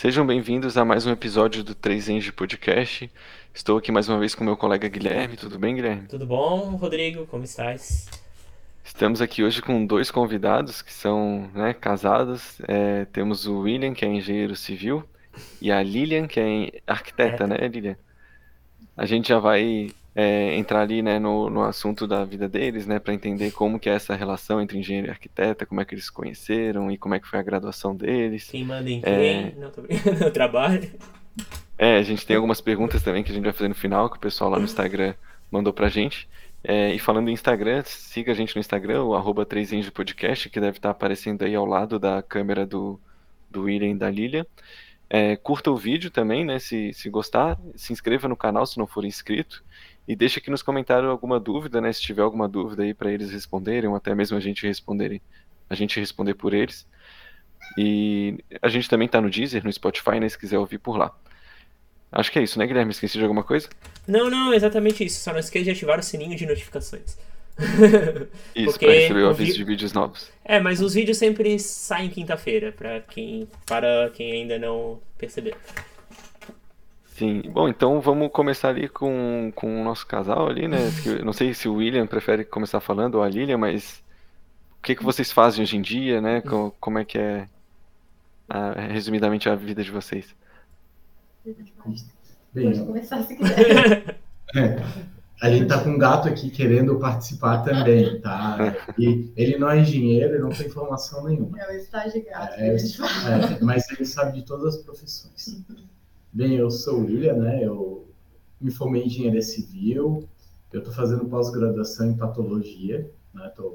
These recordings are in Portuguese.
Sejam bem-vindos a mais um episódio do 3Eng Podcast. Estou aqui mais uma vez com meu colega Guilherme. Tudo bem, Guilherme? Tudo bom, Rodrigo? Como estás? Estamos aqui hoje com dois convidados que são né, casados. É, temos o William, que é engenheiro civil, e a Lilian, que é arquiteta, né, Lilian? A gente já vai é, entrar ali né, no, no assunto da vida deles, né, para entender como que é essa relação entre engenheiro e arquiteta, como é que eles se conheceram e como é que foi a graduação deles. Quem manda em quem? É... Não, tô brincando, trabalho. É, a gente tem algumas perguntas também que a gente vai fazer no final, que o pessoal lá no Instagram mandou pra gente. É, e falando em Instagram, siga a gente no Instagram, o arroba 3 Podcast, que deve estar aparecendo aí ao lado da câmera do, do William e da Lilia. É, curta o vídeo também, né? Se, se gostar, se inscreva no canal se não for inscrito. E deixa aqui nos comentários alguma dúvida, né? Se tiver alguma dúvida aí para eles responderem, ou até mesmo a gente responderem, a gente responder por eles. E a gente também está no Deezer, no Spotify, né? Se quiser ouvir por lá. Acho que é isso, né, Guilherme? Esqueci de alguma coisa? Não, não, exatamente isso. Só não esqueça de ativar o sininho de notificações. Isso, para receber o aviso vi... de vídeos novos. É, mas os vídeos sempre saem quinta-feira, para quem, para quem ainda não percebeu. Sim, bom, então vamos começar ali com, com o nosso casal ali, né? Não sei se o William prefere começar falando ou a Lilian, mas o que, que vocês fazem hoje em dia, né? Como, como é que é, a, resumidamente, a vida de vocês? Bem, Pode começar se quiser. É, a gente tá com um gato aqui querendo participar também, tá? E ele não é engenheiro, ele não tem formação nenhuma. É o estágio gato. É, é, mas ele sabe de todas as profissões. Bem, eu sou o William, né? Eu me formei em engenharia civil, eu estou fazendo pós-graduação em patologia, né? Tô,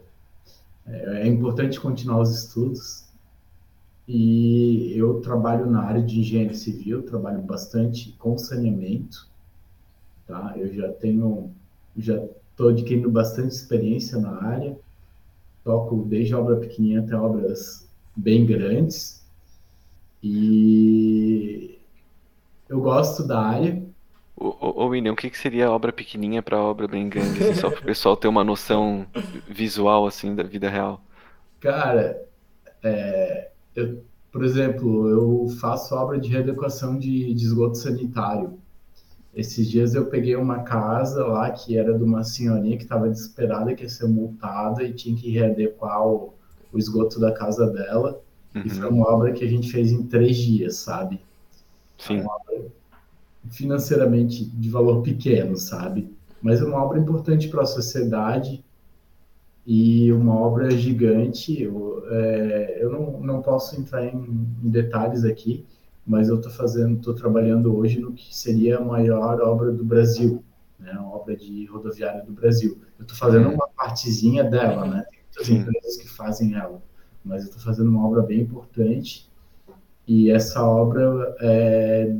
é, é, importante continuar os estudos e eu trabalho na área de engenharia civil, trabalho bastante com saneamento, tá? Eu já tenho, já estou adquirindo bastante experiência na área, toco desde obra pequenininha até obras bem grandes e eu gosto da área. Ô, ô, William, o que, que seria obra pequenininha para obra bem grande? Assim, só para o pessoal ter uma noção visual assim da vida real. Cara, é, eu, por exemplo, eu faço obra de readequação de, de esgoto sanitário. Esses dias eu peguei uma casa lá que era de uma senhorinha que estava desesperada que ia ser multada e tinha que readequar o, o esgoto da casa dela. Uhum. E foi uma obra que a gente fez em três dias, sabe? Sim. É uma obra financeiramente de valor pequeno, sabe? Mas é uma obra importante para a sociedade e uma obra gigante. Eu, é, eu não, não posso entrar em, em detalhes aqui, mas eu estou fazendo, estou trabalhando hoje no que seria a maior obra do Brasil, né? A obra de rodoviária do Brasil. Eu estou fazendo uma partezinha dela, né? Tem muitas Sim. empresas que fazem ela, mas eu estou fazendo uma obra bem importante e essa obra é,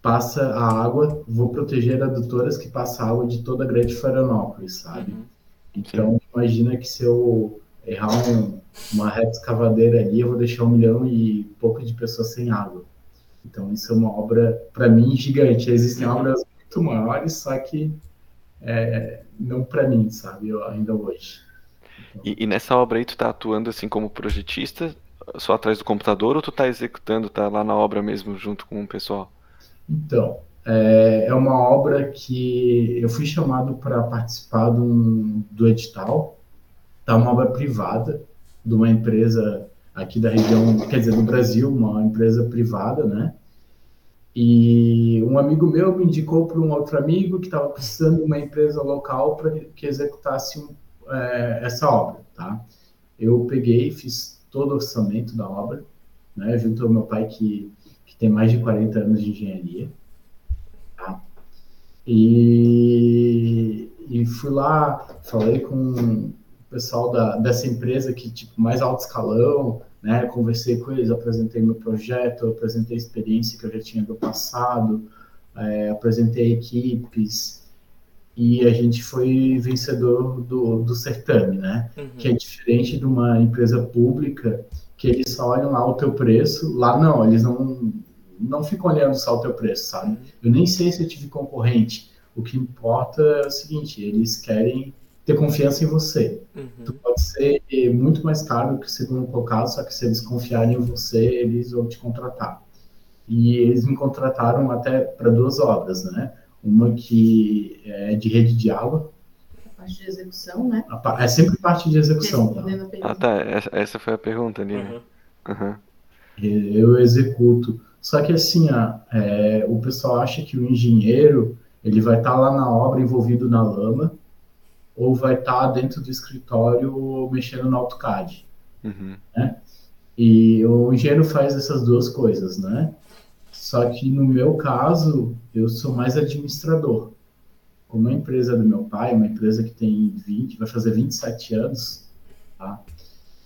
passa a água, vou proteger adutoras que passam a água de toda a grande Florianópolis, sabe? Uhum. Então, imagina que se eu errar um, uma reta escavadeira ali, eu vou deixar um milhão e pouco de pessoas sem água. Então, isso é uma obra, para mim, gigante. Existem uhum. obras muito maiores, só que é, não para mim, sabe? Eu, ainda hoje. Então... E, e, nessa obra aí, tu tá atuando assim como projetista só atrás do computador ou tu tá executando, tá lá na obra mesmo junto com o pessoal? Então, é, é uma obra que eu fui chamado para participar do, do edital, tá uma obra privada de uma empresa aqui da região, quer dizer, do Brasil, uma empresa privada, né? E um amigo meu me indicou para um outro amigo que estava precisando de uma empresa local para que executasse um, é, essa obra, tá? Eu peguei, fiz todo o orçamento da obra, né, junto ao meu pai, que, que tem mais de 40 anos de engenharia. Tá? E, e fui lá, falei com o pessoal da, dessa empresa que, tipo, mais alto escalão, né, conversei com eles, apresentei meu projeto, apresentei a experiência que eu já tinha do passado, é, apresentei equipes, e a gente foi vencedor do, do certame, né? Uhum. Que é diferente de uma empresa pública que eles só olham lá o teu preço, lá não, eles não não ficam olhando só o teu preço, sabe? Eu nem sei se eu tive concorrente. O que importa é o seguinte, eles querem ter confiança em você. Uhum. Tu pode ser muito mais caro que o segundo colocado, só que se eles confiarem em você, eles vão te contratar. E eles me contrataram até para duas obras, né? Uma que é de rede de água. Parte de execução, né? É sempre parte de execução. Tá? Ah, tá. Essa foi a pergunta ali, né? Uhum. Uhum. Eu executo. Só que assim, é, o pessoal acha que o engenheiro ele vai estar tá lá na obra envolvido na lama ou vai estar tá dentro do escritório mexendo no AutoCAD. Uhum. Né? E o engenheiro faz essas duas coisas, né? Só que no meu caso, eu sou mais administrador. Como a empresa do meu pai, uma empresa que tem 20, vai fazer 27 anos, tá?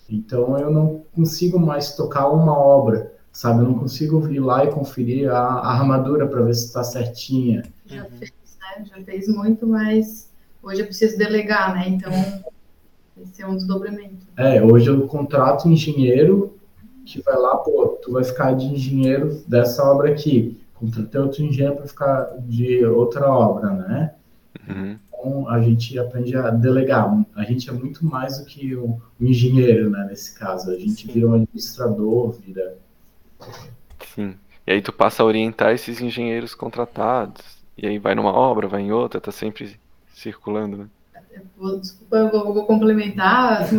Então eu não consigo mais tocar uma obra, sabe? Eu não consigo ir lá e conferir a, a armadura para ver se está certinha. Já fez, né? Já fez muito, mas hoje eu preciso delegar, né? Então esse é um desdobramento. É, hoje eu contrato engenheiro que vai lá, pô, tu vai ficar de engenheiro dessa obra aqui. Contratei outro engenheiro para ficar de outra obra, né? Uhum. Então a gente aprende a delegar. A gente é muito mais do que um, um engenheiro, né? Nesse caso, a gente Sim. vira um administrador, vira. Sim. E aí tu passa a orientar esses engenheiros contratados. E aí vai numa obra, vai em outra, tá sempre circulando, né? Desculpa, eu vou, vou complementar, assim,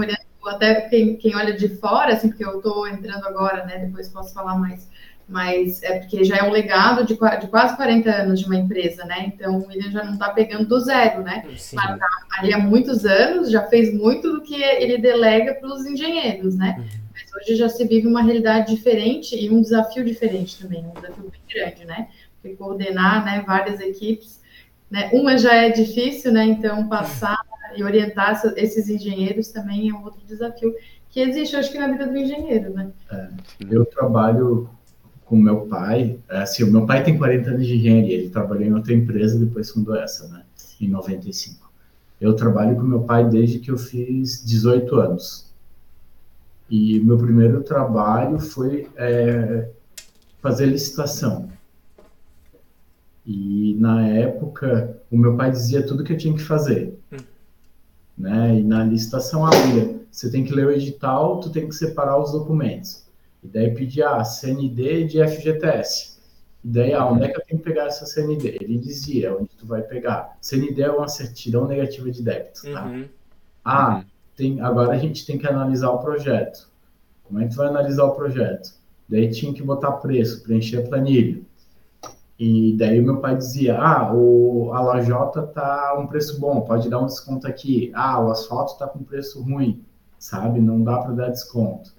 até quem, quem olha de fora, assim, porque eu estou entrando agora, né? Depois posso falar mais. Mas é porque já é um legado de, de quase 40 anos de uma empresa, né? Então o William já não está pegando do zero, né? Sim. Mas tá ali há muitos anos, já fez muito do que ele delega para os engenheiros, né? Uhum. Mas hoje já se vive uma realidade diferente e um desafio diferente também, um desafio bem grande, né? Porque coordenar né, várias equipes, né? Uma já é difícil, né? Então passar e orientar esses engenheiros também é um outro desafio que existe, acho que, na vida do engenheiro, né? É, eu trabalho com meu pai, é, assim, o meu pai tem 40 anos de engenharia, ele trabalhou em outra empresa, depois fundou essa, né, em 95. Eu trabalho com meu pai desde que eu fiz 18 anos. E meu primeiro trabalho foi é, fazer licitação. E na época, o meu pai dizia tudo que eu tinha que fazer. Né? E na licitação abria, você tem que ler o edital, tu tem que separar os documentos. E daí pedir a ah, CND de FGTS. E daí, ah, onde é que eu tenho que pegar essa CND? Ele dizia onde tu vai pegar. CND é uma certidão negativa de débito, tá? Uhum. Ah, tem, agora a gente tem que analisar o projeto. Como é que tu vai analisar o projeto? Daí tinha que botar preço, preencher a planilha. E daí meu pai dizia, ah, o, a lajota tá um preço bom, pode dar um desconto aqui. Ah, o asfalto tá com preço ruim, sabe? Não dá para dar desconto.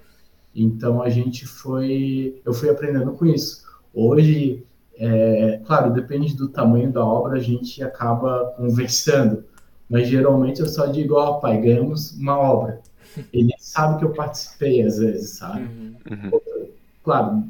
Então a gente foi, eu fui aprendendo com isso. Hoje, é, claro, depende do tamanho da obra, a gente acaba conversando. Mas geralmente eu só digo, ó, oh, pai, ganhamos uma obra. Ele sabe que eu participei às vezes, sabe? Uhum. uhum. Claro,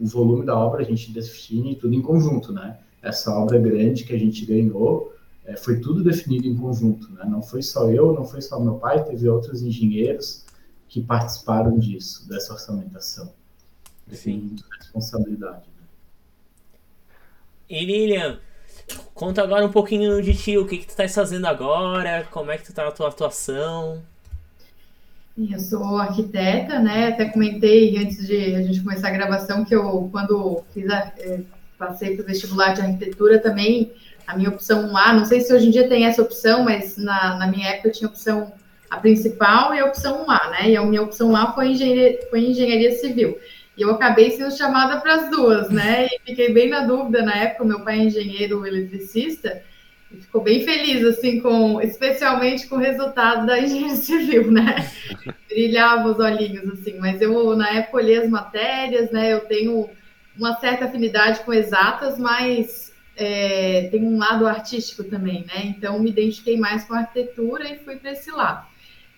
o volume da obra a gente define tudo em conjunto, né? Essa obra grande que a gente ganhou é, foi tudo definido em conjunto, né? Não foi só eu, não foi só meu pai, teve outros engenheiros que participaram disso, dessa orçamentação. Sim. responsabilidade. Né? E Lilian, conta agora um pouquinho de ti, o que, que tu estás fazendo agora, como é que tu tá na tua atuação? Eu sou arquiteta, né? Até comentei antes de a gente começar a gravação que eu, quando fiz a, é, passei para o vestibular de arquitetura, também a minha opção A, não sei se hoje em dia tem essa opção, mas na, na minha época eu tinha opção a principal e a opção A, né? E a minha opção A foi engenharia, foi engenharia civil. E eu acabei sendo chamada para as duas, né? E fiquei bem na dúvida na época, meu pai é engenheiro eletricista, ficou bem feliz, assim, com, especialmente com o resultado da engenharia civil, né? Brilhava os olhinhos, assim. Mas eu, na época, olhei as matérias, né? Eu tenho uma certa afinidade com exatas, mas é, tem um lado artístico também, né? Então, me identifiquei mais com a arquitetura e fui para esse lado.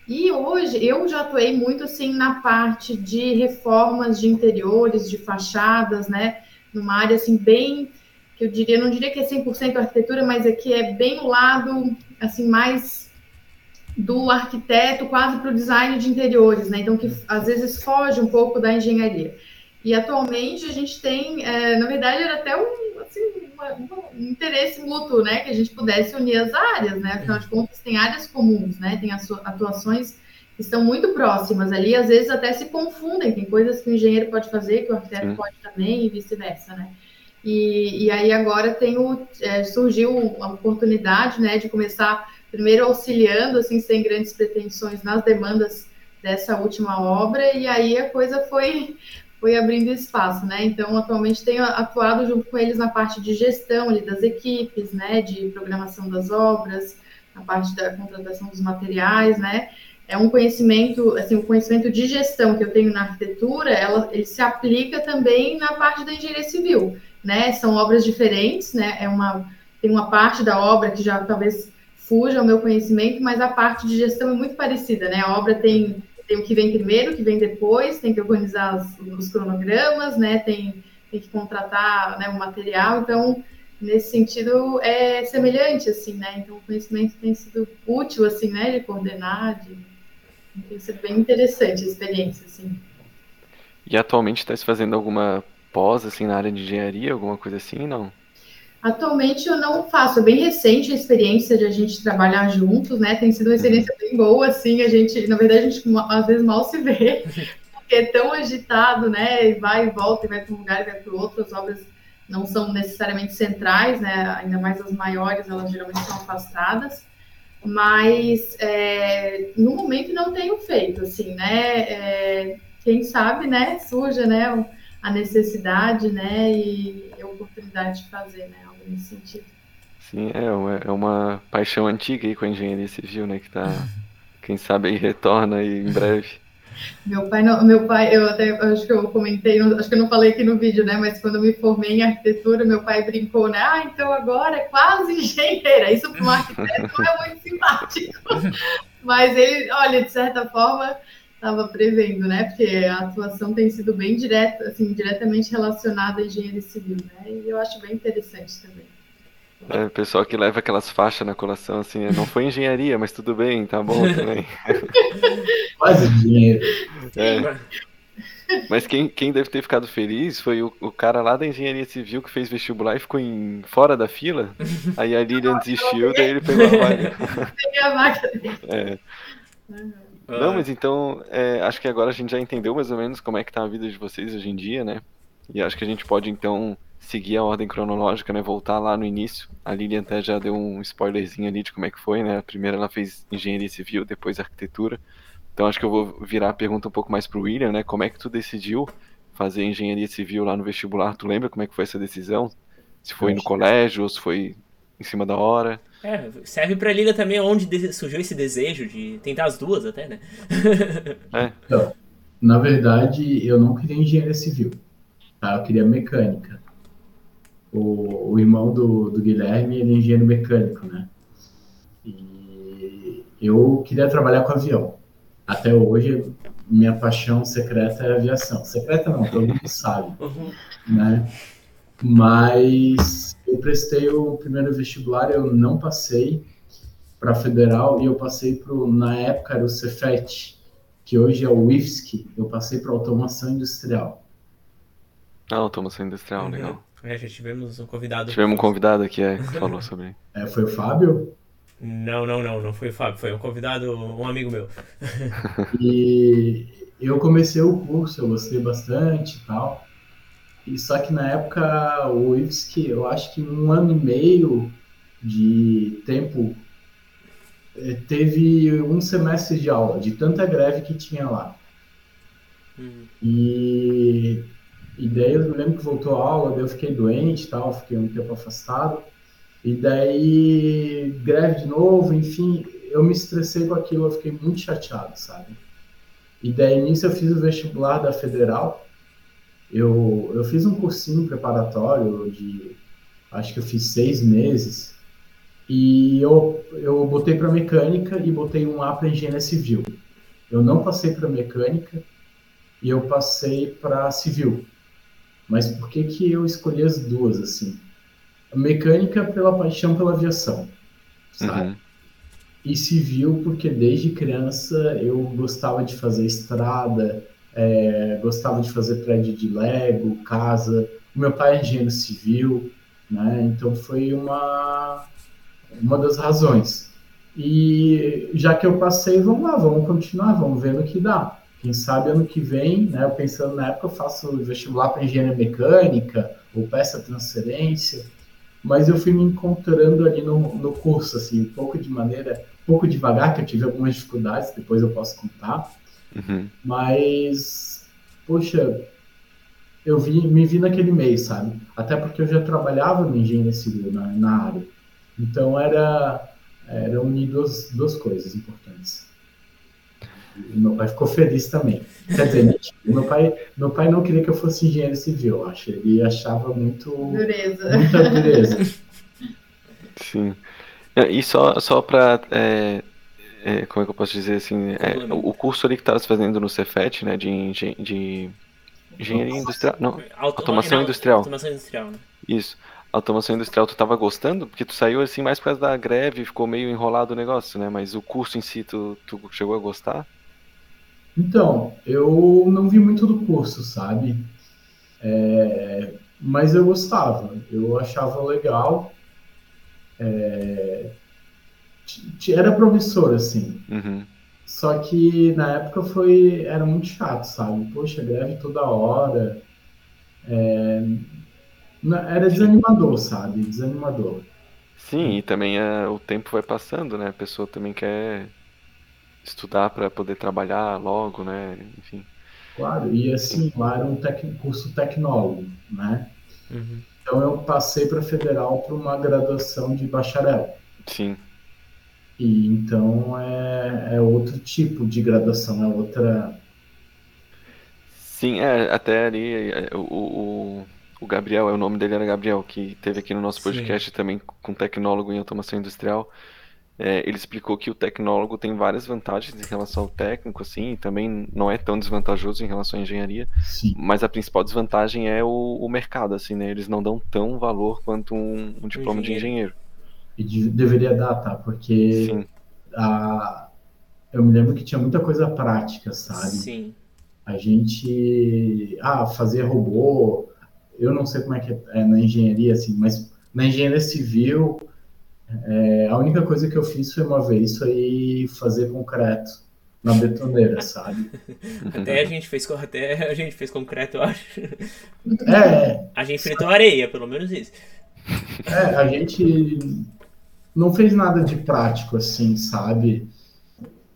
E hoje eu já atuei muito assim na parte de reformas de interiores, de fachadas, né? Numa área assim bem eu diria, não diria que é 100% arquitetura, mas aqui é bem o lado, assim, mais do arquiteto, quase para o design de interiores, né? Então, que às vezes foge um pouco da engenharia. E atualmente a gente tem, é, na verdade, era até um, assim, um interesse mútuo, né? Que a gente pudesse unir as áreas, né? Afinal de contas, tem áreas comuns, né? Tem atuações que estão muito próximas ali, às vezes até se confundem, tem coisas que o engenheiro pode fazer, que o arquiteto Sim. pode também, e vice-versa, né? E, e aí agora tenho, é, surgiu a oportunidade, né, de começar primeiro auxiliando, assim, sem grandes pretensões nas demandas dessa última obra, e aí a coisa foi foi abrindo espaço, né? Então, atualmente tenho atuado junto com eles na parte de gestão ali das equipes, né, de programação das obras, na parte da contratação dos materiais, né? É um conhecimento, assim, o conhecimento de gestão que eu tenho na arquitetura, ela, ele se aplica também na parte da engenharia civil, né? São obras diferentes, né? É uma tem uma parte da obra que já talvez fuja ao meu conhecimento, mas a parte de gestão é muito parecida, né? A obra tem tem o que vem primeiro, o que vem depois, tem que organizar os, cronogramas, né? Tem, tem que contratar né, o material, então nesse sentido é semelhante, assim, né? Então o conhecimento tem sido útil, assim, né? De coordenar, de... tem sido bem interessante a experiência, assim. E atualmente está se fazendo alguma pós, assim, na área de engenharia, alguma coisa assim, não? Atualmente eu não faço, é bem recente a experiência de a gente trabalhar juntos, né? Tem sido uma experiência bem boa, assim, a gente, na verdade, a gente às vezes mal se vê, porque é tão agitado, né? E vai e volta, e vai para um lugar e vai para o outro, as obras não são necessariamente centrais, né? Ainda mais as maiores, elas geralmente são afastadas. Mas é, no momento não tenho feito, assim, né? É, quem sabe, né? Surja, né? A necessidade, né? E a oportunidade de fazer, né? nesse sentido. Sim, é, é uma paixão antiga aí com a engenharia civil, né? Que tá, quem sabe aí retorna aí em breve. Meu pai, não, meu pai, eu até acho que eu comentei, acho que eu não falei aqui no vídeo, né? Mas quando eu me formei em arquitetura, meu pai brincou, né? Ah, então agora é quase engenheira. Isso para um arquiteto não é muito simpático. Mas ele, olha, de certa forma, estava prevendo, né? Porque a atuação tem sido bem direta, assim, diretamente relacionada à engenharia civil, né? E eu acho bem interessante também. É, o pessoal que leva aquelas faixas na colação, assim, não foi engenharia, mas tudo bem, tá bom também. Quase dinheiro. É. Mas quem, quem deve ter ficado feliz foi o, o cara lá da engenharia civil que fez vestibular e ficou em, fora da fila. Aí a Lilian desistiu, daí ele pegou a vaga. Peguei a vaga. É. Uhum. Não, mas então, é, acho que agora a gente já entendeu mais ou menos como é que tá a vida de vocês hoje em dia, né? E acho que a gente pode então seguir a ordem cronológica, né? Voltar lá no início. A Lilian até já deu um spoilerzinho ali de como é que foi, né? A primeira ela fez engenharia civil, depois arquitetura. Então acho que eu vou virar a pergunta um pouco mais pro William, né? Como é que tu decidiu fazer engenharia civil lá no vestibular? Tu lembra como é que foi essa decisão? Se foi no colégio ou se foi em cima da hora? É, serve pra liga também onde surgiu esse desejo de tentar as duas até, né? é. Então, na verdade, eu não queria engenharia civil, tá? Eu queria mecânica. O, o irmão do, do Guilherme, ele é engenheiro mecânico, né? E eu queria trabalhar com avião. Até hoje, minha paixão secreta é aviação. Secreta não, todo mundo sabe, uhum. né? Mas eu prestei o primeiro vestibular, eu não passei para federal e eu passei para na época era o Cefet, que hoje é o IFSC, eu passei para automação industrial. Ah, automação industrial, uhum. legal. É, já tivemos um convidado. Tivemos um convidado aqui é, que falou sobre. É, foi o Fábio? Não, não, não, não foi o Fábio, foi um convidado, um amigo meu. e eu comecei o curso, eu gostei bastante e tal. E só que na época o IFSC, eu acho que um ano e meio de tempo eh, teve um semestre de aula, de tanta greve que tinha lá. Uhum. E, e daí eu me lembro que voltou a aula, daí eu fiquei doente tal, fiquei um tempo afastado. E daí greve de novo, enfim, eu me estressei com aquilo, eu fiquei muito chateado, sabe? E daí nisso eu fiz o vestibular da Federal eu, eu fiz um cursinho preparatório de, acho que eu fiz seis meses, e eu, eu botei para mecânica e botei um A para engenharia civil. Eu não passei para mecânica e eu passei para civil. Mas por que que eu escolhi as duas assim? Mecânica pela paixão pela aviação, sabe? Uhum. E civil porque desde criança eu gostava de fazer estrada, é, gostava de fazer prédio de Lego, casa. O meu pai é engenheiro civil, né? Então foi uma uma das razões. E já que eu passei, vamos lá, vamos continuar, vamos ver no que dá. Quem sabe ano que vem, né? Eu pensando na época, eu faço vestibular para engenharia mecânica ou peça transferência, mas eu fui me encontrando ali no, no curso, assim, um pouco de maneira, um pouco devagar, que eu tive algumas dificuldades, depois eu posso contar. Uhum. Mas, poxa, eu vi, me vi naquele mês, sabe? Até porque eu já trabalhava no engenharia civil na, na área. Então era, era unir duas, duas coisas importantes. E meu pai ficou feliz também. Quer dizer, meu pai, meu pai não queria que eu fosse engenheiro civil, eu acho. Ele achava muito. Dureza. Muita dureza. Sim. É, E só, só para. Como é que eu posso dizer assim? é, o curso ali que estavas fazendo no Cefet, né? De, engen- de engenharia industrial. Não, Auto- Automação não, industrial. Automação industrial, né? isso. Automação industrial, tu tava gostando? Porque tu saiu assim mais por causa da greve, ficou meio enrolado o negócio, né? Mas o curso em si, tu, tu chegou a gostar? Então, eu não vi muito do curso, sabe? É, mas eu gostava, eu achava legal. É, era promissor, assim. Uhum. Só que na época foi, era muito chato, sabe? Poxa, greve toda hora. É, era desanimador, sabe? Desanimador. Sim, e também é, o tempo vai passando, né? A pessoa também quer estudar para poder trabalhar logo, né? Enfim. Claro, e assim, lá era um tec- curso tecnólogo, né? Uhum. Então eu passei para federal para uma graduação de bacharel. Sim. E então é, é outro tipo de graduação, é outra. Sim, é, até ali é, o, o, o Gabriel, é, o nome dele era Gabriel, que teve aqui no nosso Sim. podcast também com tecnólogo em automação industrial. É, ele explicou que o tecnólogo tem várias vantagens em relação ao técnico, assim, e também não é tão desvantajoso em relação à engenharia, Sim, mas a principal desvantagem é o, o mercado, assim, né? Eles não dão tão valor quanto um, um diploma de engenheiro. E de- deveria dar, tá? Porque Sim, a, eu me lembro que tinha muita coisa prática, sabe? Sim. A gente, ah, fazer robô, eu não sei como é que é na engenharia, assim, mas na engenharia civil, é, a única coisa que eu fiz foi uma vez foi fazer concreto na betoneira, sabe? Até a gente fez até a gente fez concreto, eu acho. É, A gente fritou areia, pelo menos isso. é, a gente não fez nada de prático, assim, sabe?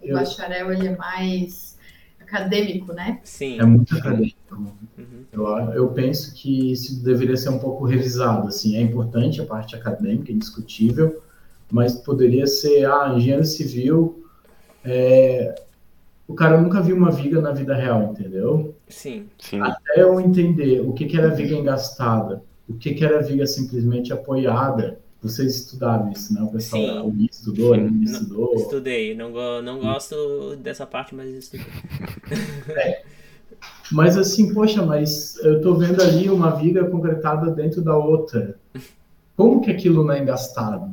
O Eu- bacharel ele é mais acadêmico, né? Sim. é muito acadêmico. Uhum. Eu, eu penso que isso deveria ser um pouco revisado, assim, é importante a parte acadêmica, indiscutível, mas poderia ser, ah, engenheiro civil, é, o cara nunca viu uma viga na vida real, entendeu? Sim. sim, Até eu entender o que, que era viga engastada, o que, que era viga simplesmente apoiada, vocês estudaram isso, né? O pessoal Sim. o Gui estudou, a. Aline Não, estudou. Estudei. Não, go- não gosto dessa parte, mas estudei. Mas assim, poxa, mas eu tô vendo ali uma viga concretada dentro da outra. Como que aquilo não é engastado?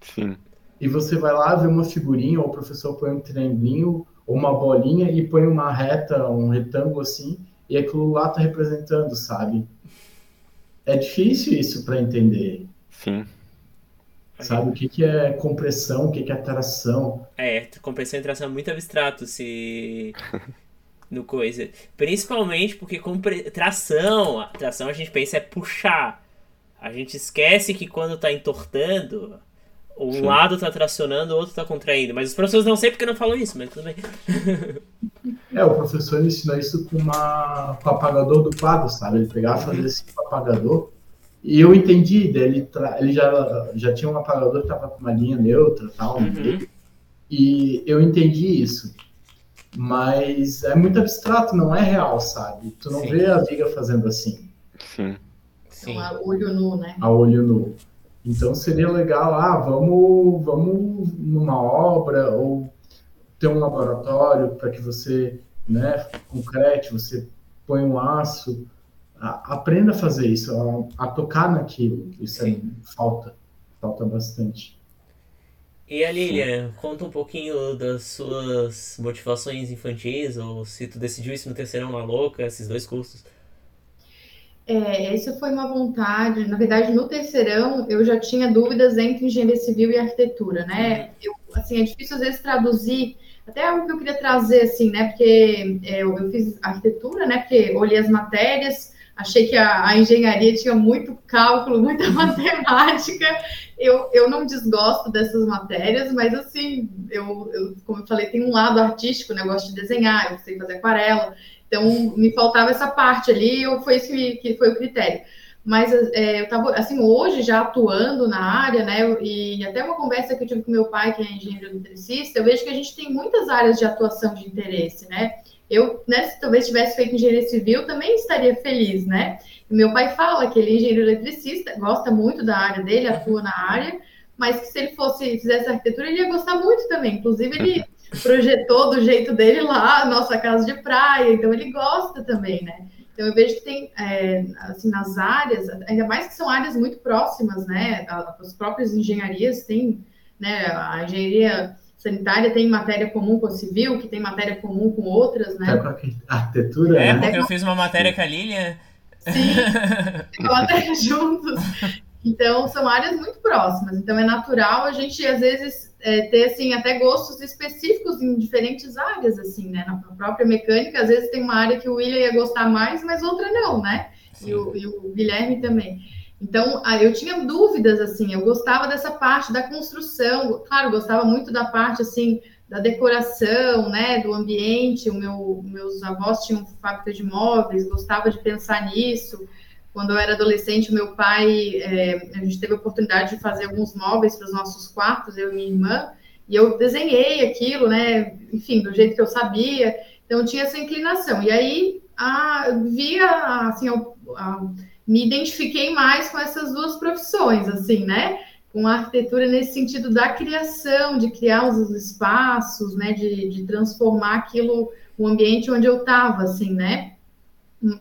sim, E você vai lá ver uma figurinha, ou o professor põe um triangulinho, ou uma bolinha e põe uma reta, um retângulo assim, e aquilo lá tá representando, sabe? É difícil isso para entender, sim. sabe? O que, que é compressão, o que, que é tração. É, compressão e tração é muito abstrato se. No coisa. Principalmente porque compre... tração, a tração a gente pensa é puxar. A gente esquece que quando tá entortando, um Sim. lado tá tracionando, o outro tá contraindo. Mas os professores não sei porque não falam isso, mas tudo bem. É, o professor ensinou isso com, uma, com o apagador do quadro, sabe? Ele pegava e fazia assim o apagador. E eu entendi, ele, tra- ele já, já tinha um apagador que tava com uma linha neutra tal, Uhum. E eu entendi isso. Mas é muito abstrato, não é real, sabe? Tu não Sim. vê a viga fazendo assim, Sim, Então, a olho nu, né? a olho nu. Então seria legal, ah, vamos, vamos numa obra ou ter um laboratório para que você, né, concrete, você põe um aço, a- aprenda a fazer isso, a, a tocar naquilo. Isso é, falta, falta bastante. E a Lilian, conta um pouquinho das suas motivações infantis, ou se tu decidiu isso no terceirão na louca, esses dois cursos. É, essa foi uma vontade. Na verdade, no terceirão, eu já tinha dúvidas entre engenharia civil e arquitetura, né? Eu, assim, é difícil às vezes traduzir. Até algo que eu queria trazer, assim, né? Porque é, eu, eu fiz arquitetura, né? Porque olhei as matérias, achei que a, a, engenharia tinha muito cálculo, muita matemática. Eu, eu não desgosto dessas matérias, mas assim, eu, eu, como eu falei, tem um lado artístico, né? Eu gosto de desenhar, eu sei fazer aquarela. Então, me faltava essa parte ali, foi isso que, que foi o critério. Mas é, eu estava, assim, hoje já atuando na área, né, e até uma conversa que eu tive com meu pai, que é engenheiro eletricista, eu vejo que a gente tem muitas áreas de atuação de interesse, né? Eu, né, se talvez tivesse feito engenharia civil, também estaria feliz, né? E meu pai fala que ele é engenheiro eletricista, gosta muito da área dele, atua na área, mas que se ele fosse, fizesse arquitetura, ele ia gostar muito também. Inclusive, ele projetou do jeito dele lá, nossa casa de praia, então ele gosta também, né? Então eu vejo que tem, é, assim, nas áreas, ainda mais que são áreas muito próximas, né? As próprias engenharias têm, né? A engenharia sanitária tem matéria comum com a civil, que tem matéria comum com outras, né? Tá com a arquitetura, É, né? porque eu fiz uma matéria com a Lilian. Sim, matéria juntos. Então, são áreas muito próximas. Então, é natural a gente, às vezes, é, ter, assim, até gostos específicos em diferentes áreas, assim, né? Na própria mecânica, às vezes tem uma área que o William ia gostar mais, mas outra não, né? E o, e o, Guilherme também. Então, eu tinha dúvidas, assim, eu gostava dessa parte da construção, claro, gostava muito da parte, assim, da decoração, né, do ambiente, o meu, meus avós tinham fábrica de móveis, gostava de pensar nisso, quando eu era adolescente, meu pai, é, a gente teve a oportunidade de fazer alguns móveis para os nossos quartos, eu e minha irmã, e eu desenhei aquilo, né? Enfim, do jeito que eu sabia. Então, tinha essa inclinação. E aí, a, via, assim, eu, a, me identifiquei mais com essas duas profissões, assim, né? Com a arquitetura nesse sentido da criação, de criar os espaços, né? De, de transformar aquilo, o ambiente onde eu estava, assim, né?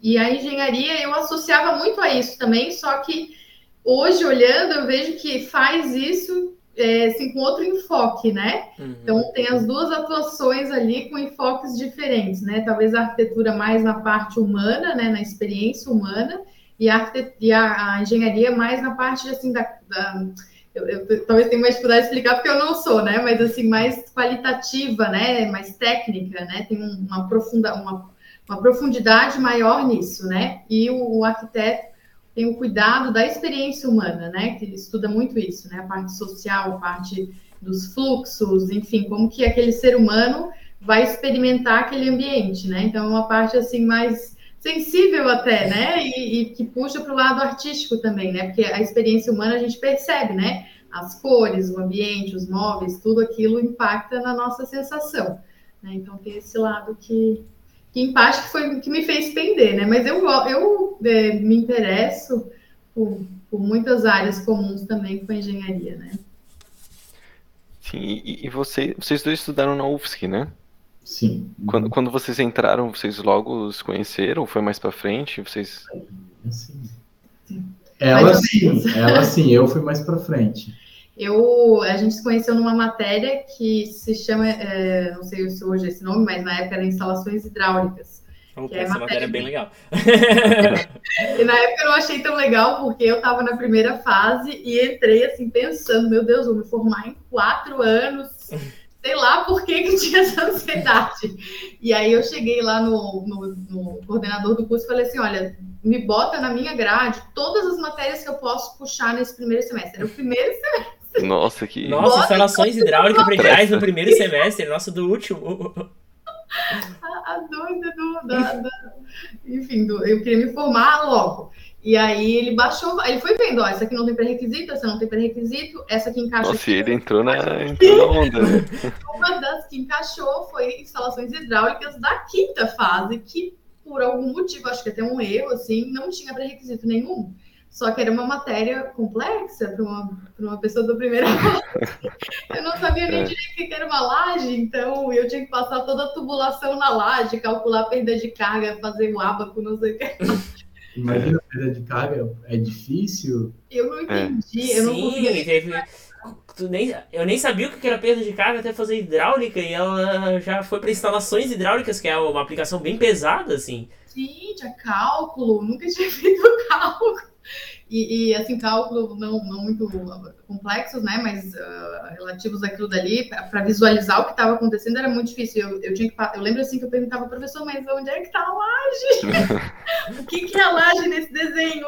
E a engenharia eu associava muito a isso também, só que hoje, olhando, eu vejo que faz isso é, assim, com outro enfoque, né? Uhum. Então tem as duas atuações ali com enfoques diferentes, né? Talvez a arquitetura mais na parte humana, né? Na experiência humana, e a, e a, a engenharia mais na parte assim da. da eu, eu, talvez tenha mais dificuldade de explicar porque eu não sou, né? Mas assim, mais qualitativa, né? Mais técnica, né? Tem uma profunda, uma uma profundidade maior nisso, né? E o, o, arquiteto tem o cuidado da experiência humana, né? Que ele estuda muito isso, né? A parte social, a parte dos fluxos, enfim, como que aquele ser humano vai experimentar aquele ambiente, né? Então, é uma parte assim mais sensível até, né? E, e que puxa para o lado artístico também, né? Porque a experiência humana a gente percebe, né? As cores, o ambiente, os móveis, tudo aquilo impacta na nossa sensação. Né? Então tem esse lado que, que em parte que foi que me fez pender, né? Mas eu, eu é, me interesso por, por, muitas áreas comuns também com a engenharia, né? Sim, e, e você, vocês dois estudaram na UFSC, né? Sim. Quando, quando vocês entraram, vocês logo se conheceram? Foi mais para frente? Vocês... Sim. Ela sim, ela sim, eu fui mais para frente. Eu, a gente se conheceu numa matéria que se chama, é, não sei se hoje é esse nome, mas na época era instalações hidráulicas. Opa, é essa matéria é bem legal. e na época eu não achei tão legal, porque eu estava na primeira fase e entrei assim pensando, meu Deus, vou me formar em quatro anos, sei lá por que, que tinha essa ansiedade. E aí eu cheguei lá no, no, no coordenador do curso e falei assim, olha, me bota na minha grade todas as matérias que eu posso puxar nesse primeiro semestre. Era o primeiro semestre. Nossa, que. Nossa, instalações hidráulicas prediais no primeiro semestre, nossa, do último. A, a doida do. Da, da... Enfim, do... eu queria me formar logo. E aí ele baixou, ele foi vendo, ó, essa aqui não tem pré-requisito, essa não tem pré-requisito, essa aqui encaixa. Nossa, aqui, ele entrou na, entrou na onda. Né? Uma das que encaixou foi instalações hidráulicas da quinta fase, que por algum motivo, acho que até um erro, assim, não tinha pré-requisito nenhum. Só que era uma matéria complexa para uma, uma pessoa do primeiro Eu não sabia nem é. direito o que era uma laje, então eu tinha que passar toda a tubulação na laje, calcular a perda de carga, fazer o abaco, não sei o que. Imagina a perda de carga, é difícil. Eu não entendi, é. eu não Sim, conseguia. Teve... Nem, eu nem sabia o que era perda de carga até fazer hidráulica e ela já foi para instalações hidráulicas, que é uma aplicação bem pesada, assim. sim, tinha cálculo, nunca tinha feito cálculo. E, e, assim, cálculo não, não muito complexos, né? Mas uh, relativos àquilo dali, para visualizar o que estava acontecendo era muito difícil. Eu, eu, tinha que, eu lembro assim que eu perguntava ao professor, mas onde é que está a laje? o que, que é a laje nesse desenho?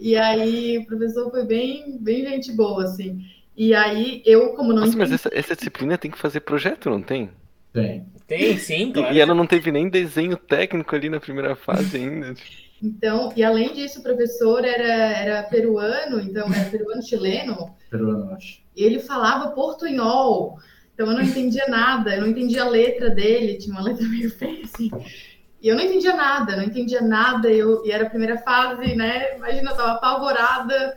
E aí o professor foi bem, bem gente boa, assim. E aí eu, como não. Nossa, mas essa, essa disciplina tem que fazer projeto, não tem? Tem. Tem, sim, claro. E ela não teve nem desenho técnico ali na primeira fase ainda. Então, e além disso, o professor era, era peruano, então era peruano chileno. Peruano, acho. Ele falava portunhol, então eu não entendia nada, eu não entendia a letra dele, tinha uma letra meio feia assim. E eu não entendia nada, não entendia nada, eu, e era a primeira fase, né? Imagina, eu estava apavorada.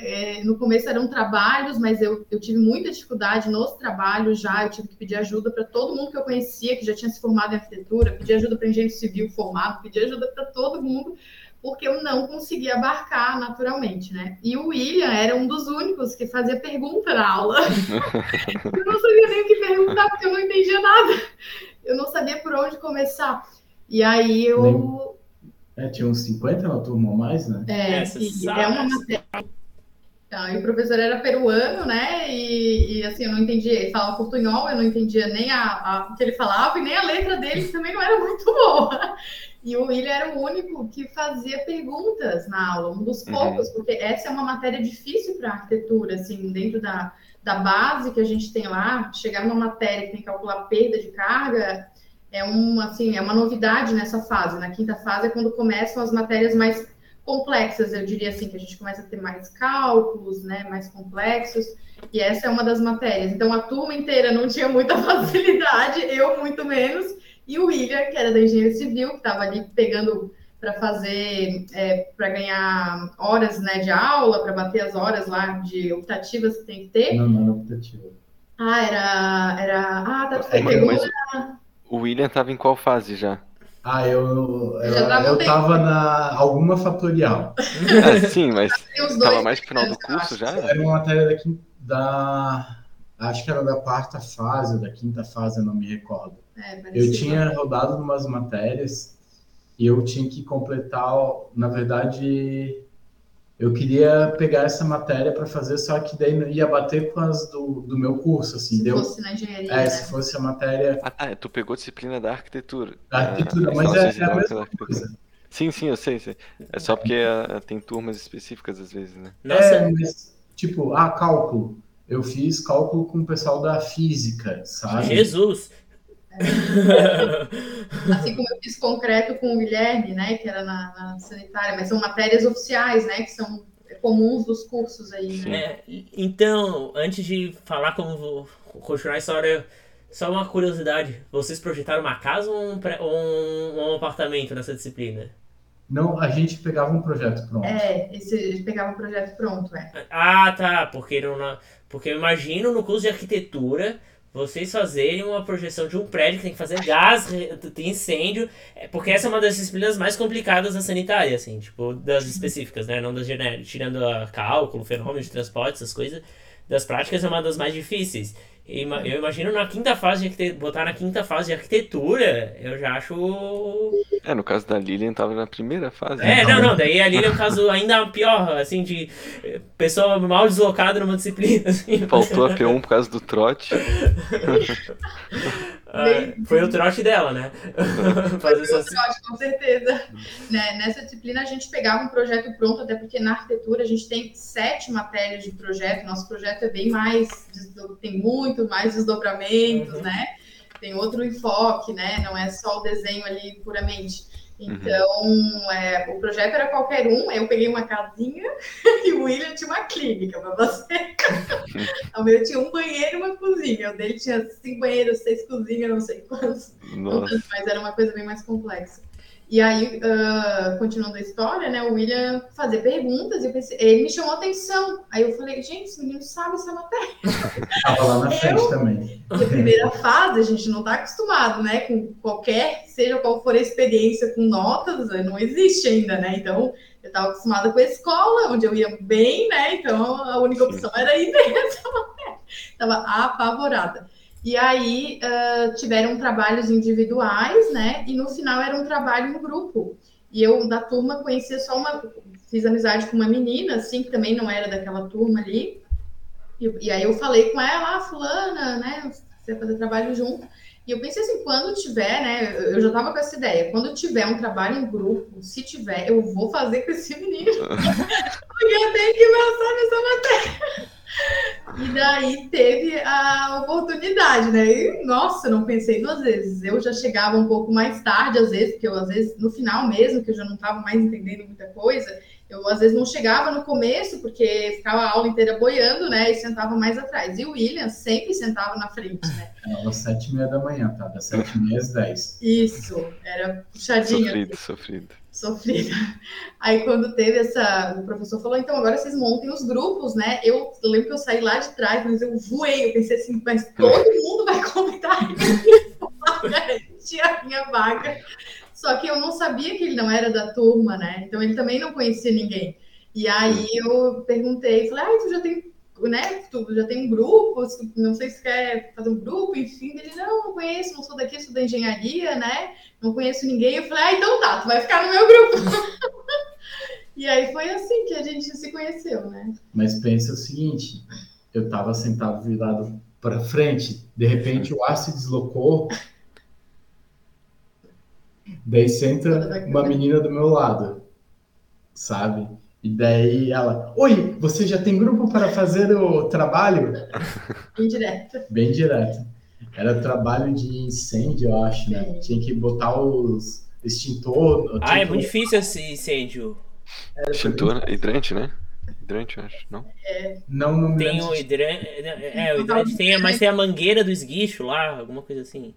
É, no começo eram trabalhos, mas eu, eu tive muita dificuldade nos trabalhos já. Eu tive que pedir ajuda para todo mundo que eu conhecia, que já tinha se formado em arquitetura, pedir ajuda para engenheiro civil formado, pedir ajuda para todo mundo, porque eu não conseguia abarcar naturalmente, né? E o William era um dos únicos que fazia pergunta na aula. eu não sabia nem o que perguntar, porque eu não entendia nada. Eu não sabia por onde começar. E aí eu. É, tinha uns 50 na turma ou mais, né? É, é, é uma matéria. Então, e o professor era peruano, né? E, e, assim, eu não entendia, ele falava portunhol, eu não entendia nem a, a, o que ele falava e nem a letra dele, que também não era muito boa. E o William era o único que fazia perguntas na aula, um dos uhum. poucos, uhum. porque essa é uma matéria difícil para arquitetura, assim, dentro da, da base que a gente tem lá, chegar numa matéria que tem que calcular perda de carga, é uma, assim, é uma novidade nessa fase. Na quinta fase é quando começam as matérias mais complexas, eu diria assim, que a gente começa a ter mais cálculos, né, mais complexos, e essa é uma das matérias. Então a turma inteira não tinha muita facilidade, eu muito menos, e o William, que era da engenharia civil, que estava ali pegando para fazer, é, para ganhar horas né, de aula, para bater as horas lá de optativas que tem que ter. Não, não era optativa. Ah, era. era ah, tá, é, mas, o William estava em qual fase já? Ah, eu, eu, eu tava na alguma fatorial. Ah, sim, mas estava mais pro final do curso já? Era uma matéria da, da. Acho que era da quarta fase, da quinta fase, eu não me recordo. É, eu tinha rodado umas matérias e eu tinha que completar, na verdade, eu queria pegar essa matéria para fazer, só que daí ia bater com as do, do meu curso, assim. Se deu, fosse na engenharia. É, né? se fosse a matéria. Ah, tá, tu pegou disciplina da arquitetura. Da arquitetura, ah, mas é, é a mesma coisa. Sim, sim, eu sei, sei. É só porque uh, tem turmas específicas às vezes, né? Nossa. É, mas, tipo, ah, cálculo. Eu fiz cálculo com o pessoal da física, sabe? Jesus! assim como eu fiz concreto com o Guilherme, né, que era na, na, sanitária, mas são matérias oficiais, né, que são comuns dos cursos aí, né? É, então, antes de falar como vou continuar a história, só uma curiosidade, vocês projetaram uma casa ou um, um, um apartamento nessa disciplina? Não, a gente pegava um projeto pronto. É, esse, a gente pegava um projeto pronto, é. Ah, tá, porque, não, porque eu imagino no curso de arquitetura vocês fazerem uma projeção de um prédio que tem que fazer gás, tem incêndio, é, porque essa é uma das disciplinas mais complicadas da sanitária, assim, tipo, das específicas, né? Não das genéricas, tirando a cálculo, fenômeno de transporte, essas coisas, das práticas é uma das mais difíceis. Eu imagino na quinta fase botar na quinta fase de arquitetura, eu já acho. É, no caso da Lilian tava na primeira fase. É, não, não, daí a Lilian é um caso ainda pior, assim, de pessoa mal deslocada numa disciplina. Assim. Faltou a P1 por causa do trote. Ah, foi o trote dela, né? Fazer foi o trote, com certeza. Né? Nessa disciplina a gente pegava um projeto pronto, até porque na arquitetura a gente tem sete matérias de projeto, nosso projeto é bem mais, tem muito mais desdobramentos, uhum. né? Tem outro enfoque, né? Não é só o desenho ali puramente. Uhum. Então, uhum. é, o projeto era qualquer um. Eu peguei uma casinha e o William tinha uma clínica para fazer. o meu tinha um banheiro e uma cozinha. O dele tinha cinco banheiros, seis cozinhas, não sei quantos. Mas era uma coisa bem mais complexa. E aí, uh, continuando a história, né, o William fazer perguntas, e pensei, ele me chamou a atenção. Aí eu falei, gente, esse menino sabe essa matéria. Estava lá na frente eu, também. Na primeira fase, a gente não está acostumado, né, com qualquer, seja qual for a experiência com notas, não existe ainda, né, então eu estava acostumada com a escola, onde eu ia bem, né, então a única opção era ir nessa matéria. Estava apavorada. E aí uh, tiveram trabalhos individuais, né? E no final era um trabalho em grupo. E eu da turma conhecia só uma, fiz amizade com uma menina, assim, que também não era daquela turma ali. E, e aí eu falei com ela, ah, fulana, né? Você fazer trabalho junto. E eu pensei assim, quando tiver, né? Eu já tava com essa ideia, quando tiver um trabalho em grupo, se tiver, eu vou fazer com esse menino. Porque eu tenho que passar nessa matéria. E daí teve a oportunidade, né? E, nossa, não pensei duas vezes. Eu já chegava um pouco mais tarde, às vezes, porque eu, às vezes, no final mesmo, que eu já não estava mais entendendo muita coisa, eu às vezes não chegava no começo, porque ficava a aula inteira boiando, né? E sentava mais atrás. E o William sempre sentava na frente, né? Era às sete e meia da manhã, tá? Das sete e meia às dez. Isso, era puxadinho. Sofrido, assim. sofrido. Sofrido. Aí quando teve essa. O professor falou, então agora vocês montem os grupos, né? Eu lembro que eu saí lá de trás, mas eu voei. Eu pensei assim, mas todo mundo vai comentar. Tinha a minha vaga. Só que eu não sabia que ele não era da turma, né? Então ele também não conhecia ninguém. E aí eu perguntei, falei, ah, tu já tem, né? Tu já tem um grupo, não sei se quer fazer um grupo, enfim. Ele, não, não conheço, não sou daqui, sou da engenharia, né? Não conheço ninguém. Eu falei, ah, então tá, tu vai ficar no meu grupo. e aí foi assim que a gente se conheceu, né? Mas pensa o seguinte, eu tava sentado virado para frente, de repente o ar se deslocou Daí senta uma menina do meu lado, sabe? E daí ela, oi, você já tem grupo para fazer o trabalho? Bem direto. Bem direto. Era trabalho de incêndio, eu acho, né? Sim. Tinha que botar os extintor. Ah, é muito difícil esse incêndio. Extintor, hidrante, né? Hidrante, eu acho, não? É. Não, não Tem o hidrante. É, o hidrante tem, mas tem a mangueira do esguicho lá, alguma coisa assim.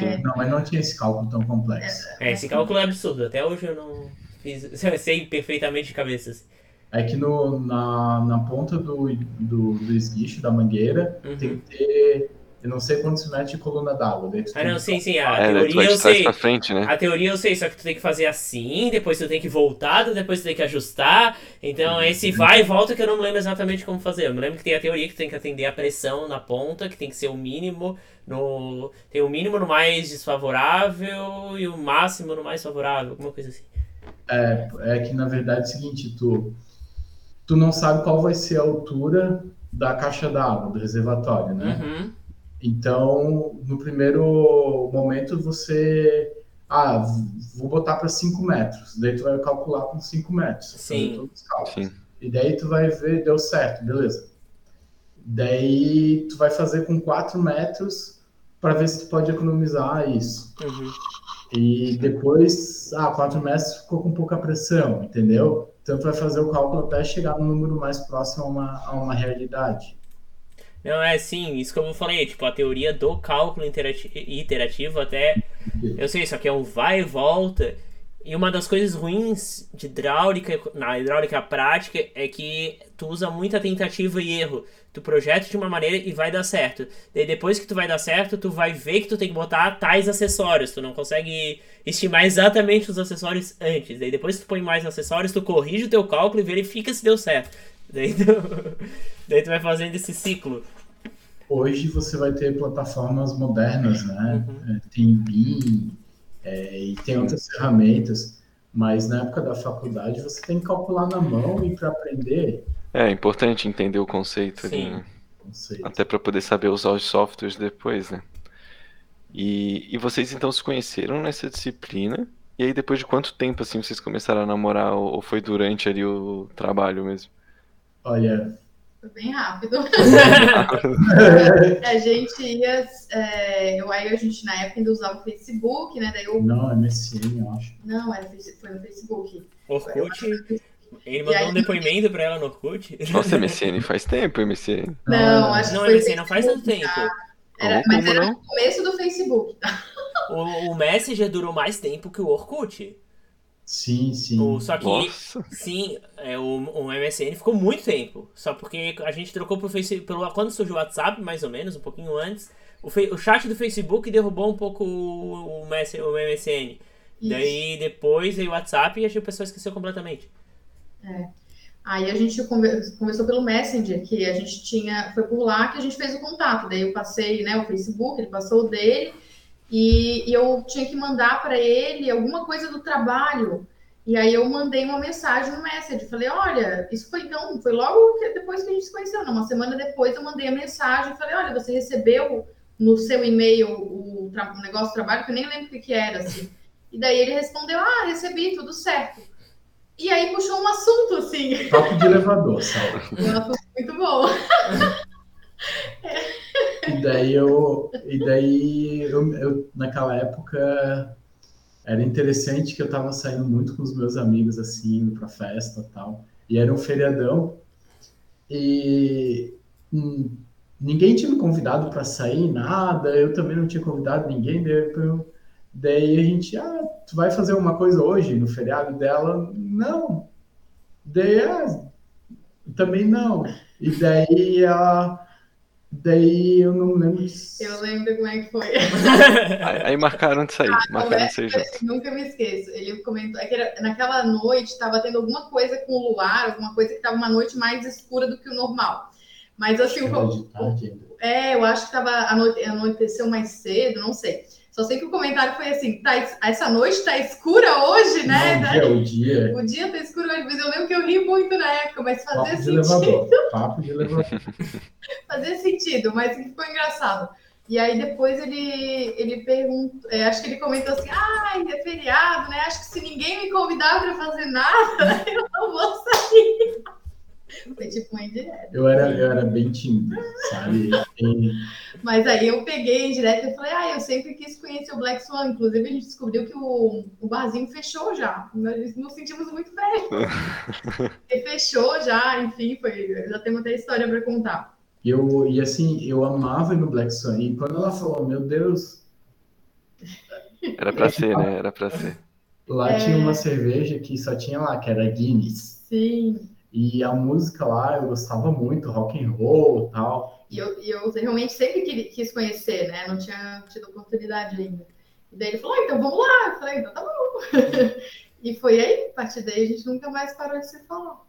É... Não, mas não tinha esse cálculo tão complexo. É, esse cálculo é absurdo. Até hoje eu não fiz. Eu sei perfeitamente de cabeças. É que no, na, na ponta do, do, do esguicho, da mangueira, uhum. tem que ter eu não sei quando se mete coluna d'água. Ah, não, sim, sim. A é, teoria eu sei. Frente, né? A teoria eu sei, só que tu tem que fazer assim, depois tu tem que voltar, depois tu tem que ajustar. Então, uhum. esse vai e volta que eu não me lembro exatamente como fazer. Eu me lembro que tem a teoria que tu tem que atender a pressão na ponta, que tem que ser o mínimo no. Tem o mínimo no mais desfavorável e o máximo no mais favorável, alguma coisa assim. É, é que na verdade é o seguinte, tu, tu não sabe qual vai ser a altura da caixa d'água, do reservatório, né? Uhum. Então, no primeiro momento, você. Ah, vou botar para 5 metros. Daí tu vai calcular com 5 metros. Sim. Sim. E daí tu vai ver, deu certo, beleza. Daí tu vai fazer com 4 metros para ver se tu pode economizar isso. Uhum. E depois, ah, 4 metros ficou com pouca pressão, entendeu? Então tu vai fazer o cálculo até chegar no número mais próximo a uma, a uma realidade. Não, é sim, isso que eu falei, tipo, a teoria do cálculo iterativo até. Eu sei, só que é um vai e volta. E uma das coisas ruins de hidráulica, na hidráulica prática, é que tu usa muita tentativa e erro. Tu projeta de uma maneira e vai dar certo. Daí depois que tu vai dar certo, tu vai ver que tu tem que botar tais acessórios. Tu não consegue estimar exatamente os acessórios antes. Daí depois que tu põe mais acessórios, tu corrige o teu cálculo e verifica se deu certo. Daí tu, daí tu vai fazendo esse ciclo. Hoje você vai ter plataformas modernas, né? Uhum. É, tem BIM é, e tem outras ferramentas, mas na época da faculdade você tem que calcular na mão e para aprender. É, é importante entender o conceito Sim. ali, né? Conceito. Até para poder saber usar os softwares depois, né? E, e vocês então se conheceram nessa disciplina? E aí depois de quanto tempo assim vocês começaram a namorar ou foi durante ali o trabalho mesmo? Olha, foi bem rápido. a gente ia. É, eu, aí a gente na época ainda usava o Facebook, né? Daí eu... Não, é MSN, eu acho. Não, era, foi no Facebook. Orkut. Ele mandou aí, um depoimento pra ela no Orkut. Nossa, MSN faz tempo, MSN. Não, acho que não, foi MSN não faz tanto tempo. Era, mas era no começo do Facebook. O, o Messenger durou mais tempo que o Orkut. Sim, sim. O, só que, Nossa. sim, é, o, o MSN ficou muito tempo. Só porque a gente trocou pro Facebook. Pelo, quando surgiu o WhatsApp, mais ou menos, um pouquinho antes, o, o chat do Facebook derrubou um pouco o, o, MS, o MSN. Isso. Daí depois veio o WhatsApp e a pessoa esqueceu completamente. É. Aí a gente conversou pelo Messenger, que a gente tinha, foi por lá que a gente fez o contato. Daí eu passei, né, o Facebook, ele passou o dele, e, e eu tinha que mandar para ele alguma coisa do trabalho. E aí eu mandei uma mensagem no Messenger, falei, olha, isso foi então, foi logo que, depois que a gente se conheceu, não, uma semana depois eu mandei a mensagem, falei, olha, você recebeu no seu e-mail o, o, negócio de trabalho, que eu nem lembro o que, que era, assim. E daí ele respondeu, ah, recebi, tudo certo. E aí puxou um assunto, assim. Papo de elevador, sabe? Um assunto muito bom. E daí eu, e daí eu, eu, naquela época era interessante que eu estava saindo muito com os meus amigos assim, indo para festa tal. E era um feriadão e hum, ninguém tinha me convidado para sair, nada. Eu também não tinha convidado ninguém. Daí eu, Daí a gente, ah, tu vai fazer uma coisa hoje no feriado dela? Não. Daí, ah, também não. E daí ela. Daí eu não lembro. Eu lembro como é que foi. aí, aí, marcaram de sair. Ah, marcaram de sair junto. Nunca me esqueço. Ele comentou. É que era, naquela noite estava tendo alguma coisa com o luar, alguma coisa que estava uma noite mais escura do que o normal. Mas assim, o, é, eu acho que estava anoiteceu mais cedo, não sei. Só sei que o comentário foi assim: tá, essa noite tá escura hoje, né? Não, dia, o dia. O dia tá escuro hoje, mas eu lembro que eu ri muito na época, mas fazia Papo sentido. De elevador. Papo de elevador. fazia sentido, mas ficou engraçado. E aí depois ele, ele perguntou, é, acho que ele comentou assim, ah, é feriado, né? Acho que se ninguém me convidar para fazer nada, eu não vou sair. Foi tipo uma indireta. Eu era, eu era bem tímido, sabe? Mas aí eu peguei indireta e falei, ah, eu sempre quis conhecer o Black Swan. Inclusive, a gente descobriu que o, o barzinho fechou já. Nós nos sentimos muito velhos. e fechou já, enfim, foi, já temos até história para contar. E, eu, e assim, eu amava ir no Black Swan. E quando ela falou, meu Deus. Era para ser, né? Era para ser. Lá é... tinha uma cerveja que só tinha lá, que era Guinness. Sim. E a música lá eu gostava muito, rock and roll tal. E eu, e eu realmente sempre quis conhecer, né? Não tinha tido oportunidade ainda. E daí ele falou, ah, então vamos lá. Eu falei, então tá bom. e foi aí, a partir daí a gente nunca mais parou de se falar.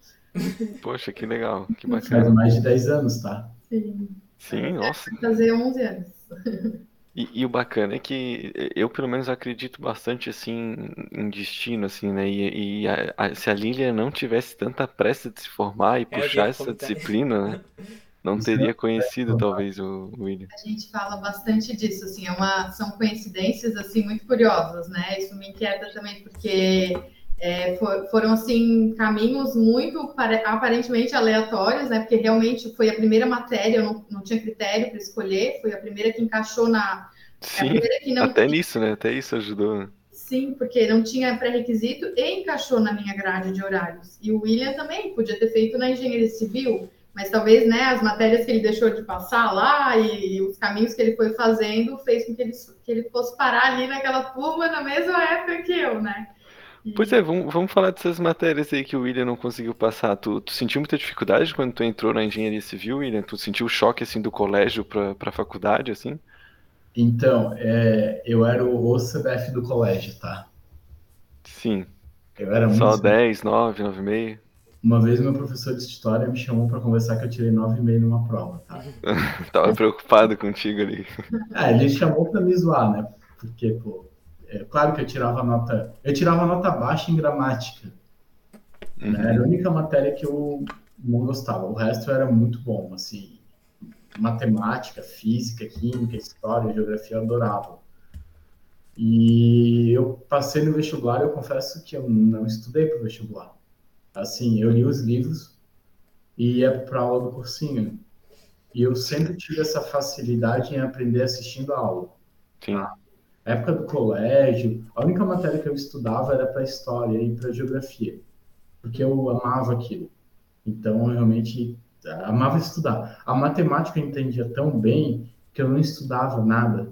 Poxa, que legal, que bacana. Faz mais de 10 anos, tá? Sim. Sim, nossa. Fazer 11 anos. E, e, o bacana é que eu, pelo menos, acredito bastante, assim, em destino, assim, né? E, e a, a, se a Lilia não tivesse tanta pressa de se formar e é, puxar essa disciplina, né? Não teria conhecido, talvez, o William. A gente fala bastante disso, assim, é uma, são coincidências, assim, muito curiosas, né? Isso me inquieta também, porque é, for, foram, assim, caminhos muito, aparentemente, aleatórios, né? Porque realmente foi a primeira matéria, eu não, não tinha critério para escolher, foi a primeira que encaixou na... Sim, não... até nisso, né? Até isso ajudou, né? Sim, porque não tinha pré-requisito e encaixou na minha grade de horários. E o William também podia ter feito na engenharia civil, mas talvez né, as matérias que ele deixou de passar lá e, e os caminhos que ele foi fazendo fez com que ele, que ele fosse parar ali naquela turma na mesma época que eu, né? Pois é, vamos, vamos falar dessas matérias aí que o William não conseguiu passar. Tu, tu sentiu muita dificuldade quando tu entrou na engenharia civil, William? Tu sentiu o choque assim do colégio para a faculdade, assim? Então, é, eu era o OCDF do colégio, tá? Sim. Eu era muito. Só 10, 9, 9,5? Uma vez meu professor de história me chamou para conversar que eu tirei 9,5 numa prova, tá? Tava preocupado contigo ali. É, ele chamou para me zoar, né? Porque, pô, é claro que eu tirava nota. Eu tirava nota baixa em gramática. Uhum. Né? Era a única matéria que eu não gostava. O resto era muito bom, assim. Matemática, física, química, história, geografia, eu adorava. E eu passei no vestibular, eu confesso que eu não estudei para o vestibular. Assim, eu li os livros e ia para aula do cursinho. E eu sempre tive essa facilidade em aprender assistindo a aula. Sim. Tá? época do colégio, a única matéria que eu estudava era para história e para geografia, porque eu amava aquilo. Então, eu realmente amava estudar. A matemática eu entendia tão bem que eu não estudava nada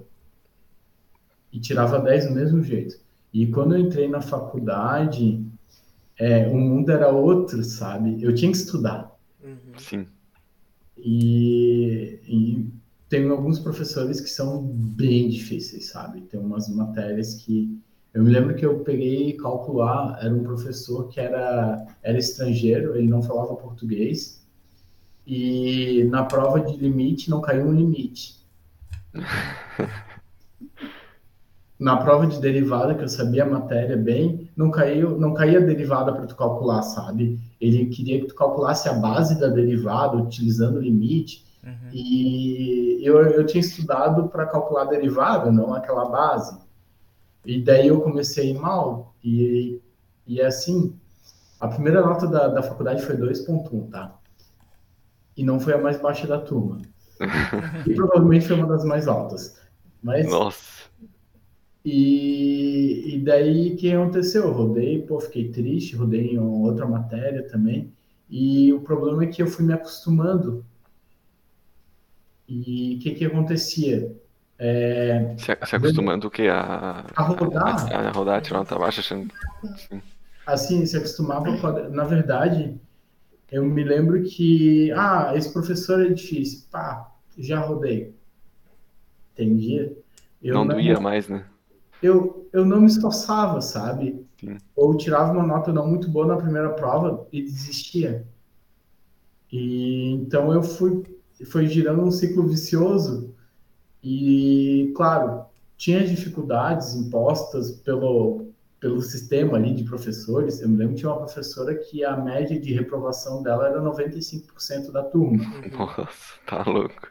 e tirava 10 do mesmo jeito. E quando eu entrei na faculdade, é, o mundo era outro, sabe? Eu tinha que estudar. Uhum. Sim. E, e tem alguns professores que são bem difíceis, sabe? Tem umas matérias que Eu me lembro que eu peguei calcular, era um professor que era, era estrangeiro, ele não falava português, e na prova de limite não caiu um limite. na prova de derivada, que eu sabia a matéria bem, não caiu, não caía derivada para tu calcular, sabe? Ele queria que tu calculasse a base da derivada utilizando o limite. Uhum. E eu, eu tinha estudado para calcular derivada, não aquela base. E daí eu comecei mal. E, e é assim, a primeira nota da, da faculdade foi 2.1, tá? E não foi a mais baixa da turma. e provavelmente foi uma das mais altas. Mas, Nossa. E, e daí o que aconteceu? Eu rodei, pô, fiquei triste, rodei em outra matéria também. E o problema é que eu fui me acostumando. E o que que acontecia? É, se, se acostumando o quê? A, a rodar? A, a, rodar, tirar nota baixa, achando. Sim. Assim, se acostumava. Na verdade, eu me lembro que. Ah, esse professor é difícil. Pá, já rodei. Entendia? Eu não, não doía mais, né? eu, eu não me esforçava, sabe? Sim. Ou tirava uma nota não muito boa na primeira prova e desistia. E então eu fui foi girando um ciclo vicioso e claro tinha dificuldades impostas pelo pelo sistema ali de professores. Eu me lembro que tinha uma professora que a média de reprovação dela era 95% da turma. Nossa, tá louco.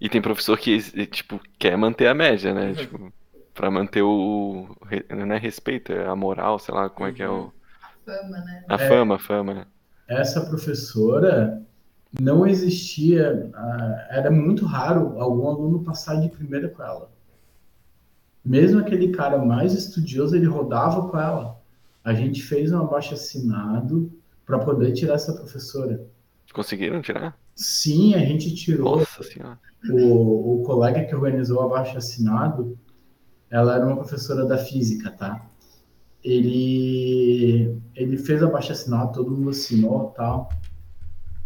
E tem professor que tipo quer manter a média, né? Uhum. Tipo para manter o não é respeito, é a moral, sei lá como é que é o a fama, né? A fama, a fama. Né? Essa professora não existia, era muito raro algum aluno passar de primeira com ela. Mesmo aquele cara mais estudioso, ele rodava com ela. A gente fez um abaixo assinado para poder tirar essa professora. Conseguiram tirar? Sim, a gente tirou. Nossa senhora. O, o colega que organizou o abaixo assinado, ela era uma professora da física, tá? Ele, ele fez abaixo assinado, todo mundo assinou tal.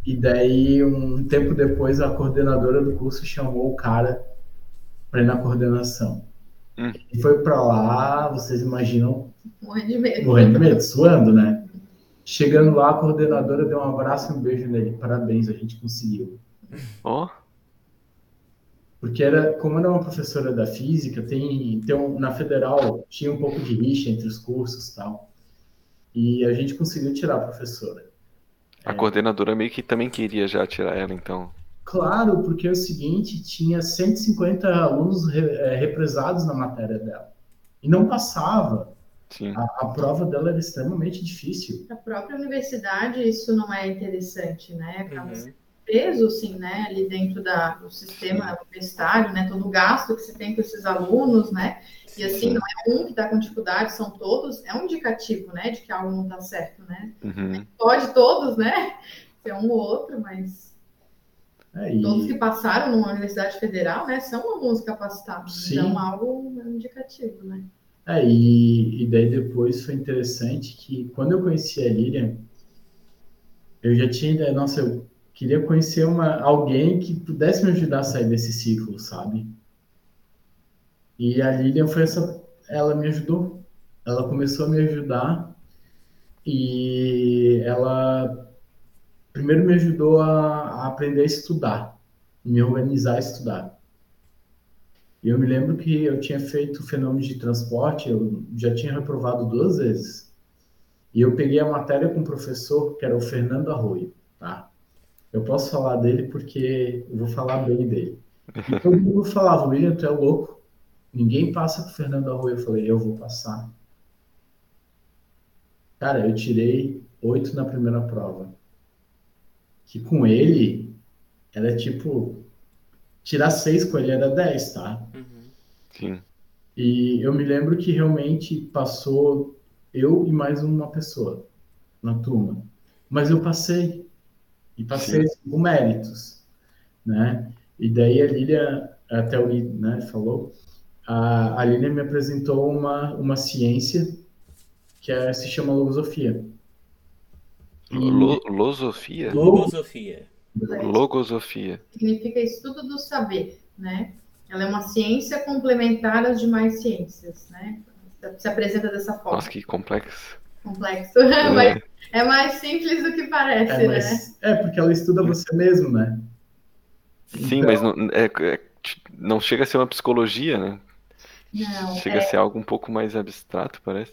E daí, um tempo depois, a coordenadora do curso chamou o cara para ir na coordenação. Hum. E foi para lá, vocês imaginam. Morrendo de medo. Morrendo de medo, suando, né? Chegando lá, a coordenadora deu um abraço e um beijo nele. Parabéns, a gente conseguiu. Ó. Oh. Porque era, como era uma professora da física, tem, tem um, na federal tinha um pouco de rixa entre os cursos e tal. E a gente conseguiu tirar a professora. A é. coordenadora meio que também queria já tirar ela, então. Claro, porque é o seguinte, tinha 150 alunos re, é, represados na matéria dela. E não passava. A, a, prova dela era extremamente difícil. A própria universidade, isso não é interessante, né? Para uhum. você peso, assim, né, ali dentro da, do sistema universitário, né, todo o gasto que você tem com esses alunos, né, e assim, não é um que está com dificuldade, são todos, é um indicativo, né, de que algo não está certo, né. Uhum. Pode todos, né, ser um ou outro, mas é, e... todos que passaram numa universidade federal, né, são alunos capacitados, Sim. então algo é indicativo, né. É, e, e daí depois foi interessante que quando eu conheci a Lilian, eu já tinha ideia, nossa, eu queria conhecer uma, alguém que pudesse me ajudar a sair desse ciclo, sabe? E a Lilian foi essa, ela me ajudou. Ela começou a me ajudar e ela primeiro me ajudou a, a aprender a estudar, me organizar a estudar. Eu me lembro que eu tinha feito fenômenos de transporte, eu já tinha reprovado duas vezes. E eu peguei a matéria com o professor, que era o Fernando Arroio, tá? Eu posso falar dele porque eu vou falar bem dele. E todo mundo falava, William, tu é louco. Ninguém passa com o Fernando Arroio. Eu falei, eu vou passar. Cara, eu tirei oito na primeira prova. Que com ele, era tipo. Tirar seis com ele era dez, tá? Uhum. Sim. E eu me lembro que realmente passou eu e mais uma pessoa na turma. Mas eu passei e passei Sim. com méritos, né? E daí a Lília, até o né, falou, a, a Lília me apresentou uma, uma ciência que é, se chama logosofia. losofia? Logosofia. Logosofia. Significa estudo do saber, né? Ela é uma ciência complementar às demais ciências, né? se apresenta dessa forma. Nossa, que complexo. Complexo. É. Mas é mais simples do que parece, É, né? mas, é porque ela estuda você mesmo, né? Sim, Então- mas não, é- é- não chega a ser uma psicologia, né? Não, Chega a ser algo um pouco mais abstrato, parece.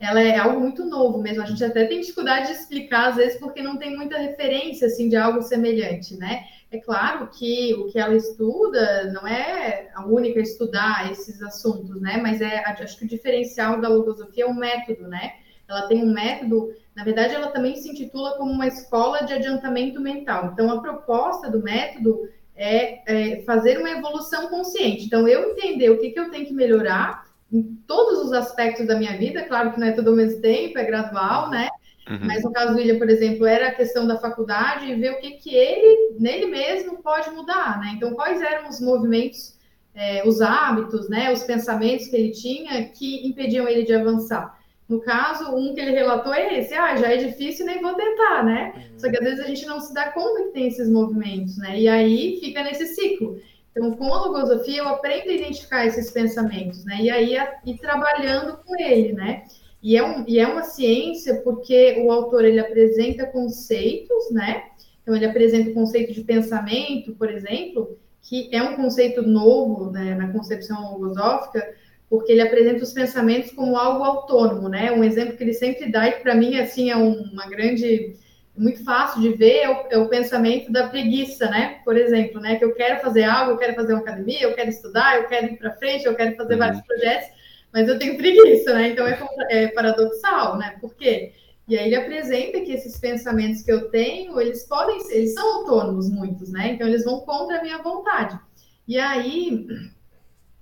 ela é algo muito novo mesmo. A gente até tem dificuldade de explicar, às vezes, porque não tem muita referência assim, de algo semelhante, né? É claro que o que ela estuda não é a única a estudar esses assuntos, né? Mas é, acho que o diferencial da logosofia é o método, né? Ela tem um método, na verdade, ela também se intitula como uma escola de adiantamento mental. Então, a proposta do método é, é fazer uma evolução consciente. Então, eu entender o que, que eu tenho que melhorar em todos os aspectos da minha vida, claro que não é tudo ao mesmo tempo, é gradual, né? Uhum. Mas no caso do William, por exemplo, era a questão da faculdade e ver o que, que ele, nele mesmo, pode mudar, né? Então, quais eram os movimentos, é, os hábitos, né? Os pensamentos que ele tinha que impediam ele de avançar. No caso, um que ele relatou é esse, ah, já é difícil, nem vou tentar, né? Só que às vezes a gente não se dá conta que tem esses movimentos, né? E aí fica nesse ciclo. Então, com a logosofia, eu aprendo a identificar esses pensamentos, né? E aí a, ir trabalhando com ele, né? E é, um, e é uma ciência porque o autor ele apresenta conceitos, né? Então ele apresenta o conceito de pensamento, por exemplo, que é um conceito novo né, na concepção logosófica, porque ele apresenta os pensamentos como algo autônomo, né? Um exemplo que ele sempre dá e que para mim assim é uma grande muito fácil de ver é o, é o, pensamento da preguiça, né? Por exemplo, né? Que eu quero fazer algo, eu quero fazer uma academia, eu quero estudar, eu quero ir para frente, eu quero fazer uhum. vários projetos, mas eu tenho preguiça, né? Então é, é, paradoxal, né? Por quê? E aí ele apresenta que esses pensamentos que eu tenho, eles podem ser, eles são autônomos muitos, né? Então eles vão contra a minha vontade. E aí,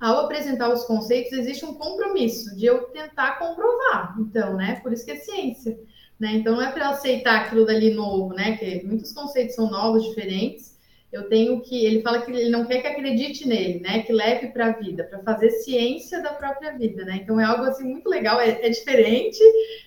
ao apresentar os conceitos, existe um compromisso de eu tentar comprovar. Então, né? Por isso que é ciência. Né? Então não é para aceitar aquilo dali novo, né? Que muitos conceitos são novos, diferentes. Eu tenho que, ele fala que ele não quer que acredite nele, né? Que leve para a vida, para fazer ciência da própria vida, né? Então é algo assim muito legal, é, é diferente,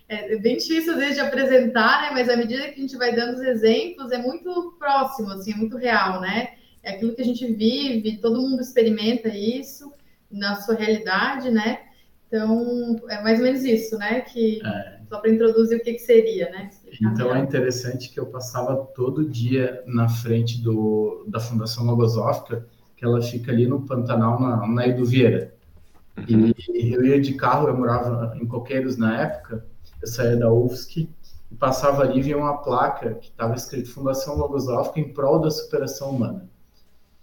é, bem difícil às vezes de apresentar, né? Mas à medida que a gente vai dando os exemplos, é muito próximo, assim, é muito real, né? É aquilo que a gente vive, todo mundo experimenta isso na sua realidade, né? Então é mais ou menos isso, né? Que É. só para introduzir o que, que seria, né? Então é interessante que eu passava todo dia na frente do, da Fundação Logosófica, que ela fica ali no Pantanal, na, na Eduvieira. Uhum. E eu ia de carro, eu morava em Coqueiros na época, eu saía da UFSC e passava ali e via uma placa que estava escrito Fundação Logosófica em prol da superação humana.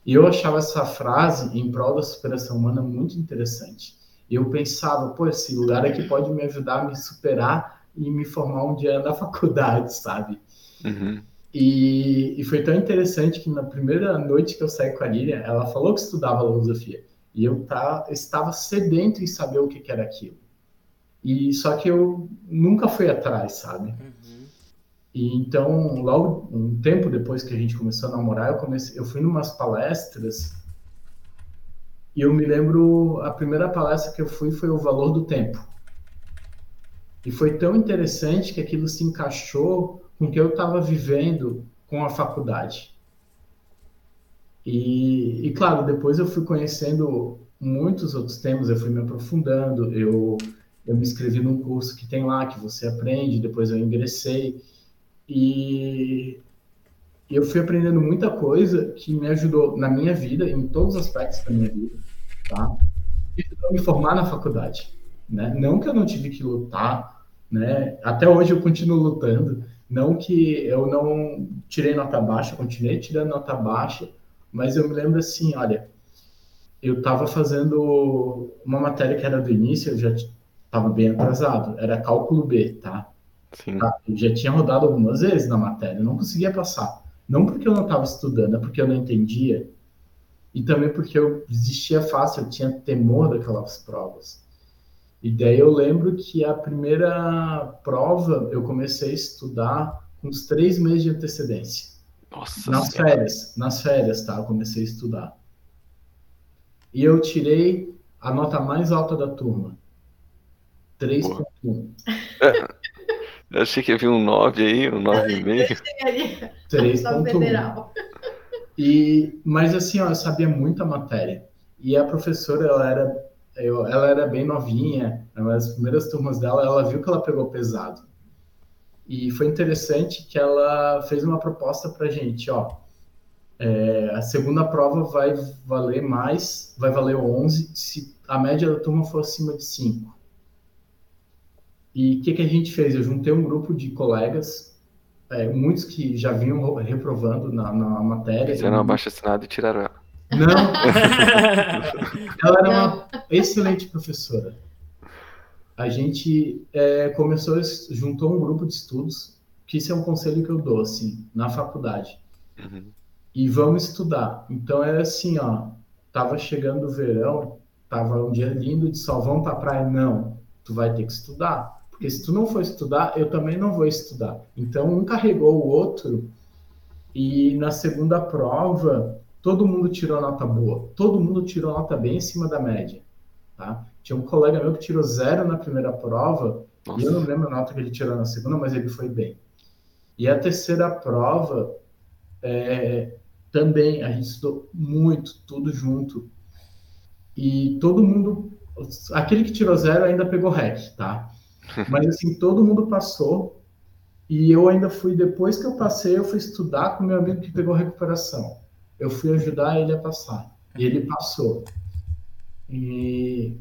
E eu achava essa frase, em prol da superação humana, muito interessante. E eu pensava, pô, esse lugar aqui pode me ajudar a me superar e me formar um dia na faculdade, sabe? Uhum. E, e, foi tão interessante que na primeira noite que eu saí com a Lília, ela falou que estudava filosofia. E eu tá, estava sedento em saber o que, que era aquilo. E só que eu nunca fui atrás, sabe? Uhum. E então, logo um tempo depois que a gente começou a namorar, eu comecei, eu fui numas palestras e eu me lembro a primeira palestra que eu fui foi o valor do tempo. E foi tão interessante que aquilo se encaixou com o que eu estava vivendo com a faculdade. E, e, claro, depois eu fui conhecendo muitos outros temas, eu fui me aprofundando, eu, eu me inscrevi num curso que tem lá, que você aprende, depois eu ingressei. E eu fui aprendendo muita coisa que me ajudou na minha vida, em todos os aspectos da minha vida, tá? E me formar na faculdade, né? Não que eu não tive que lutar, né? Até hoje eu continuo lutando, não que eu não tirei nota baixa, continuei tirando nota baixa, mas eu me lembro assim, olha, eu estava fazendo uma matéria que era do início, eu já estava bem atrasado, era cálculo B, tá? Sim. Tá? Eu já tinha rodado algumas vezes na matéria, eu não conseguia passar. Não porque eu não estava estudando, é porque eu não entendia. E também porque eu desistia fácil, eu tinha temor daquelas provas. E daí eu lembro que a primeira prova eu comecei a estudar com uns três meses de antecedência. Nossa Nas Senhora. férias, nas férias, tá? Eu comecei a estudar. E eu tirei a nota mais alta da turma. 3.1. Eu achei que havia um 9 aí, um 9,5. Engenharia 3.1. Federal. E, mas assim, ó, eu sabia muita matéria. E a professora, ela era eu, ela era bem novinha, nas primeiras turmas dela, ela viu que ela pegou pesado. E foi interessante que ela fez uma proposta para gente, ó, é, a segunda prova vai valer mais, vai valer 11 se a média da turma for acima de 5. E o que, que a gente fez? Eu juntei um grupo de colegas, é, muitos que já vinham reprovando na, na matéria. Fizeram uma baixa assinada e tiraram ela. Não! ela era uma excelente professora. A gente é, começou, juntou um grupo de estudos, que isso é um conselho que eu dou, assim, na faculdade. Uhum. E vamos estudar. Então era assim, ó, tava chegando o verão, tava um dia lindo de sol, vamos pra praia? Não, tu vai ter que estudar. Porque se tu não for estudar, eu também não vou estudar. Então um carregou o outro e na segunda prova todo mundo tirou nota boa, todo mundo tirou nota bem em cima da média, tá? Tinha um colega meu que tirou zero na primeira prova Nossa. e eu não lembro a nota que ele tirou na segunda, mas ele foi bem. E a terceira prova é, também a gente estudou muito, tudo junto. E todo mundo, aquele que tirou zero ainda pegou REC, tá? Mas assim, todo mundo passou. E eu ainda fui, depois que eu passei, eu fui estudar com meu amigo que pegou recuperação. Eu fui ajudar ele a passar. E ele passou. E,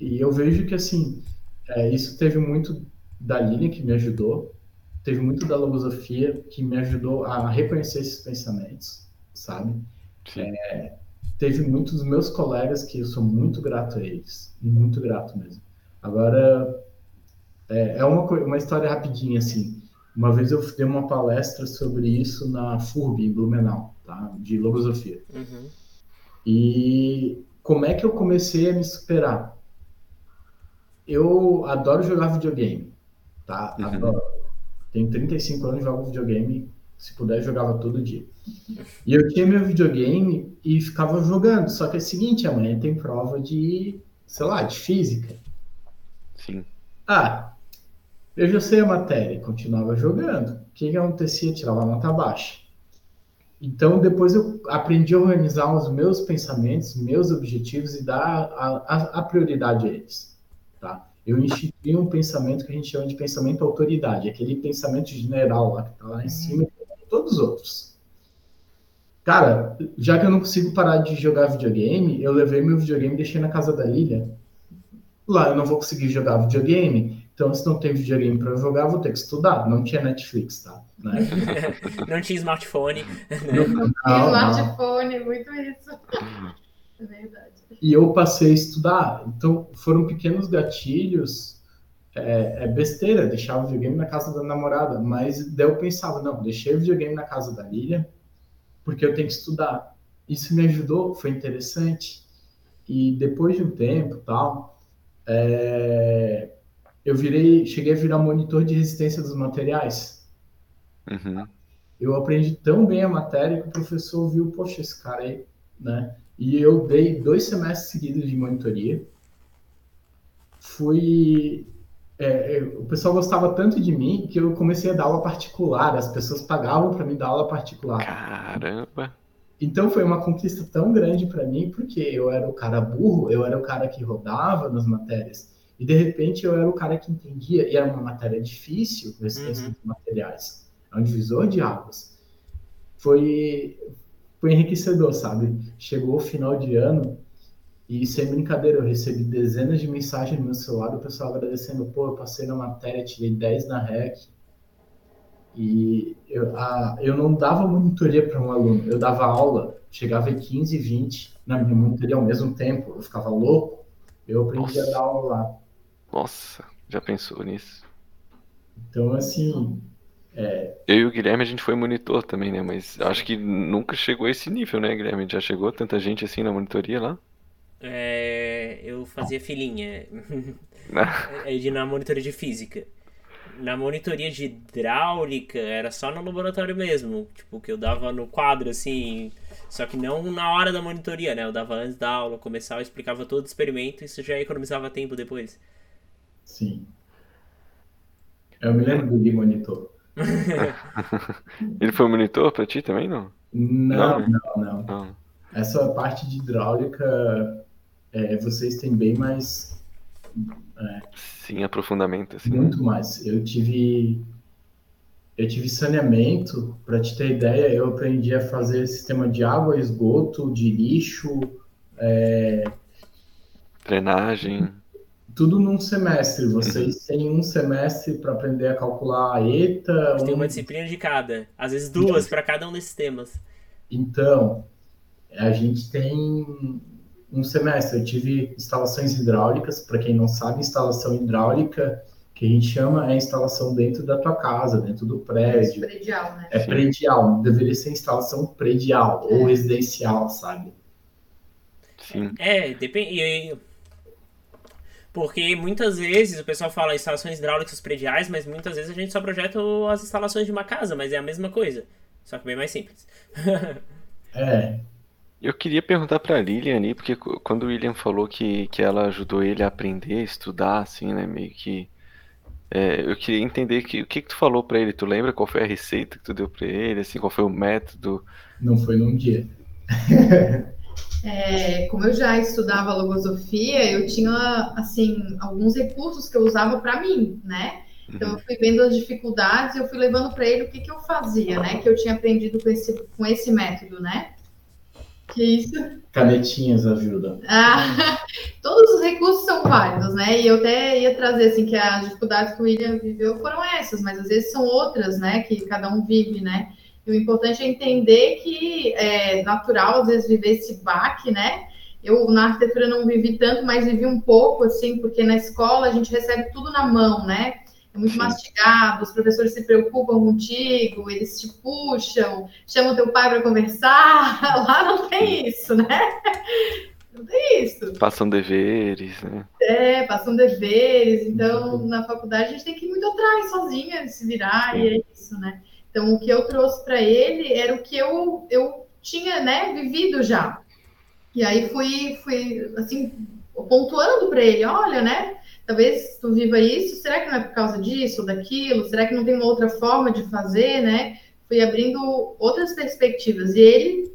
e eu vejo que, assim, é, isso teve muito da Lilian, que me ajudou. Teve muito da logosofia, que me ajudou a reconhecer esses pensamentos, sabe? É, teve muitos dos meus colegas que eu sou muito grato a eles. Muito grato mesmo. Agora, é, é uma, uma história rapidinha, assim. Uma vez eu dei uma palestra sobre isso na FURB, em Blumenau, tá? de logosofia. Uhum. E como é que eu comecei a me superar? Eu adoro jogar videogame, tá? Uhum. Adoro. Tenho 35 anos, jogo videogame. Se puder, jogava todo dia. E eu tinha meu videogame e ficava jogando. Só que é o seguinte, amanhã tem prova de, sei lá, de física. Sim. Ah, eu já sei a matéria, continuava jogando. O que, que acontecia? Tirava a nota baixa. Então, depois eu aprendi a organizar os meus pensamentos, meus objetivos e dar a, a, a prioridade a eles. Tá? Eu instituí um pensamento que a gente chama de pensamento autoridade, aquele pensamento general lá que está lá em cima de todos os outros. Cara, já que eu não consigo parar de jogar videogame, eu levei meu videogame e deixei na casa da Lilia. Lá eu não vou conseguir jogar videogame, então, se não tem videogame para jogar, vou ter que estudar. Não tinha Netflix, tá? Né? não tinha smartphone. Não, não, não, smartphone, muito isso. É verdade. E eu passei a estudar. Então, foram pequenos gatilhos. É, é besteira deixar o videogame na casa da namorada. Mas daí eu pensava, não, deixei o videogame na casa da Lilian, porque eu tenho que estudar. Isso me ajudou, foi interessante. E depois de um tempo tal, é, eu virei, cheguei a virar monitor de resistência dos materiais. Uhum. Eu aprendi tão bem a matéria que o professor viu, poxa, esse cara aí, né? E eu dei dois semestres seguidos de monitoria. Fui. É, é o pessoal gostava tanto de mim que eu comecei a dar aula particular. As pessoas pagavam para mim dar aula particular. Caramba! Então foi uma conquista tão grande para mim, porque eu era o cara burro, eu era o cara que rodava nas matérias. E de repente eu era o cara que entendia, e era uma matéria difícil, resistência uhum. de materiais. É um divisor de águas. Foi, foi enriquecedor, sabe? Chegou o final de ano e, sem brincadeira, eu recebi dezenas de mensagens no meu celular do pessoal agradecendo: pô, eu passei na matéria, tirei 10 na REC. E eu, a, eu não dava monitoria para um aluno, eu dava aula, chegava em 15, 20 na minha monitoria ao mesmo tempo, eu ficava louco. Eu aprendi Nossa. a dar aula lá. Nossa, já pensou nisso? Então, assim. É... Eu e o Guilherme, a gente foi monitor também, né? Mas acho que nunca chegou a esse nível, né, Guilherme? Já chegou tanta gente assim na monitoria lá? É, eu fazia filinha. é de, na monitoria de física. Na monitoria de hidráulica era só no laboratório mesmo. Tipo, que eu dava no quadro, assim. Só que não na hora da monitoria, né? Eu dava antes da aula, começava, explicava todo o experimento e isso já economizava tempo depois. Sim. Eu me lembro do Gui Monitor. Ele foi monitor para ti também, não? Não, não, não, não? Essa parte de hidráulica é, vocês têm bem mais. É, Sim, aprofundamento. Assim. Muito mais. Eu tive. Eu tive saneamento, para te ter ideia, eu aprendi a fazer sistema de água, esgoto, de lixo, é... drenagem. Tudo num semestre. Vocês uhum. têm um semestre para aprender a calcular a ETA. Um... Tem uma disciplina de cada, às vezes duas para cada um desses temas. Então, a gente tem um semestre. Eu tive instalações hidráulicas. Para quem não sabe, instalação hidráulica que a gente chama é instalação dentro da tua casa, dentro do prédio. É predial, né? É predial, deveria ser instalação predial é. ou residencial, sabe? Sim. É, depende. Porque muitas vezes o pessoal fala instalações hidráulicas prediais, mas muitas vezes a gente só projeta as instalações de uma casa, mas é a mesma coisa. Só que bem mais simples. é. Eu queria perguntar pra Lilian ali, porque quando o William falou que, que ela ajudou ele a aprender, a estudar, assim, né, meio que... É, eu queria entender que, o que, que tu falou pra ele, tu lembra qual foi a receita que tu deu pra ele, assim, qual foi o método? Não foi num dia. é, como eu já estudava logosofia, eu tinha, assim, alguns recursos que eu usava para mim, né? Então eu fui vendo as dificuldades, eu fui levando para ele o que, que eu fazia, né? Que eu tinha aprendido com esse, com esse método, né? Que isso? Canetinhas ajudam. Ah, todos os recursos são válidos, né? E eu até ia trazer assim que as dificuldades que o William viveu foram essas, mas às vezes são outras, né? Que cada um vive, né? E o importante é entender que é natural às vezes viver esse baque, né? Eu na arquitetura não vivi tanto, mas vivi um pouco assim, porque na escola a gente recebe tudo na mão, né? é muito mastigado, os professores se preocupam contigo, eles te puxam, chamam teu pai para conversar. Lá não tem isso, né? Não tem isso. Passam deveres, né? É, passam deveres. Então, na faculdade, a gente tem que ir muito atrás, sozinha, se virar, Sim. e é isso, né? Então, o que eu trouxe para ele era o que eu, eu tinha, né, vivido já. E aí fui, fui assim, pontuando para ele, olha, né? talvez tu viva isso, será que não é por causa disso, daquilo? Será que não tem uma outra forma de fazer, né? Fui abrindo outras perspectivas e ele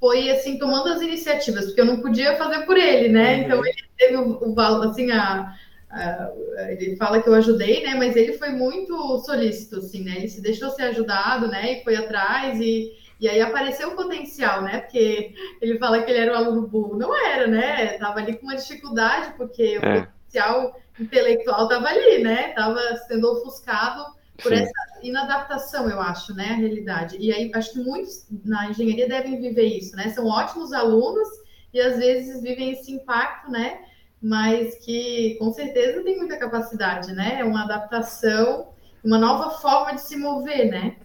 foi assim tomando as iniciativas, porque eu não podia fazer por ele, né? Uhum. Então ele teve o, o assim a, a, ele fala que eu ajudei, né? Mas ele foi muito solícito, assim, né? Ele se deixou ser ajudado, né? E foi atrás e e aí apareceu o potencial, né? Porque ele fala que ele era um aluno burro. Não era, né? Tava ali com uma dificuldade, porque é. o potencial intelectual estava ali, né? Estava sendo ofuscado por Sim. essa inadaptação, eu acho, né? A realidade. E aí, acho que muitos na engenharia devem viver isso, né? São ótimos alunos e às vezes vivem esse impacto, né? Mas que com certeza tem muita capacidade, né? É uma adaptação, uma nova forma de se mover, né?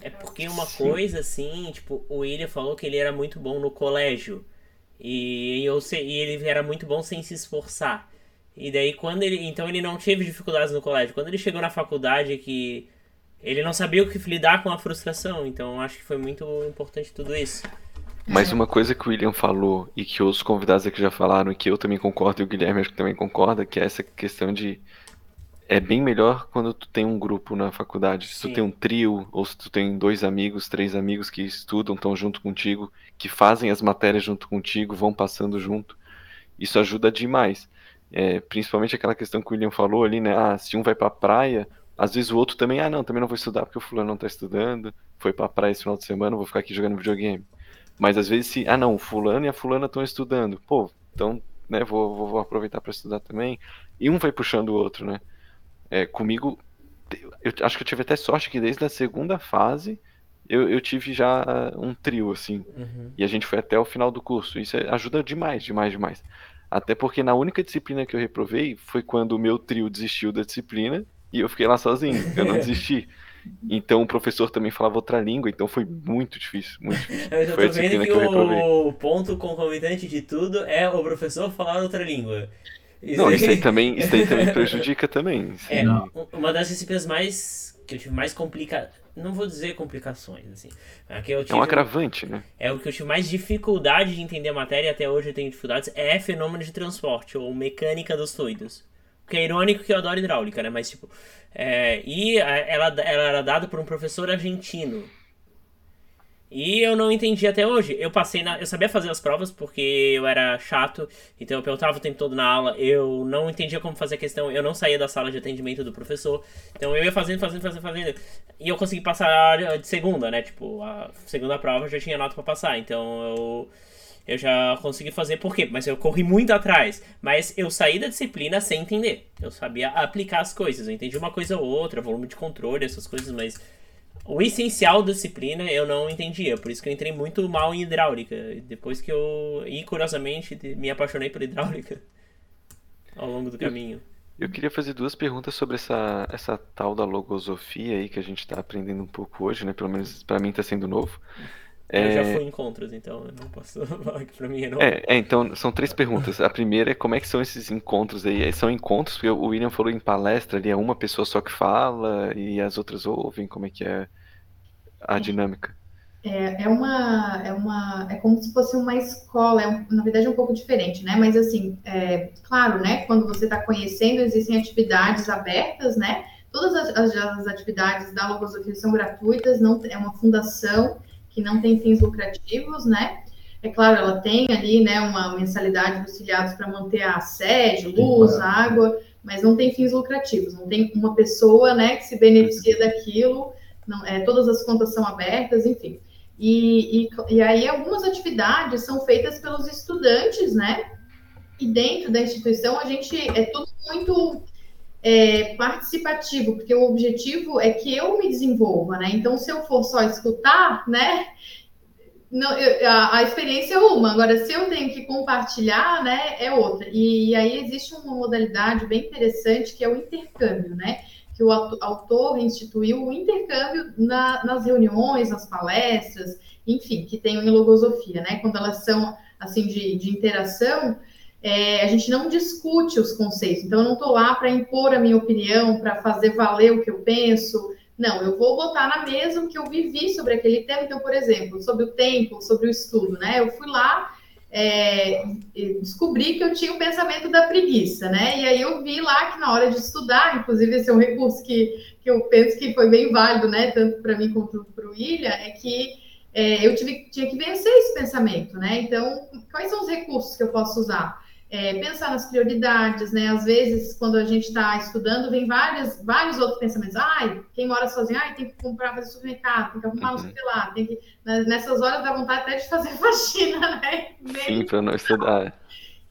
É porque uma coisa assim, tipo, o William falou que ele era muito bom no colégio. E, eu, e ele era muito bom sem se esforçar. E daí quando ele. Então ele não teve dificuldades no colégio. Quando ele chegou na faculdade que. Ele não sabia o que lidar com a frustração. Então acho que foi muito importante tudo isso. Mas uma coisa que o William falou e que os convidados aqui já falaram e que eu também concordo e o Guilherme acho que também concorda, que é essa questão de é bem melhor quando tu tem um grupo na faculdade. Se Sim. tu tem um trio, ou se tu tem dois amigos, três amigos que estudam, estão junto contigo, que fazem as matérias junto contigo, vão passando junto. Isso ajuda demais. É, principalmente aquela questão que o William falou ali, né? Ah, se um vai pra praia, às vezes o outro também, ah, não, também não vou estudar porque o fulano não tá estudando, foi pra praia esse final de semana, vou ficar aqui jogando videogame. Mas às vezes se, ah, não, o fulano e a fulana estão estudando, pô, então, né, vou, vou, vou aproveitar para estudar também. E um vai puxando o outro, né? É, comigo, eu acho que eu tive até sorte que desde a segunda fase eu, eu tive já um trio, assim. Uhum. E a gente foi até o final do curso. Isso ajuda demais, demais, demais. Até porque na única disciplina que eu reprovei foi quando o meu trio desistiu da disciplina e eu fiquei lá sozinho, eu não desisti. Então o professor também falava outra língua, então foi muito difícil, muito difícil. Eu já foi tô vendo que, que o ponto concomitante de tudo é o professor falar outra língua. Isso não, isso aí também, isso aí também prejudica também. É, uma das disciplinas mais que eu tive mais complicada não vou dizer complicações, assim. É, tive, é um agravante, né? É o que eu tive mais dificuldade de entender a matéria, e até hoje eu tenho dificuldades, é fenômeno de transporte, ou mecânica dos fluidos. Que é irônico que eu adoro hidráulica, né? Mas, tipo... É, e ela, ela era dada por um professor argentino. E eu não entendi até hoje. Eu passei na. Eu sabia fazer as provas porque eu era chato, então eu perguntava o tempo todo na aula. Eu não entendia como fazer a questão, eu não saía da sala de atendimento do professor. Então eu ia fazendo, fazendo, fazendo, fazendo. E eu consegui passar de segunda, né? Tipo, a segunda prova eu já tinha nota para passar. Então eu. Eu já consegui fazer, por quê? Mas eu corri muito atrás. Mas eu saí da disciplina sem entender. Eu sabia aplicar as coisas. Eu entendi uma coisa ou outra, volume de controle, essas coisas, mas o essencial da disciplina eu não entendia, por isso que eu entrei muito mal em hidráulica. Depois que eu, e curiosamente, me apaixonei por hidráulica ao longo do caminho. Eu queria fazer duas perguntas sobre essa, essa tal da logosofia aí que a gente está aprendendo um pouco hoje, né? Pelo menos para mim está sendo novo. Eu já fui em encontros, então eu não posso falar que pra mim é novo. É, é, então são três perguntas. A primeira é como é que são esses encontros aí? São encontros, porque o William falou em palestra ali, é uma pessoa só que fala e as outras ouvem, como é que é a dinâmica? É, é uma, é uma, é como se fosse uma escola, é um, na verdade é um pouco diferente, né? Mas assim, é, claro, né? Quando você está conhecendo, existem atividades abertas, né? Todas as, as, as atividades da Logosofia são gratuitas, não é uma fundação que não tem fins lucrativos, né? É claro, ela tem ali, né, uma mensalidade dos filiados para manter a sede, luz, água, mas não tem fins lucrativos, não tem uma pessoa, né, que se beneficia daquilo, não, é, todas as contas são abertas, enfim. E, e, e aí algumas atividades são feitas pelos estudantes, né? E dentro da instituição a gente é tudo muito é, participativo, porque o objetivo é que eu me desenvolva, né? Então, se eu for só escutar, né? Não, eu, a, a, experiência é uma, agora se eu tenho que compartilhar, né, é outra. E, e, aí existe uma modalidade bem interessante que é o intercâmbio, né? Que o autor instituiu o intercâmbio na, nas reuniões, nas palestras, enfim, que tem em logosofia, né? Quando elas são assim de, de interação, é, a gente não discute os conceitos. Então, eu não estou lá para impor a minha opinião, para fazer valer o que eu penso. Não, eu vou botar na mesa o que eu vivi sobre aquele tema. Então, por exemplo, sobre o tempo, sobre o estudo, né? Eu fui lá, é, descobri que eu tinha o pensamento da preguiça, né? E aí eu vi lá que na hora de estudar, inclusive esse é um recurso que, que eu penso que foi bem válido, né? Tanto para mim quanto para o William, é que é, eu tive, tinha que vencer esse pensamento, né? Então, quais são os recursos que eu posso usar? É, pensar nas prioridades, né? Às vezes, quando a gente está estudando, vem várias, vários outros pensamentos. Ai, quem mora sozinho, ai, tem que comprar, fazer supermercado, tem que arrumar uhum. o lá, tem que... Né, nessas horas dá vontade até de fazer faxina, né? Sim, para não estudar.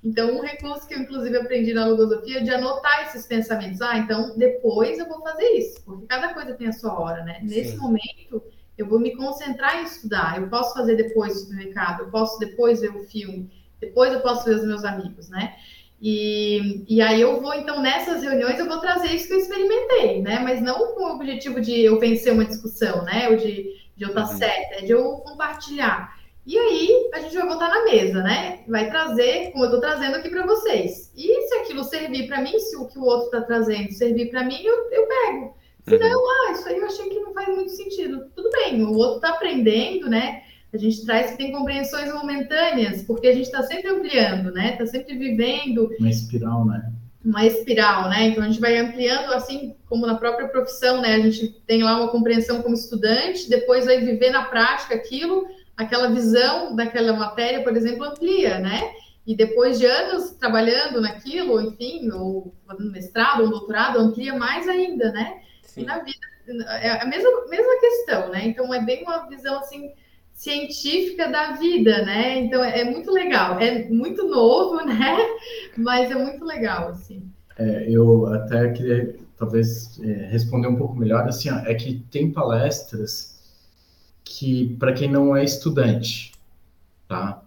Então, um recurso que eu, inclusive, aprendi na logosofia é de anotar esses pensamentos. Ah, então, depois eu vou fazer isso, porque cada coisa tem a sua hora, né? Sim. Nesse momento, eu vou me concentrar em estudar. Eu posso fazer depois o supermercado, eu posso depois ver o filme depois eu posso ver os meus amigos, né? E, e aí eu vou, então, nessas reuniões, eu vou trazer isso que eu experimentei, né? Mas não com o objetivo de eu vencer uma discussão, né? Ou de, de eu estar uhum. certa, é de eu compartilhar. E aí a gente vai botar na mesa, né? Vai trazer, como eu estou trazendo aqui para vocês. E se aquilo servir para mim, se o que o outro está trazendo servir para mim, eu, eu pego. Se não, uhum. ah, isso aí eu achei que não faz muito sentido. Tudo bem, o outro está aprendendo, né? A gente traz que tem compreensões momentâneas, porque a gente está sempre ampliando, né? Está sempre vivendo. Uma espiral, né? Uma espiral, né? Então a gente vai ampliando, assim como na própria profissão, né? A gente tem lá uma compreensão como estudante, depois vai viver na prática aquilo, aquela visão daquela matéria, por exemplo, amplia, né? E depois de anos trabalhando naquilo, enfim, ou fazendo mestrado ou doutorado, amplia mais ainda, né? Sim. E na vida é a mesma, mesma questão, né? Então é bem uma visão assim científica da vida, né? Então é muito legal, é muito novo, né? Mas é muito legal, assim. É, eu até queria talvez é, responder um pouco melhor, assim, ó, é que tem palestras que para quem não é estudante, tá?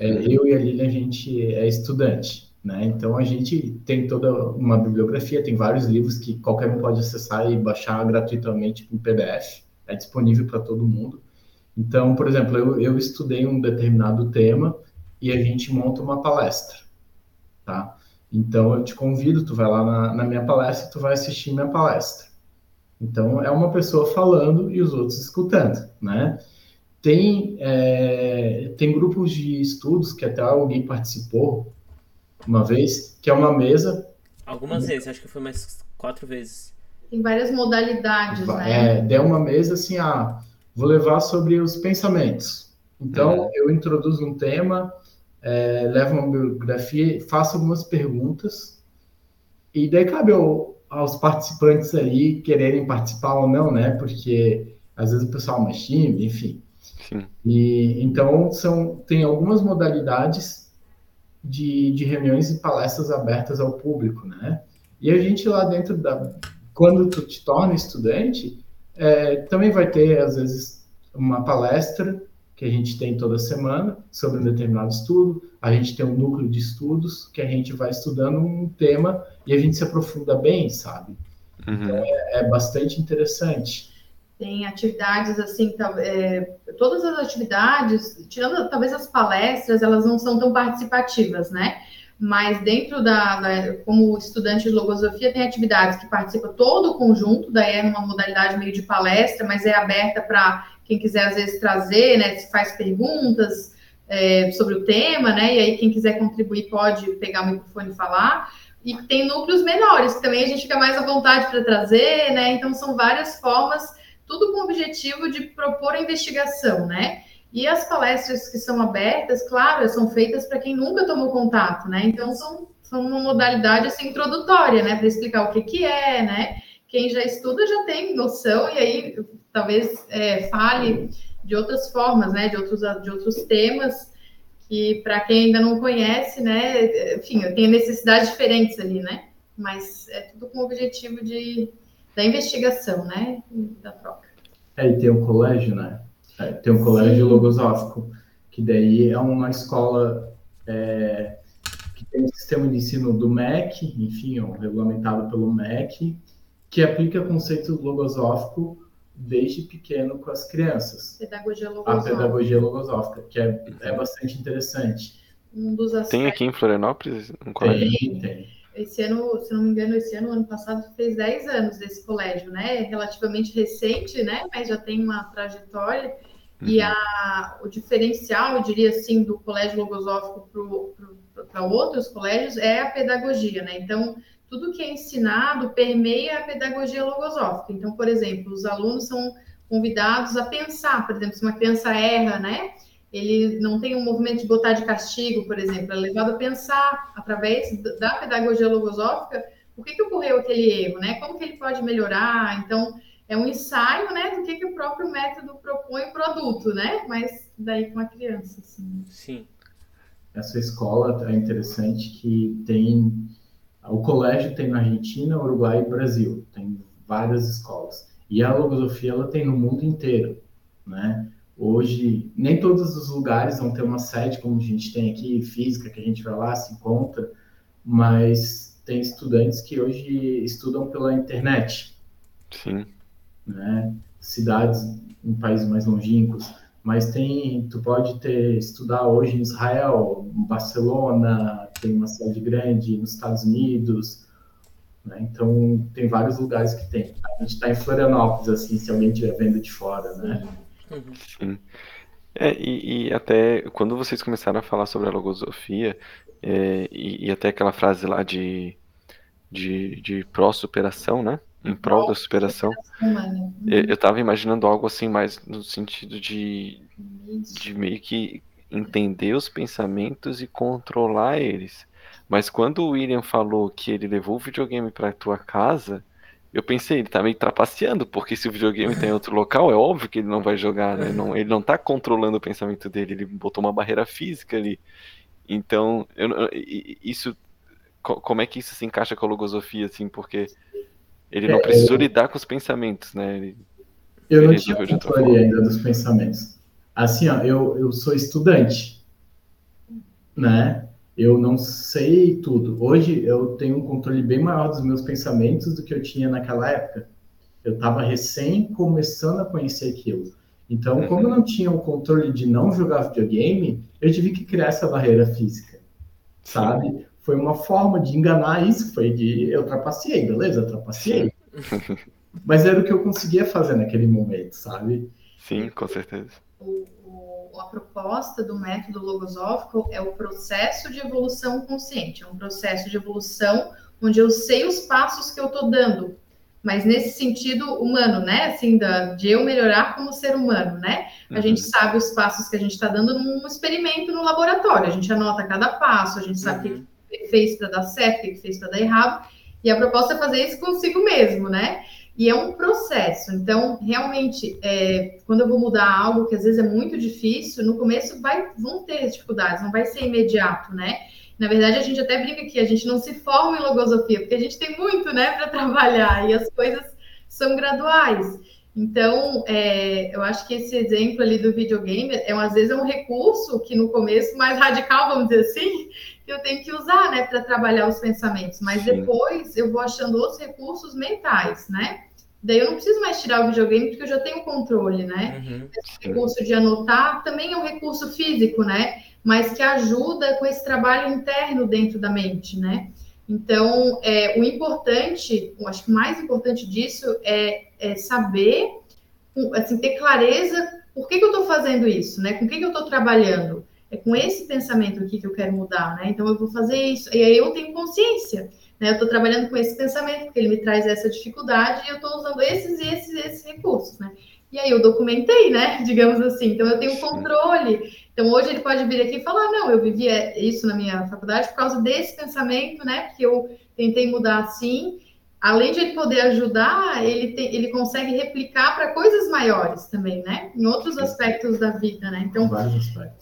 É, uhum. eu e a Lilian a gente é estudante, né? Então a gente tem toda uma bibliografia, tem vários livros que qualquer um pode acessar e baixar gratuitamente em PDF, é disponível para todo mundo. Então, por exemplo, eu, eu estudei um determinado tema e a gente monta uma palestra, tá? Então, eu te convido, tu vai lá na, na minha palestra e tu vai assistir minha palestra. Então, é uma pessoa falando e os outros escutando, né? Tem, é, tem grupos de estudos que até alguém participou uma vez, que é uma mesa... Algumas vezes, acho que foi mais quatro vezes. Tem várias modalidades, né? É, é uma mesa assim, ah, vou levar sobre os pensamentos. Então, uhum. eu introduzo um tema, é, levo uma biografia, faço algumas perguntas, e daí cabe ao, aos participantes ali quererem participar ou não, né? Porque às vezes o pessoal é mais tímido, enfim. Sim. E, então, são, tem algumas modalidades de, de reuniões e palestras abertas ao público, né? E a gente lá dentro da... Quando tu te torna estudante, é, também vai ter, às vezes, uma palestra que a gente tem toda semana sobre um determinado estudo. A gente tem um núcleo de estudos que a gente vai estudando um tema e a gente se aprofunda bem, sabe? Uhum. Então é, é, bastante interessante. Tem atividades assim, é, todas as atividades, tirando talvez as palestras, elas não são tão participativas, né? Mas dentro da, da como estudante de logosofia, tem atividades que participa todo o conjunto, daí é uma modalidade meio de palestra, mas é aberta para quem quiser às vezes trazer, né, se faz perguntas é, sobre o tema, né, e aí quem quiser contribuir pode pegar o microfone e falar. E tem núcleos menores, que também a gente fica mais à vontade para trazer, né, então são várias formas, tudo com o objetivo de propor a investigação, né. E as palestras que são abertas, claro, são feitas para quem nunca tomou contato, né, então são, são uma modalidade assim, introdutória, né, para explicar o que, que é, né, quem já estuda já tem noção, e aí talvez é, fale de outras formas, né, de outros, de outros temas, que para quem ainda não conhece, né, enfim, tem necessidades diferentes ali, né, mas é tudo com o objetivo de, da investigação, né, da troca. É, e tem um colégio, né, é, tem um colégio logosófico, que daí é uma escola é, que tem um sistema de ensino do MEC, enfim, regulamentado pelo MEC, que aplica conceito logosófico desde pequeno com as crianças. Pedagogia logosófica. A pedagogia logosófica, que é, é bastante interessante. Um dos aspectos... Tem aqui em Florianópolis um colégio? Tem, tem. Esse ano, se não me engano, esse ano, ano passado, fez 10 anos desse colégio, né? É relativamente recente, né? Mas já tem uma trajetória. Uhum. E a, o diferencial, eu diria assim, do colégio logosófico para outros colégios é a pedagogia, né? Então, tudo que é ensinado permeia a pedagogia logosófica. Então, por exemplo, os alunos são convidados a pensar, por exemplo, se uma criança erra, né? Ele não tem um movimento de botar de castigo, por exemplo, é levado a pensar através da pedagogia logosófica por que, que ocorreu aquele erro, né? Como que ele pode melhorar? Então, é um ensaio, né, do que, que o próprio método propõe o produto, né? Mas daí com a criança, assim. Sim. Essa escola é interessante que tem o colégio tem na Argentina, Uruguai e Brasil, tem várias escolas. E a logosofia ela tem no mundo inteiro, né? Hoje, nem todos os lugares vão ter uma sede como a gente tem aqui, física, que a gente vai lá, se encontra, mas tem estudantes que hoje estudam pela internet. Sim. Né? Cidades em países mais longínquos mas tem, tu pode ter estudar hoje em Israel, em Barcelona, tem uma sede grande nos Estados Unidos, né? então tem vários lugares que tem. A gente está em Florianópolis, assim, se alguém estiver vendo de fora, né? Sim. É, e, e, até quando vocês começaram a falar sobre a logosofia, é, e, e, até aquela frase lá de, de, de pró-superação, né? em prol da superação. Eu estava imaginando algo assim mais no sentido de, de meio que entender os pensamentos e controlar eles. Mas quando o William falou que ele levou o videogame para tua casa, eu pensei, ele tá meio trapaceando, porque se o videogame tá em outro local, é óbvio que ele não vai jogar, né? Não, ele não tá controlando o pensamento dele, ele botou uma barreira física ali. Então, eu, isso como é que isso se encaixa com a logosofia, assim, porque ele não é, precisou lidar com os pensamentos, né? Ele, eu ele não tinha controle ainda dos pensamentos. Assim, ó, eu, eu sou estudante, né? Eu não sei tudo. Hoje eu tenho um controle bem maior dos meus pensamentos do que eu tinha naquela época. Eu estava recém começando a conhecer aquilo. Então, uhum. como eu não tinha o controle de não jogar videogame, eu tive que criar essa barreira física, sabe? Sim foi uma forma de enganar isso, foi de eu trapaceei, beleza, eu trapaceei. Mas era o que eu conseguia fazer naquele momento, sabe? Sim, com certeza. O, o, a proposta do método logosófico é o processo de evolução consciente, é um processo de evolução onde eu sei os passos que eu estou dando mas nesse sentido humano, né? Assim, da, de eu melhorar como ser humano, né? A uhum. gente sabe os passos que a gente está dando num experimento no laboratório, a gente anota cada passo, a gente sabe o uhum. que fez para dar certo, o que fez para dar errado, e a proposta é fazer isso consigo mesmo, né? E é um processo. Então, realmente, é, quando eu vou mudar algo que às vezes é muito difícil, no começo vai, vão ter dificuldades, não vai ser imediato, né? Na verdade, a gente até brinca que a gente não se forma em logosofia, porque a gente tem muito, né, para trabalhar e as coisas são graduais. Então, é, eu acho que esse exemplo ali do videogame é, às vezes, é um recurso que no começo mais radical, vamos dizer assim, que eu tenho que usar, né, para trabalhar os pensamentos. Mas Sim. depois eu vou achando outros recursos mentais, né? Daí eu não preciso mais tirar o videogame porque eu já tenho controle, né? Uhum. Esse recurso de anotar também é um recurso físico, né? Mas que ajuda com esse trabalho interno dentro da mente, né? Então, é, o importante, eu acho que o mais importante disso é, é saber, assim, ter clareza por que, que eu estou fazendo isso, né? Com que, que eu estou trabalhando. É com esse pensamento aqui que eu quero mudar, né? Então eu vou fazer isso. E aí eu tenho consciência, né? Eu estou trabalhando com esse pensamento, porque ele me traz essa dificuldade e eu estou usando esses e esses, esses recursos, né? E aí eu documentei, né? Digamos assim. Então eu tenho controle. Então hoje ele pode vir aqui e falar: não, eu vivia isso na minha faculdade por causa desse pensamento, né? Porque eu tentei mudar assim além de ele poder ajudar, ele, tem, ele consegue replicar para coisas maiores também, né? Em outros aspectos da vida, né? Então,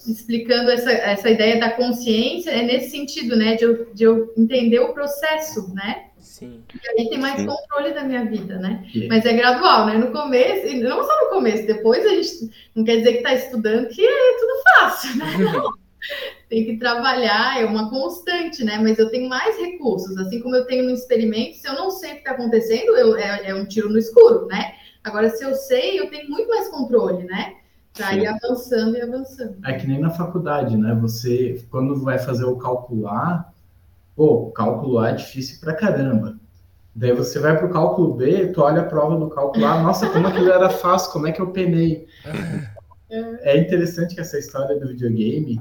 explicando essa, essa ideia da consciência, é nesse sentido, né? De eu, de eu entender o processo, né? Sim. E aí tem mais Sim. controle da minha vida, né? Mas é gradual, né? No começo, não só no começo, depois a gente não quer dizer que está estudando que é tudo fácil, né? Não tem que trabalhar, é uma constante, né? Mas eu tenho mais recursos, assim como eu tenho no experimento, se eu não sei o que está acontecendo, eu, é, é, um tiro no escuro, né? Agora, se eu sei, eu tenho muito mais controle, né? Para ir avançando e avançando. É que nem na faculdade, né? Você, quando vai fazer o calcular, pô, cálculo A é difícil pra caramba. Daí você vai para o cálculo B, tu olha a prova do cálculo A, nossa, como aquilo era fácil, como é que eu penei? É interessante que essa história do videogame,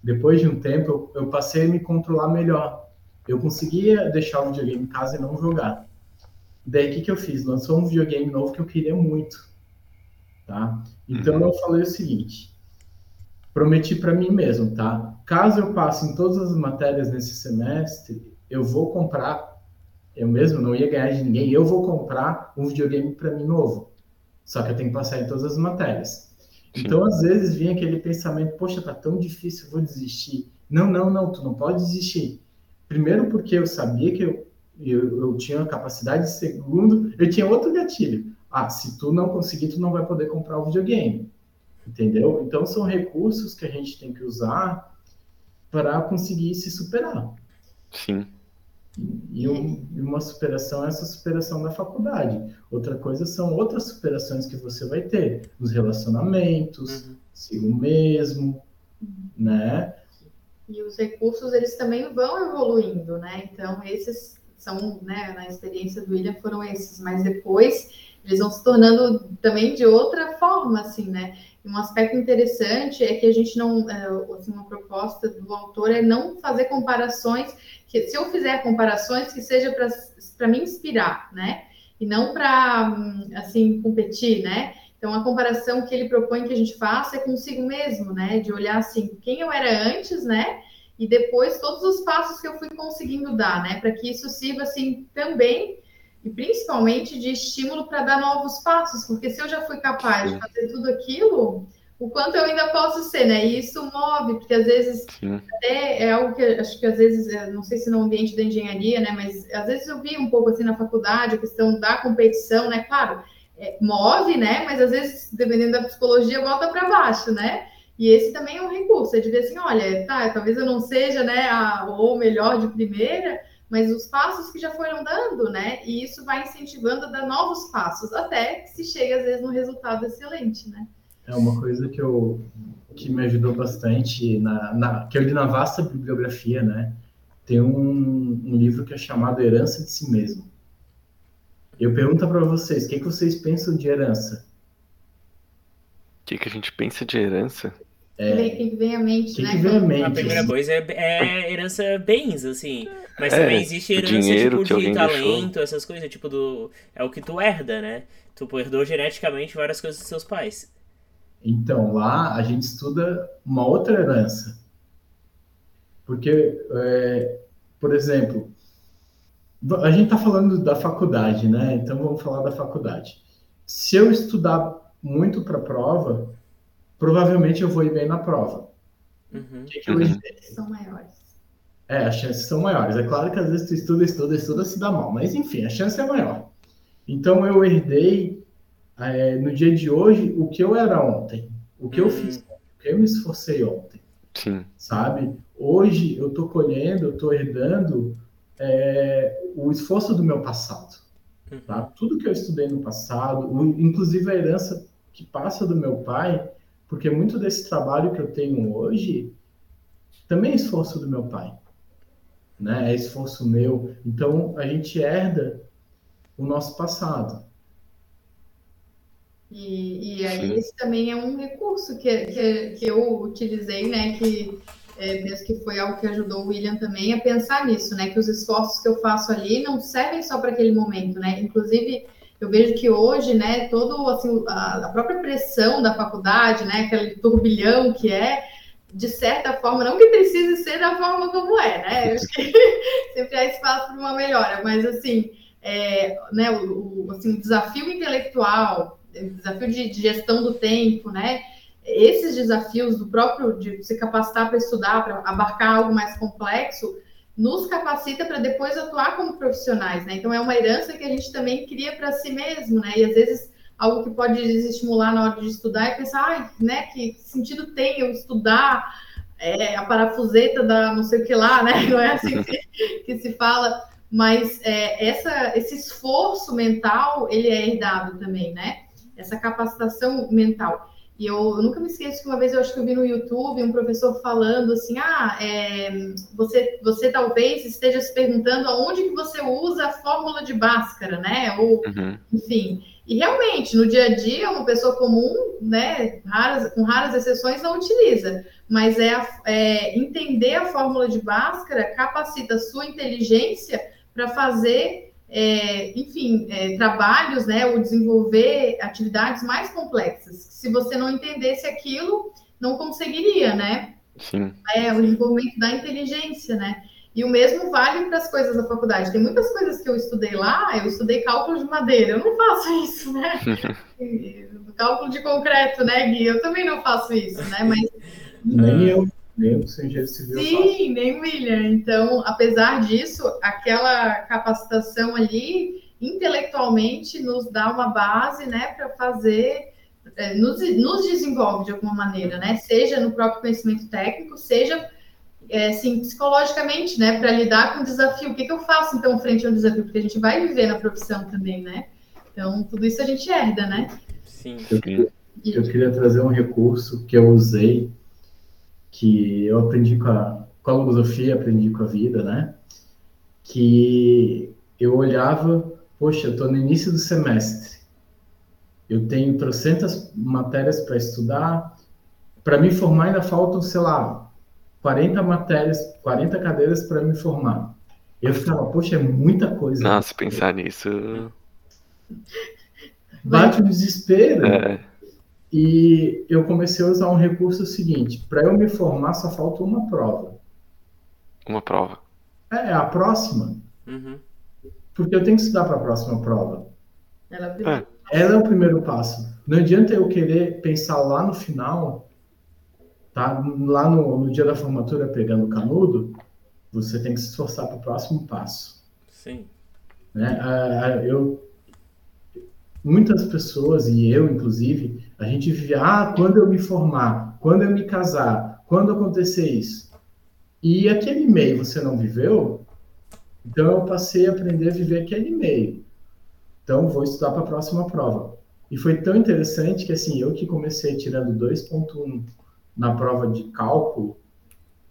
depois de um tempo, eu, eu passei a me controlar melhor. Eu conseguia deixar o videogame em casa e não jogar. Daí, o que, que eu fiz? Lançou um videogame novo que eu queria muito. Tá? Então, uhum. eu falei o seguinte. Prometi para mim mesmo, tá? Caso eu passe em todas as matérias nesse semestre, eu vou comprar. Eu mesmo não ia ganhar de ninguém. Eu vou comprar um videogame para mim novo. Só que eu tenho que passar em todas as matérias. Então, às vezes, vinha aquele pensamento, poxa, tá tão difícil, vou desistir. Não, não, não, tu não pode desistir. Primeiro porque eu sabia que eu, eu, eu tinha a capacidade, segundo, eu tinha outro gatilho. Ah, se tu não conseguir, tu não vai poder comprar o videogame. Entendeu? Então, são recursos que a gente tem que usar para conseguir se superar. Sim. E, um, uma superação é essa superação da faculdade. Outra coisa são outras superações que você vai ter, os relacionamentos, uhum. consigo mesmo, né? E os recursos, eles também vão evoluindo, né? Então, esses são, né, na experiência do William, foram esses, mas depois eles vão se tornando também de outra forma, assim, né? Um aspecto interessante é que a gente não, é, assim, uma proposta do autor é não fazer comparações, que se eu fizer comparações, que seja para me inspirar, né? E não para, assim, competir, né? Então, a comparação que ele propõe que a gente faça é consigo mesmo, né? De olhar, assim, quem eu era antes, né? E depois todos os passos que eu fui conseguindo dar, né? Para que isso sirva, assim, também e principalmente de estímulo para dar novos passos, porque se eu já fui capaz Sim. de fazer tudo aquilo, o quanto eu ainda posso ser, né? E isso move, porque às vezes Sim. até é algo que acho que às vezes, é, não sei se no ambiente da engenharia, né? Mas às vezes eu vi um pouco assim na faculdade a questão da competição, né? Claro, é, move, né? Mas às vezes, dependendo da psicologia, volta para baixo, né? E esse também é um recurso, é de ver assim, olha, tá, talvez eu não seja, né, a, ou melhor de primeira, mas os passos que já foram dando, né? E isso vai incentivando a dar novos passos, até que se chegue, às vezes, num resultado excelente, né? É uma coisa que, eu, que me ajudou bastante, na, na, que eu li na vasta bibliografia, né? Tem um, um livro que é chamado Herança de Si Mesmo. Eu pergunto para vocês, o que, que vocês pensam de herança? O que, que a gente pensa de herança? É, que vem à mente, quem né? que vem à mente? A primeira assim. coisa é, é herança bens, assim. Mas É, também existe o herança dinheiro tipo, que alguém de deixou. talento, essas coisas, tipo do. É o que tu herda, né? Tu herdou geneticamente várias coisas dos seus pais. Então, lá a gente estuda uma outra herança. Porque, é, por exemplo, a gente está falando da faculdade, né? Então vamos falar da faculdade. Se eu estudar muito para a prova, provavelmente eu vou ir bem na prova. Uhum. Que, que eu Uhum. São maiores. É, as chances são maiores. É claro que às vezes tu estuda, estuda, estuda, se dá mal, mas enfim, a chance é maior. Então eu herdei é, no dia de hoje o que eu era ontem, o que eu Hum. fiz, ontem, o que eu me esforcei ontem, Sim. sabe? Hoje eu tô colhendo, eu tô herdando é, o esforço do meu passado, Uhum. tá? Tudo que eu estudei no passado, inclusive a herança que passa do meu pai, porque muito desse trabalho que eu tenho hoje também é esforço do meu pai, né? É esforço meu. Então a gente herda o nosso passado. E, e aí Sim. esse também é um recurso que, que, que eu utilizei, né? Que é, mesmo que foi algo que ajudou o William também a pensar nisso, né? Que os esforços que eu faço ali não servem só para aquele momento, né? Inclusive eu vejo que hoje, né? Todo assim a, a própria pressão da faculdade, né? Aquele turbilhão que é de certa forma, não que precise ser da forma como é, né? Eu acho que sempre há espaço para uma melhora, mas assim, é, né, o, o, assim, desafio intelectual, o desafio de, de gestão do tempo, né? Esses desafios do próprio de se capacitar para estudar, para abarcar algo mais complexo, nos capacita para depois atuar como profissionais, né? Então é uma herança que a gente também cria para si mesmo, né? E às vezes algo que pode desestimular na hora de estudar é pensar, ai, né, que sentido tem eu estudar é, a parafuseta da não sei o que lá, né? Não é assim que, que se fala, mas é, essa, esse esforço mental, ele é herdado também, né? Essa capacitação mental. E eu, eu, nunca me esqueço que uma vez eu acho que eu vi no YouTube um professor falando assim, ah, é, você, você talvez esteja se perguntando aonde que você usa a fórmula de Bhaskara, né? Ou, Uhum. enfim. E realmente, no dia a dia, uma pessoa comum, né, raras, com raras exceções, não utiliza. Mas é, a, é entender a fórmula de Bhaskara capacita a sua inteligência para fazer é, enfim, é, trabalhos, né, ou desenvolver atividades mais complexas. Se você não entendesse aquilo, não conseguiria, né? Sim. É, o desenvolvimento da inteligência, né? E o mesmo vale para as coisas da faculdade. Tem muitas coisas que eu estudei lá, eu estudei cálculo de madeira, eu não faço isso, né? cálculo de concreto, né, Gui? Eu também não faço isso, né? Mas. Nem eu, nem o engenheiro civil Sim, faço. nem o William. Então, apesar disso, aquela capacitação ali, intelectualmente, nos dá uma base, né, para fazer. é, Nos, nos desenvolve de alguma maneira, né? Seja no próprio conhecimento técnico, seja é, assim, psicologicamente, né, para lidar com o desafio. O que, que eu faço então frente ao desafio? Porque a gente vai viver na profissão também, né? Então, tudo isso a gente herda, né? Sim. Eu queria, eu queria trazer um recurso que eu usei, que eu aprendi com a, com a filosofia, aprendi com a vida, né? Que eu olhava, poxa, eu estou no início do semestre, eu tenho trocentas matérias para estudar, para me formar ainda faltam, sei lá, 40 matérias, 40 cadeiras para me formar. Eu ficava, poxa, é muita coisa. Nossa, pensar nisso. Bate o desespero. É, E eu comecei a usar um recurso seguinte: para eu me formar, só falta uma prova. uma prova. É a próxima, Uhum. porque eu tenho que estudar para a próxima prova. Ela É. Ela é o primeiro passo. Não adianta eu querer pensar lá no final, tá? Lá no, no dia da formatura pegando o canudo, você tem que se esforçar para o próximo passo. Sim. né? Ah, ah, eu muitas pessoas e eu inclusive a gente vive ah quando eu me formar quando eu me casar quando acontecer isso e aquele meio você não viveu então eu passei a aprender a viver aquele meio então vou estudar para a próxima prova e foi tão interessante que assim eu que comecei tirando 2.1 na prova de cálculo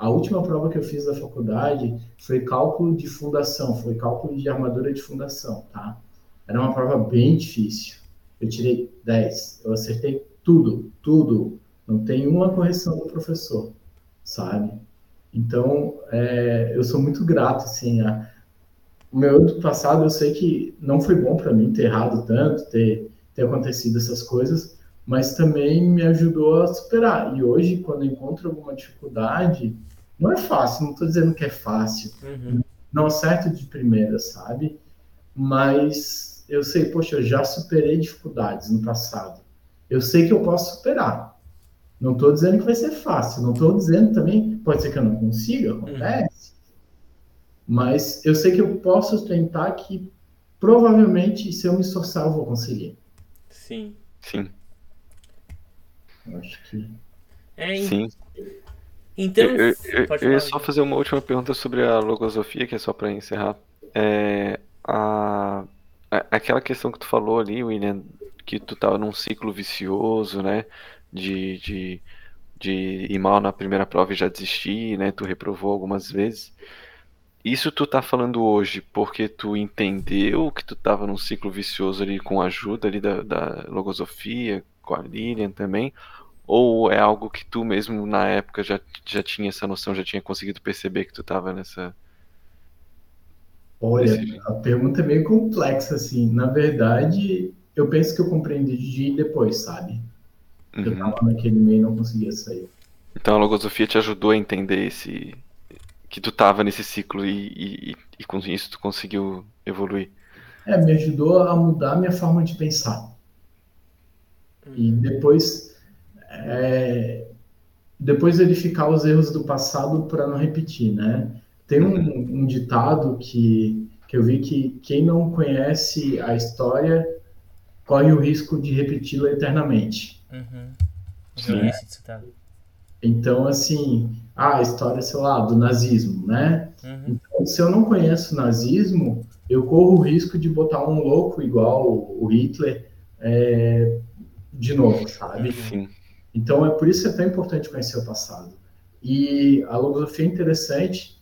a última prova que eu fiz da faculdade foi cálculo de fundação, foi cálculo de armadura de fundação, tá? Era uma prova bem difícil. Eu tirei 10, eu acertei tudo, tudo. Não tem uma correção do professor, sabe? Então, é, eu sou muito grato, assim, a, o meu ano passado eu sei que não foi bom para mim ter errado tanto, ter, ter acontecido essas coisas, mas também me ajudou a superar. E hoje, quando eu encontro alguma dificuldade, não é fácil, não estou dizendo que é fácil, uhum. não acerto de primeira, sabe? Mas eu sei, poxa, eu já superei dificuldades no passado. Eu sei que eu posso superar. Não estou dizendo que vai ser fácil, não estou dizendo também, pode ser que eu não consiga, acontece. Uhum. Mas eu sei que eu posso tentar que provavelmente, se eu me esforçar, eu vou conseguir. Sim. Sim. Eu acho que. É, Sim. Então, eu, eu, eu, eu ia só fazer uma última pergunta sobre a logosofia, que é só para encerrar. É, a, aquela questão que tu falou ali, William, que tu tava num ciclo vicioso, né? De, de, de ir mal na primeira prova e já desistir, né? Tu reprovou algumas vezes. Isso tu tá falando hoje porque tu entendeu que tu tava num ciclo vicioso ali com a ajuda ali da, da logosofia, com a Lilian também? Ou é algo que tu mesmo na época já, já tinha essa noção, já tinha conseguido perceber que tu tava nessa. Olha, a pergunta é meio complexa, assim. Na verdade, eu penso que eu compreendi de depois, sabe? Uhum. Eu tava naquele meio e não conseguia sair. Então a logosofia te ajudou a entender esse, que tu tava nesse ciclo e, e, e, com isso tu conseguiu evoluir? É, me ajudou a mudar a minha forma de pensar. E uhum. depois, é, depois verificar os erros do passado para não repetir, né? Tem um, um, ditado que, que eu vi que quem não conhece a história corre o risco de repeti-la eternamente. Uhum. Sim. Então, assim, ah, a história, sei lá, do nazismo, né? Uhum. Então, se eu não conheço o nazismo, eu corro o risco de botar um louco igual o Hitler é, de novo, sabe? Sim. Então, é por isso que é tão importante conhecer o passado. E a logosofia é interessante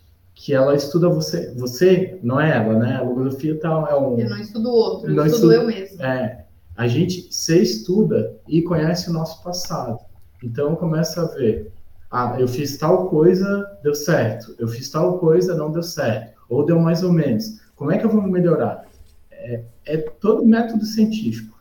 que ela estuda você, você, não é ela, né? A logosofia tá, é um... Eu não estudo o outro, eu estudo, estudo eu mesmo. É, a gente se estuda e conhece o nosso passado. Então, começa a ver ah, eu fiz tal coisa, deu certo. Eu fiz tal coisa, não deu certo. Ou deu mais ou menos. Como é que eu vou melhorar? É, é todo método científico.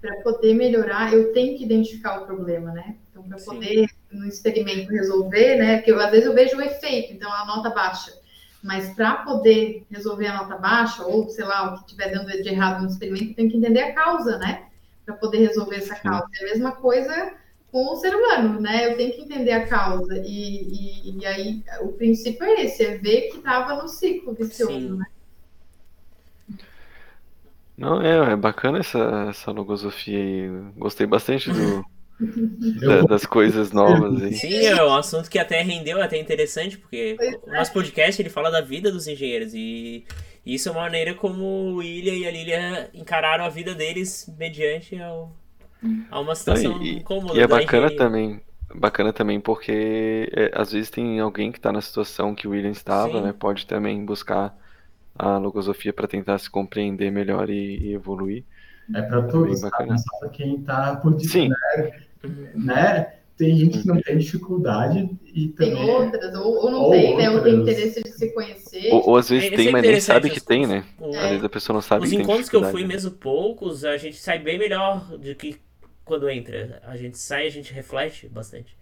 Para poder melhorar, eu tenho que identificar o problema, né? Então, para poder, no experimento, resolver, né? Porque eu, às vezes eu vejo o efeito, então a nota baixa. Mas para poder resolver a nota baixa, ou sei lá, o que estiver dando de errado no experimento, tem que entender a causa, né? Para poder resolver essa causa. É a mesma coisa com o ser humano, né? Eu tenho que entender a causa. E, e, e aí o princípio é esse, é ver que estava no ciclo vicioso, Sim. né? Não, é, é bacana essa, essa logosofia aí. Gostei bastante do, da, das coisas novas aí. Sim, é um assunto que até rendeu, até interessante, porque o nosso podcast ele fala da vida dos engenheiros e isso é uma maneira como o William e a Lilia encararam a vida deles mediante ao, Há uma situação e, incômoda. E é bacana também, bacana também porque é, às vezes tem alguém que está na situação que o William estava, né? Pode também buscar a logosofia para tentar se compreender melhor e, e evoluir. É para todos, é bacana. Só para quem está por Sim. Né? Né? Tem gente que não tem dificuldade e também... Tem outras, ou, ou não ou tem, outras. né? Ou tem interesse de se conhecer. Ou, ou às vezes é, tem, é mas nem sabe que tem, né? Às vezes a pessoa não sabe Os que tem encontros que eu fui, mesmo poucos, a gente sai bem melhor do que quando entra. A gente sai, a gente reflete bastante.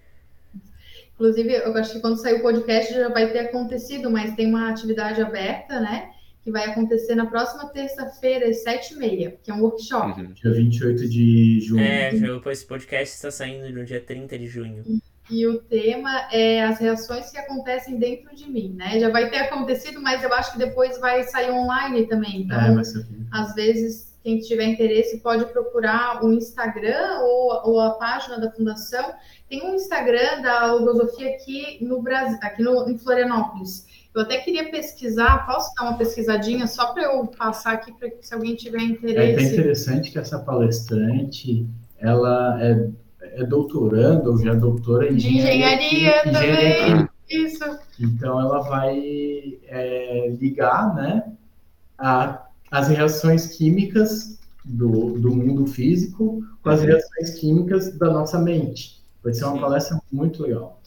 Inclusive, eu acho que quando sair o podcast já vai ter acontecido, mas tem uma atividade aberta, né? Que vai acontecer na próxima terça-feira, às sete e meia, que é um workshop. Uhum. Dia 28 de junho. É, esse podcast está saindo no dia 30 de junho. E o tema é as reações que acontecem dentro de mim, né? Já vai ter acontecido, mas eu acho que depois vai sair online também. Então, é, às vezes quem tiver interesse pode procurar o Instagram ou, ou, a página da fundação. Tem um Instagram da Logosofia aqui no Brasil, aqui no, em Florianópolis. Eu até queria pesquisar, posso dar uma pesquisadinha só para eu passar aqui para se alguém tiver interesse. É interessante que essa palestrante ela é, é doutoranda ou já é doutora em engenharia, engenharia também. Engenharia Isso. Então ela vai é, ligar, né, a as reações químicas do, do mundo físico com as uhum. reações químicas da nossa mente. Vai ser uma palestra muito legal.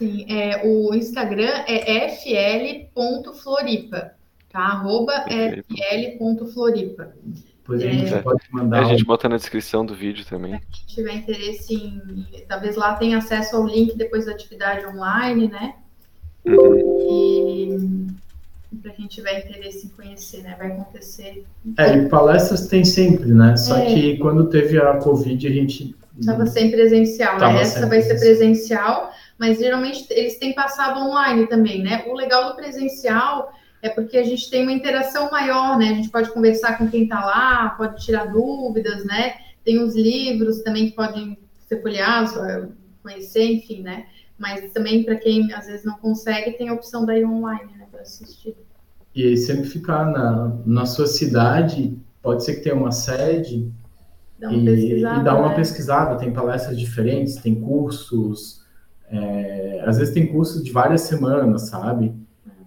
Sim, é, o Instagram é fl.floripa, tá? Arroba fl.floripa. Depois a gente É. pode A mandar gente um- bota na descrição do vídeo também. Quem tiver interesse em. Talvez lá tenha acesso ao link depois da atividade online, né? Uhum. E para quem tiver interesse em conhecer, né? Vai acontecer. É, e palestras tem sempre, né? Só É. que quando teve a Covid, a gente. Estava sem presencial, Tava né? Essa vai ser presencial, mas geralmente eles têm passado online também, né? O legal do presencial é porque a gente tem uma interação maior, né? A gente pode conversar com quem está lá, pode tirar dúvidas, né? Tem os livros também que podem ser folheados, eh, conhecer, enfim, né? Mas também para quem às vezes não consegue, tem a opção daí online, né? Para assistir. E aí sempre ficar na, na sua cidade, pode ser que tenha uma sede, Dá uma e, e dar uma né? pesquisada. Tem palestras diferentes, tem cursos, é, às vezes tem cursos de várias semanas, sabe?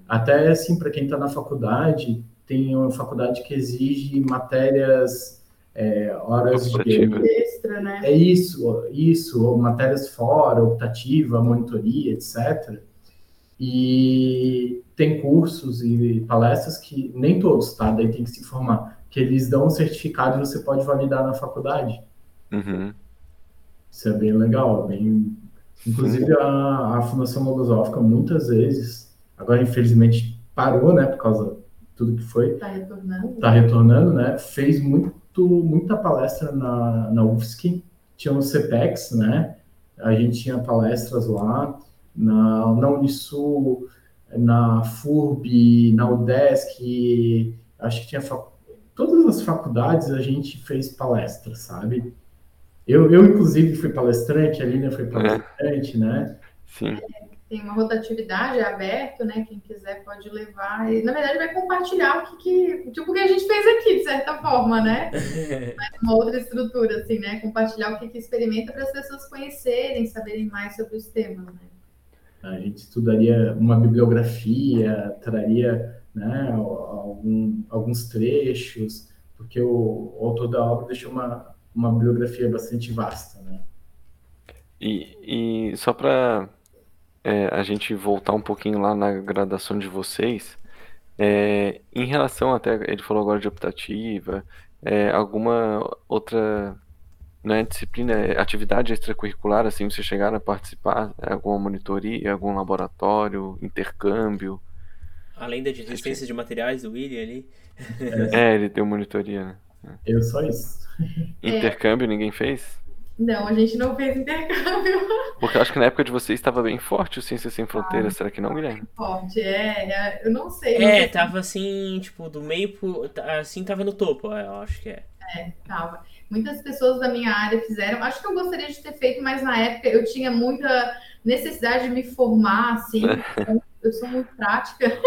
Até assim, para quem está na faculdade, tem uma faculdade que exige matérias, é, horas de. Optativa. Extra, né? É isso, isso, ou matérias fora, optativa, monitoria, etc. E tem cursos e palestras que nem todos, tá? Daí tem que se informar, que eles dão um certificado e você pode validar na faculdade. Uhum. Isso é bem legal, bem. Inclusive a, a Fundação Logosófica muitas vezes, agora infelizmente parou, né, por causa de tudo que foi, Tá retornando. tá retornando, né? Fez muito, muita palestra na, na UFSC, tinha o CPEX, né? A gente tinha palestras lá, na, na Unisul, na FURB, na UDESC, acho que tinha fac- todas as faculdades a gente fez palestras, sabe? Eu, eu inclusive fui palestrante, a Lina foi palestrante, né? Sim. tem uma rotatividade, é aberto, né? Quem quiser pode levar. E, na verdade, vai compartilhar o que, que. Tipo o que a gente fez aqui, de certa forma, né? Uma outra estrutura, assim, né? Compartilhar o que, que experimenta para as pessoas conhecerem, saberem mais sobre os temas, né? A gente estudaria uma bibliografia, traria né, algum, alguns trechos, porque o, o autor da obra deixou uma, uma bibliografia bastante vasta, né? E, e só para a gente voltar um pouquinho lá na graduação de vocês, é, em relação até, ele falou agora de optativa, é, alguma outra né, disciplina, é, atividade extracurricular, assim, vocês chegaram a participar? É, Alguma monitoria, algum laboratório, intercâmbio? Além da de resistência de materiais do William ali. É, ele deu monitoria, né? Eu só isso. Intercâmbio ninguém fez? Não, a gente não fez intercâmbio Porque eu acho que na época de vocês estava bem forte o Ciências Sem Fronteiras, será que não, Guilherme? forte. É, é, eu não sei. não É, sei tava assim, tipo, do meio pro. Assim, tava no topo, eu acho que é. Tava. Muitas pessoas da minha área fizeram. Acho que eu gostaria de ter feito, mas na época eu tinha muita necessidade de me formar, assim. Eu sou muito prática.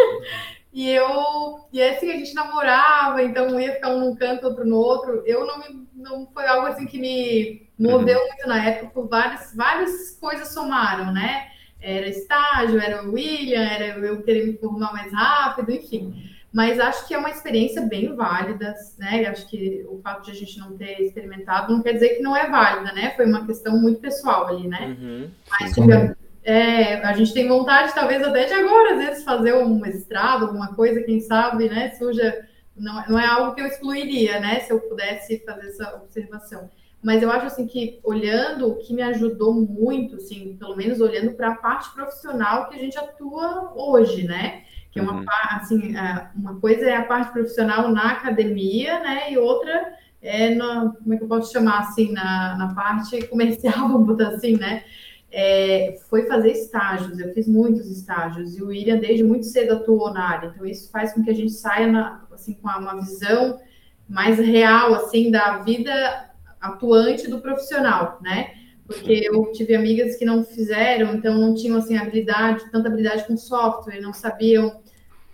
E eu. E assim, a gente namorava, então ia ficar um num canto, outro no outro. Eu não me. Não foi algo assim que me moveu muito na época, por várias, várias coisas somaram, né? Era estágio, era o William, era eu querer me formar mais rápido, enfim. Mas acho que é uma experiência bem válida, né? Acho que o fato de a gente não ter experimentado não quer dizer que não é válida, né? Foi uma questão muito pessoal ali, né? Uhum. Mas tive- é, a gente tem vontade, talvez até de agora, às vezes, fazer um mestrado, alguma coisa, quem sabe, né? Surja. Não, não é algo que eu excluiria, né? Se eu pudesse fazer essa observação. Mas eu acho assim que olhando, o que me ajudou muito, assim, pelo menos olhando para a parte profissional que a gente atua hoje, né? Que é uma, Uhum. assim, é, uma coisa é a parte profissional na academia, né? E outra é na, como é que eu posso chamar assim, na, na parte comercial, vamos botar assim, né? É, foi fazer estágios, eu fiz muitos estágios, e o William desde muito cedo atuou na área, então isso faz com que a gente saia na, assim, com uma visão mais real, assim, da vida atuante do profissional, né? Porque eu tive amigas que não fizeram, então não tinham, assim, habilidade, tanta habilidade com software, não sabiam,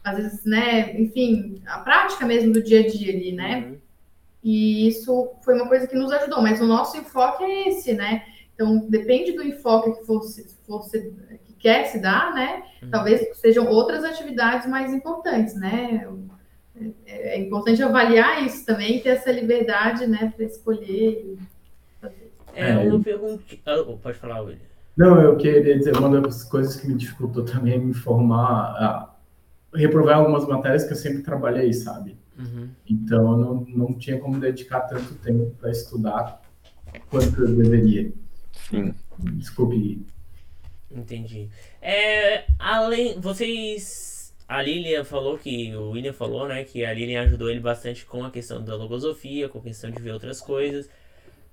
às vezes, né, enfim, a prática mesmo do dia a dia ali, né? Uhum. E isso foi uma coisa que nos ajudou, mas o nosso enfoque é esse, né? Então, depende do enfoque que fosse, fosse que quer se dar, né? Uhum. Talvez sejam outras atividades mais importantes, né? É, é importante avaliar isso também, ter essa liberdade, né, para escolher. e. É, É, uma eu- pergunta. Oh, pode falar, William. Não, eu queria dizer, uma das coisas que me dificultou também é me formar, a reprovar algumas matérias que eu sempre trabalhei, sabe? Uhum. Então eu não, não tinha como dedicar tanto tempo para estudar quanto eu deveria. Sim. Desculpe, Gui. Entendi. É, além, vocês, a Lilian falou que, o William falou, né, que a Lilian ajudou ele bastante com a questão da logosofia, com a questão de ver outras coisas.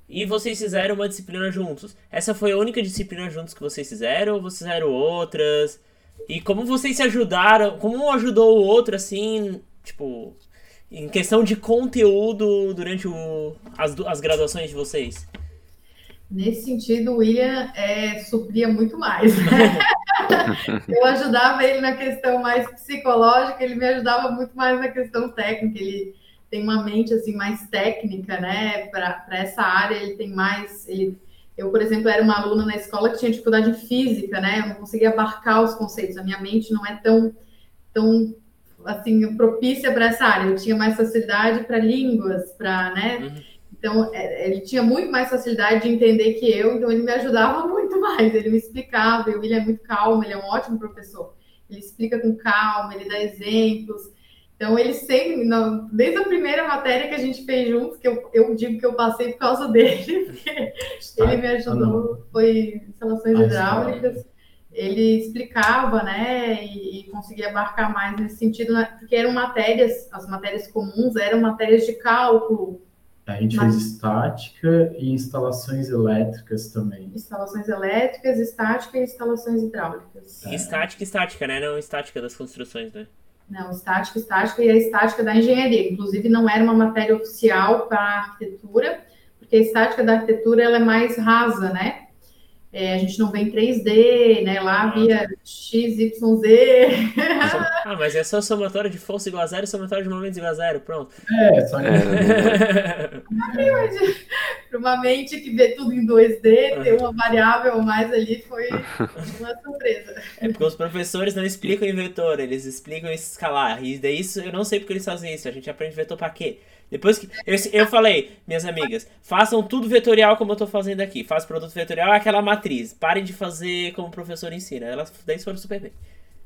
E vocês fizeram uma disciplina juntos. Essa foi a única disciplina juntos que vocês fizeram ou vocês fizeram outras? E como vocês se ajudaram, como um ajudou o outro, assim, tipo, em questão de conteúdo durante o, as, as graduações de vocês? Nesse sentido, o William é, supria muito mais. eu ajudava ele na questão mais psicológica, ele me ajudava muito mais na questão técnica. Ele tem uma mente assim mais técnica, né? Para essa área, ele tem mais. Ele, eu, por exemplo, era uma aluna na escola que tinha dificuldade em física, né? Eu não conseguia abarcar os conceitos. A minha mente não é tão, tão assim propícia para essa área. Eu tinha mais facilidade para línguas, para, né? Uhum. Então, é, ele tinha muito mais facilidade de entender que eu, então ele me ajudava muito mais, ele me explicava, e o William é muito calmo, ele é um ótimo professor. Ele explica com calma, ele dá exemplos. Então, ele sempre, desde a primeira matéria que a gente fez juntos, que eu, eu digo que eu passei por causa dele, porque ele me ajudou, foi instalações Ah, hidráulicas. Ele explicava, né, e, e conseguia abarcar mais nesse sentido, né, porque eram matérias, as matérias comuns eram matérias de cálculo, A gente Mas- fez estática e instalações elétricas também. instalações elétricas, estática e instalações hidráulicas. É. Estática, estática, né? Não estática das construções, né? Não, estática, estática e a estática da engenharia. Inclusive, não era uma matéria oficial para a arquitetura, porque a estática da arquitetura ela é mais rasa, né? É, a gente não vê em 3D, né? Lá havia X, Y, Z. Ah, mas é só somatório de força igual a zero e somatório de momentos igual a zero, pronto. É, só que É, Para uma mente que vê tudo em 2D, ter uma variável a mais ali foi uma surpresa. É porque os professores não explicam em vetor, eles explicam em escalar. E daí isso, eu não sei porque eles fazem isso. A gente aprende vetor pra quê? Depois que. Eu, eu falei, minhas amigas, façam tudo vetorial como eu tô fazendo aqui. Faz produto vetorial, é aquela matriz. Parem de fazer como o professor ensina. Elas daí foram super bem.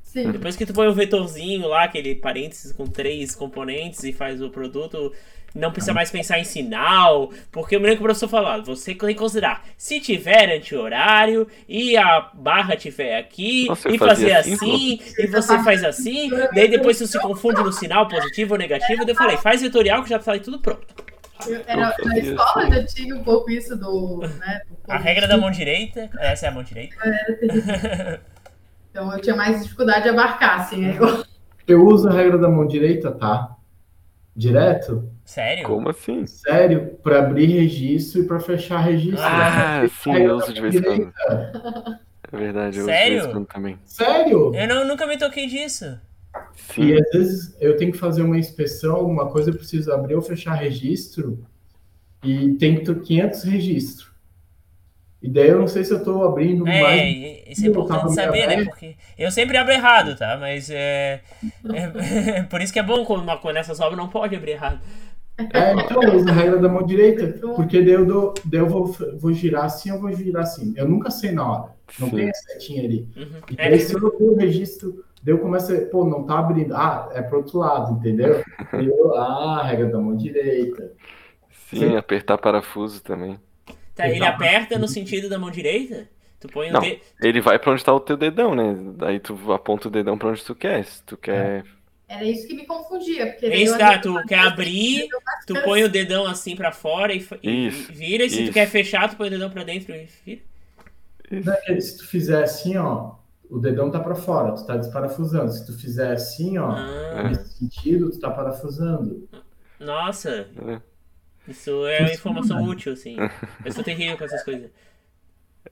Sim. Depois que tu põe um vetorzinho lá, aquele parênteses com três componentes e faz o produto, não precisa mais pensar em sinal, porque eu me lembro que o professor falava, você tem que considerar, se tiver anti-horário e a barra tiver aqui, Nossa, e fazer assim, assim, e você faz assim, daí depois tu se confunde no sinal positivo ou negativo, daí eu falei, faz vetorial que já falei tudo pronto. Era- na fazia escola assim. já tinha um pouco isso do. Né, do A regra da mão direita, essa é a mão direita. Então eu tinha mais dificuldade de abarcar, assim. né? Eu- eu uso a regra da mão direita, tá? Direto, Sério? Como assim? sério, para abrir registro e para fechar registro. Ah, Ah, sim, eu uso de vez em quando. É verdade, eu uso de vez Sério? em quando também. Sério? Eu não, nunca me toquei disso. E Sim, às vezes eu tenho que fazer uma inspeção, alguma coisa, eu preciso abrir ou fechar registro e tem que ter 500 registros. E daí eu não sei se eu estou abrindo É, mais. e- isso é importante saber, né? Porque eu sempre abro errado, tá? Mas é. é- por isso que é bom quando uma coisa nessas obras não pode abrir errado. É, então eu uso a regra da mão direita, porque daí eu, dou, daí eu vou, vou girar assim, eu vou girar assim. Eu nunca sei na hora. Não Sim. tem a setinha ali. Uhum. E É, daí se eu abrir o registro, daí eu começo a, pô, não tá abrindo. Ah, é pro outro lado, entendeu? E eu, ah, regra da mão direita. sim, apertar parafuso também. Tá, ele aperta no sentido da mão direita? Tu põe o Não. dedo. Ele vai pra onde tá o teu dedão, né? Daí tu aponta o dedão pra onde tu quer. Se tu quer. Era isso que me confundia. Porque É isso, eu tá? Tu quer abrir, tu põe o dedão assim pra fora e, e- Isso, e vira. E se tu isso. quer fechar, tu põe o dedão pra dentro e vira. Não, é Se tu fizer assim, ó, o dedão tá pra fora, tu tá desparafusando. Se tu fizer assim, ó, Ah, nesse sentido, tu tá parafusando. nossa, né? Isso é uma Funciona. informação útil, assim. Eu sou terrível com essas coisas.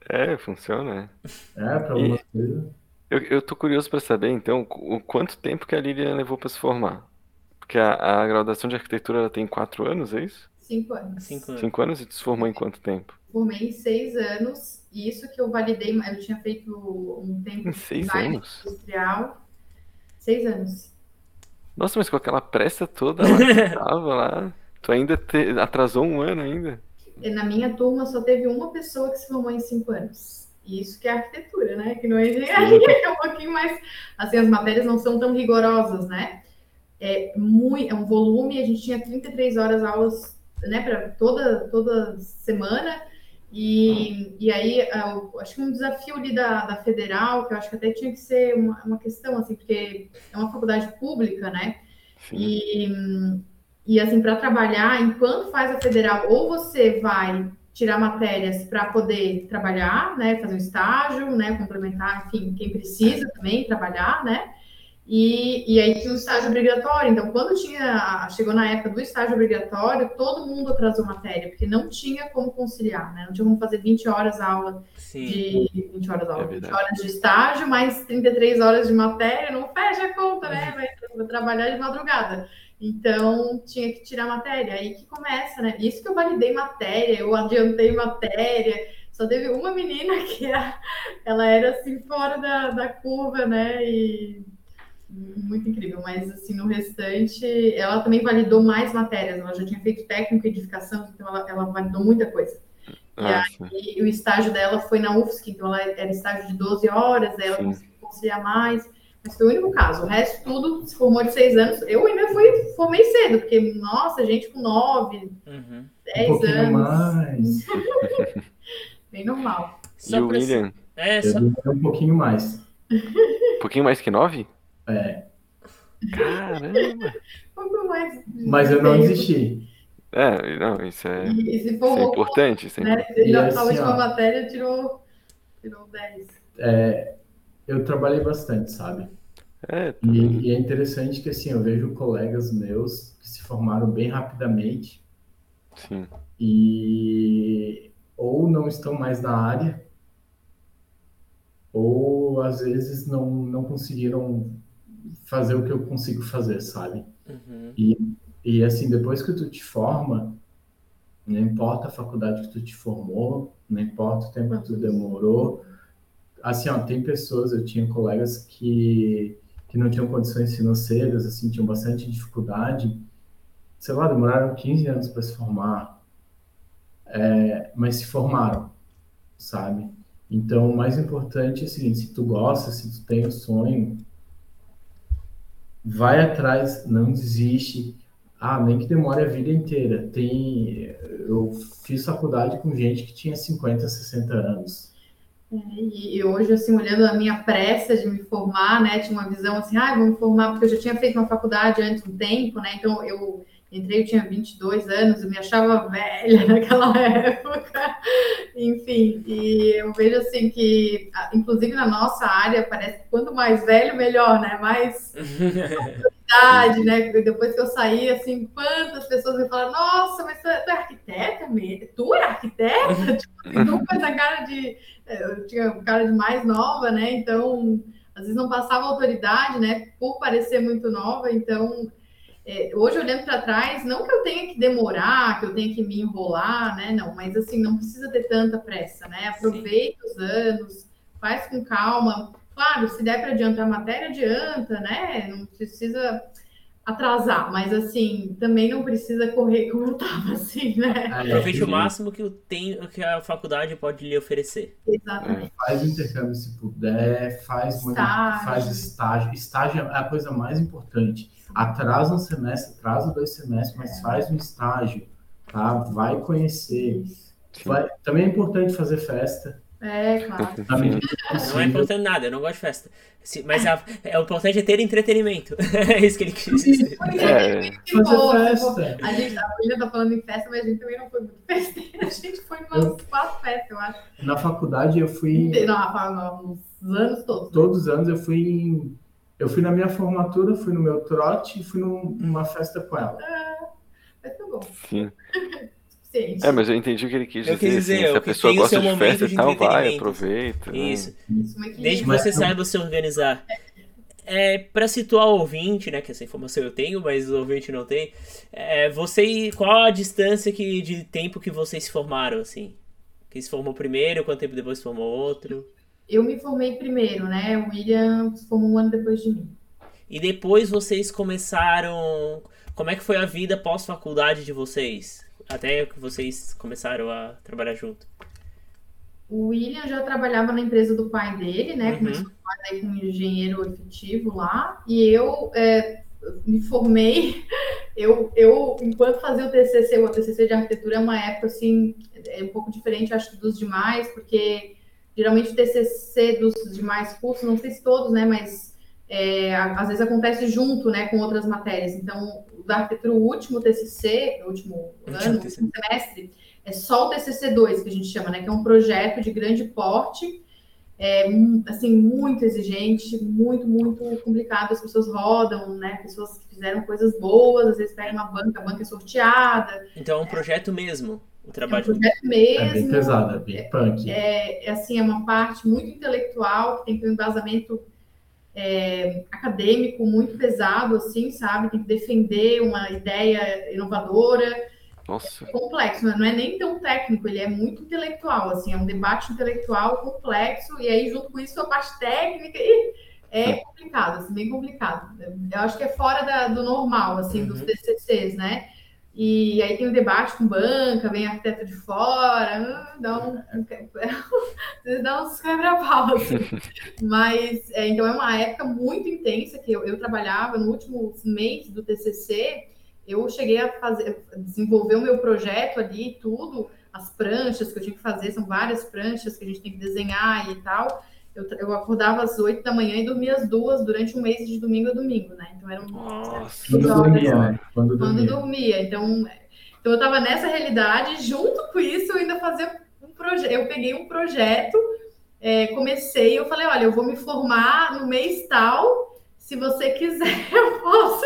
É, funciona, é. É, pra algumas coisas. Eu, eu tô curioso pra saber, então, o quanto tempo que a Lilian levou pra se formar. Porque a, a graduação de arquitetura ela tem quatro anos, é isso? Cinco anos. Cinco anos. Cinco anos e tu se formou em quanto tempo? Formei em seis anos. E isso que eu validei, eu tinha feito um tempo Em de seis design anos? industrial. Seis anos. Nossa, mas com aquela pressa toda lá que tava lá, tu ainda te- atrasou um ano ainda. na minha turma só teve uma pessoa que se formou em cinco anos. E isso que é arquitetura, né? Que não é engenharia, que é um pouquinho mais. Assim, as matérias não são tão rigorosas, né? É, muito, é um volume, a gente tinha 33 horas aulas, né, para toda, toda semana. E, e aí, eu, acho que um desafio ali da, da federal, que eu acho que até tinha que ser uma, uma questão, assim, porque é uma faculdade pública, né? Sim. E, e assim, para trabalhar, enquanto faz a federal, ou você vai tirar matérias para poder trabalhar, né, fazer um estágio, né, complementar, enfim, quem precisa também trabalhar, né, e, e aí tinha o estágio obrigatório. Então, quando tinha, chegou na época do estágio obrigatório, todo mundo atrasou matéria, porque não tinha como conciliar, né? Não tinha como fazer 20 horas aula Sim. de 20 horas aula, é 20 horas de estágio, mais 33 horas de matéria, não fecha a conta, né? Vai, vai trabalhar de madrugada. Então, tinha que tirar matéria. Aí que começa, né? Isso que eu validei matéria, eu adiantei matéria. Só teve uma menina que ela era assim fora da, da curva, né? E muito incrível, mas assim, no restante, ela também validou mais matérias, ela já tinha feito técnico e edificação, então ela, ela validou muita coisa. Ah, e aí, o estágio dela foi na UFSC, então ela era estágio de 12 horas, ela sim. conseguiu conciliar mais, mas foi o único caso. O resto tudo se formou de seis anos. Eu ainda fui, formei cedo, porque, nossa, gente com nove, uhum. dez um anos. mais. Bem normal. E o William? É, só... Um pouquinho mais. Um pouquinho mais que nove? É. Caramba! Mas eu não desisti. É, não, isso é, isso é importante. Isso é né? Ele, assim, a última ó, matéria tirou, tirou 10. É, eu trabalhei bastante, sabe? É, e, e, é interessante que assim, eu vejo colegas meus que se formaram bem rapidamente. Sim. E ou não estão mais na área, ou às vezes não, não conseguiram fazer o que eu consigo fazer, sabe? Uhum. E, e assim, depois que tu te forma, não importa a faculdade que tu te formou, não importa o tempo que tu demorou, assim, ó, tem pessoas, eu tinha colegas que, que não tinham condições financeiras, assim, tinham bastante dificuldade, sei lá, demoraram 15 anos para se formar, é, mas se formaram, sabe? Então, o mais importante é o seguinte, se tu gosta, se tu tem o sonho, vai atrás, não desiste. Ah, nem que demore a vida inteira. Tem, eu fiz faculdade com gente que tinha 50, 60 anos. É, e hoje, assim, olhando a minha pressa de me formar, né, tinha uma visão assim, ah, vou me formar, porque eu já tinha feito uma faculdade antes um tempo, né, então eu entrei, eu tinha 22 anos, eu me achava velha naquela época, enfim, e eu vejo assim que, inclusive na nossa área, parece que quanto mais velho, melhor, né, mais idade, né, depois que eu saí, assim, quantas pessoas me falaram, nossa, mas tu é, tu é arquiteta mesmo? Tu é arquiteta? tipo, tu com essa cara de, eu tinha cara de mais nova, né, então, às vezes não passava autoridade, né, por parecer muito nova, então é, hoje olhando para trás, não que eu tenha que demorar, que eu tenha que me enrolar, né? Não, mas assim, não precisa ter tanta pressa, né? Aproveita Sim. os anos, faz com calma. Claro, se der para adiantar a matéria, adianta, né? Não precisa atrasar, mas assim, também não precisa correr como eu tava, assim, né? É, Aproveite o máximo que, tem, que a faculdade pode lhe oferecer. Exatamente. É, faz intercâmbio se puder, faz estágio. Muito, faz estágio. Estágio é a coisa mais importante atrasa um semestre, atrasa dois semestres, mas faz um estágio, tá? Vai conhecer. Vai... Também é importante fazer festa. É, claro. Não é importante nada, eu não gosto de festa. Mas a, é, o importante é ter entretenimento. é isso que ele quis dizer. É. Fazer festa. A gente, a William tá falando em festa, mas a gente também não foi muito festeira. A gente foi em umas quatro festas, eu acho. Na faculdade eu fui. Não, Rafa, nos anos todos. Né? Todos os anos eu fui em eu fui na minha formatura, fui no meu trote e fui numa festa com ela. Ah, mas tá bom. Sim. É, mas eu entendi o que ele quis dizer. Eu quis dizer, assim, se a pessoa gosta de festa e tal, vai, aproveita. Né? Isso. Né? Desde que você mas, saiba se organizar. É, para situar o ouvinte, né, que essa informação eu tenho, mas o ouvinte não tem, é, você, qual a distância que, de tempo que vocês se formaram, assim? Que se formou primeiro, quanto tempo depois se formou outro? eu me formei primeiro, né? O William se formou um ano depois de mim. E depois vocês começaram. Como é que foi a vida pós-faculdade de vocês? Até que vocês começaram a trabalhar junto? O William já trabalhava na empresa do pai dele, né? Uhum. Começou a como engenheiro efetivo lá. E eu é, me formei. Eu, eu, enquanto fazia o TCC, o TCC de arquitetura é uma época assim, é um pouco diferente, acho, dos demais, porque geralmente o TCC dos demais cursos, não sei se todos, né? Mas é, às vezes acontece junto, né, com outras matérias. Então, da arquitetura, o último TCC, o último Último ano, TCC. último semestre, é só o TCC2 que a gente chama, né, que é um projeto de grande porte, é, assim, muito exigente, muito, muito complicado. As pessoas rodam, né, pessoas que fizeram coisas boas, às vezes pegam uma banca, a banca é sorteada, Então é um projeto mesmo, o é um trabalho. projeto É bem mesmo. pesada, bem punk. é, é, assim, é uma parte muito intelectual, que tem que ter um embasamento é, acadêmico muito pesado, assim, sabe? Tem que defender uma ideia inovadora. Nossa. É complexo, né? não é nem tão técnico, ele é muito intelectual, assim, é um debate intelectual complexo, e aí junto com isso a parte técnica e é complicado, assim, bem complicado. Eu acho que é fora da- do normal, assim, dos Uhum. TCCs, né? E aí tem o debate com banca, vem arquiteto de fora, hum, dá um, vezes dá uns quebra-pau, assim. Mas, é, então é uma época muito intensa que eu, eu trabalhava no último mês do TCC, eu cheguei a fazer, desenvolver o meu projeto ali, tudo, as pranchas que eu tinha que fazer, são várias pranchas que a gente tem que desenhar e tal. Eu, eu acordava às 8 da manhã e dormia às duas durante um mês de domingo a domingo, né? Então eram Nossa. Quando horas, dormia, né? Quando quando dormia. dormia. Então, então eu estava nessa realidade, junto com isso, eu ainda fazia um projeto. Eu peguei um projeto, é, comecei, eu falei, olha, eu vou me formar no mês tal. Se você quiser, eu posso,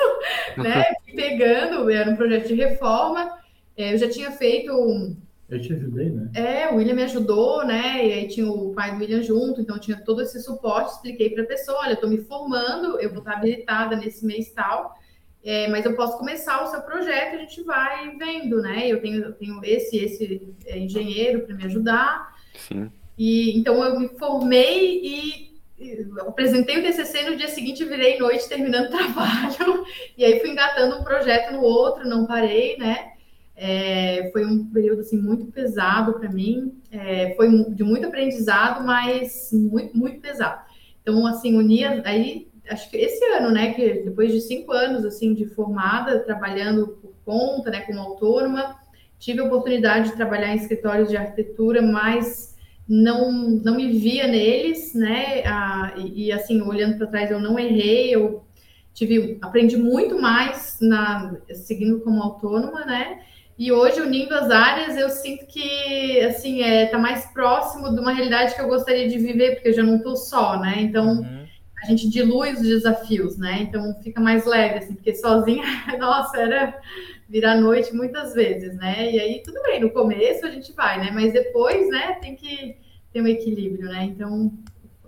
né? Pegando, era um projeto de reforma. É, eu já tinha feito um, Eu te ajudei, né? é, o William me ajudou, né? E aí tinha o pai do William junto, então tinha todo esse suporte. Expliquei para a pessoa: olha, eu estou me formando, eu vou estar habilitada nesse mês tal, é, mas eu posso começar o seu projeto, a gente vai vendo, né? Eu tenho, eu tenho esse, esse é, engenheiro para me ajudar. Sim. E então eu me formei e, e apresentei o TCC no dia seguinte virei noite terminando o trabalho e aí fui engatando um projeto no outro, não parei, né? É, foi um período assim muito pesado para mim, é, foi de muito aprendizado, mas muito muito pesado. Então assim unia aí acho que esse ano, né, que depois de cinco anos assim de formada, trabalhando por conta, né, como autônoma, tive a oportunidade de trabalhar em escritórios de arquitetura, mas não, não me via neles, né? Ah, e, e, assim, olhando para trás, eu não errei, eu tive, aprendi muito mais na, seguindo como autônoma, né? E hoje, unindo as áreas, eu sinto que, assim, é, tá mais próximo de uma realidade que eu gostaria de viver, porque eu já não tô só, né? Então, Uhum. a gente dilui os desafios, né? Então, fica mais leve, assim, porque sozinha, nossa, era virar noite muitas vezes, né? E aí, tudo bem, no começo a gente vai, né? Mas depois, né, tem que ter um equilíbrio, né? Então,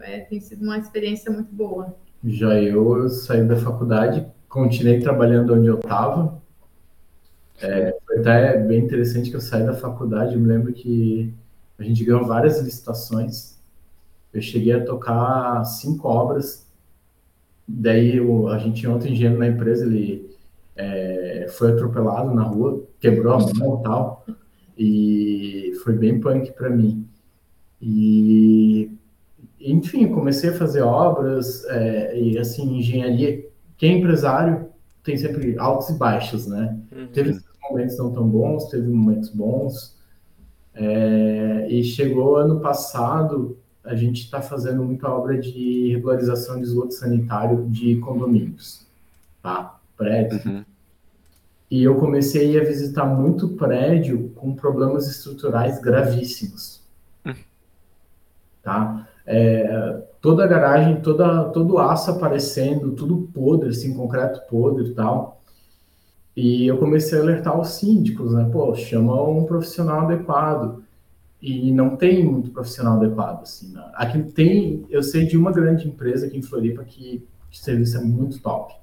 é, tem sido uma experiência muito boa. Já eu, eu saí da faculdade, continuei trabalhando onde eu estava. Foi até bem interessante que eu saí da faculdade. Eu me lembro que a gente ganhou várias licitações. Eu cheguei a tocar cinco obras. Daí o- a gente tinha outro engenheiro na empresa, ele é, foi atropelado na rua, quebrou a mão e tal. E foi bem punk para mim. E enfim, comecei a fazer obras é, e assim, engenharia. Quem é empresário tem sempre altos e baixos, né? Uhum. Teve momentos não tão bons, teve momentos bons. É, e chegou ano passado, a gente está fazendo muita obra de regularização de esgoto sanitário de condomínios, tá? Prédios. Uhum. E eu comecei a visitar muito prédio com problemas estruturais gravíssimos. Tá? É, toda a garagem, toda, todo aço aparecendo, tudo podre, assim, concreto podre e tal. E eu comecei a alertar os síndicos, né? Pô, chama um profissional adequado. E não tem muito profissional adequado, assim. Né? Aqui tem, eu sei de uma grande empresa aqui em Floripa que, serviço é muito top.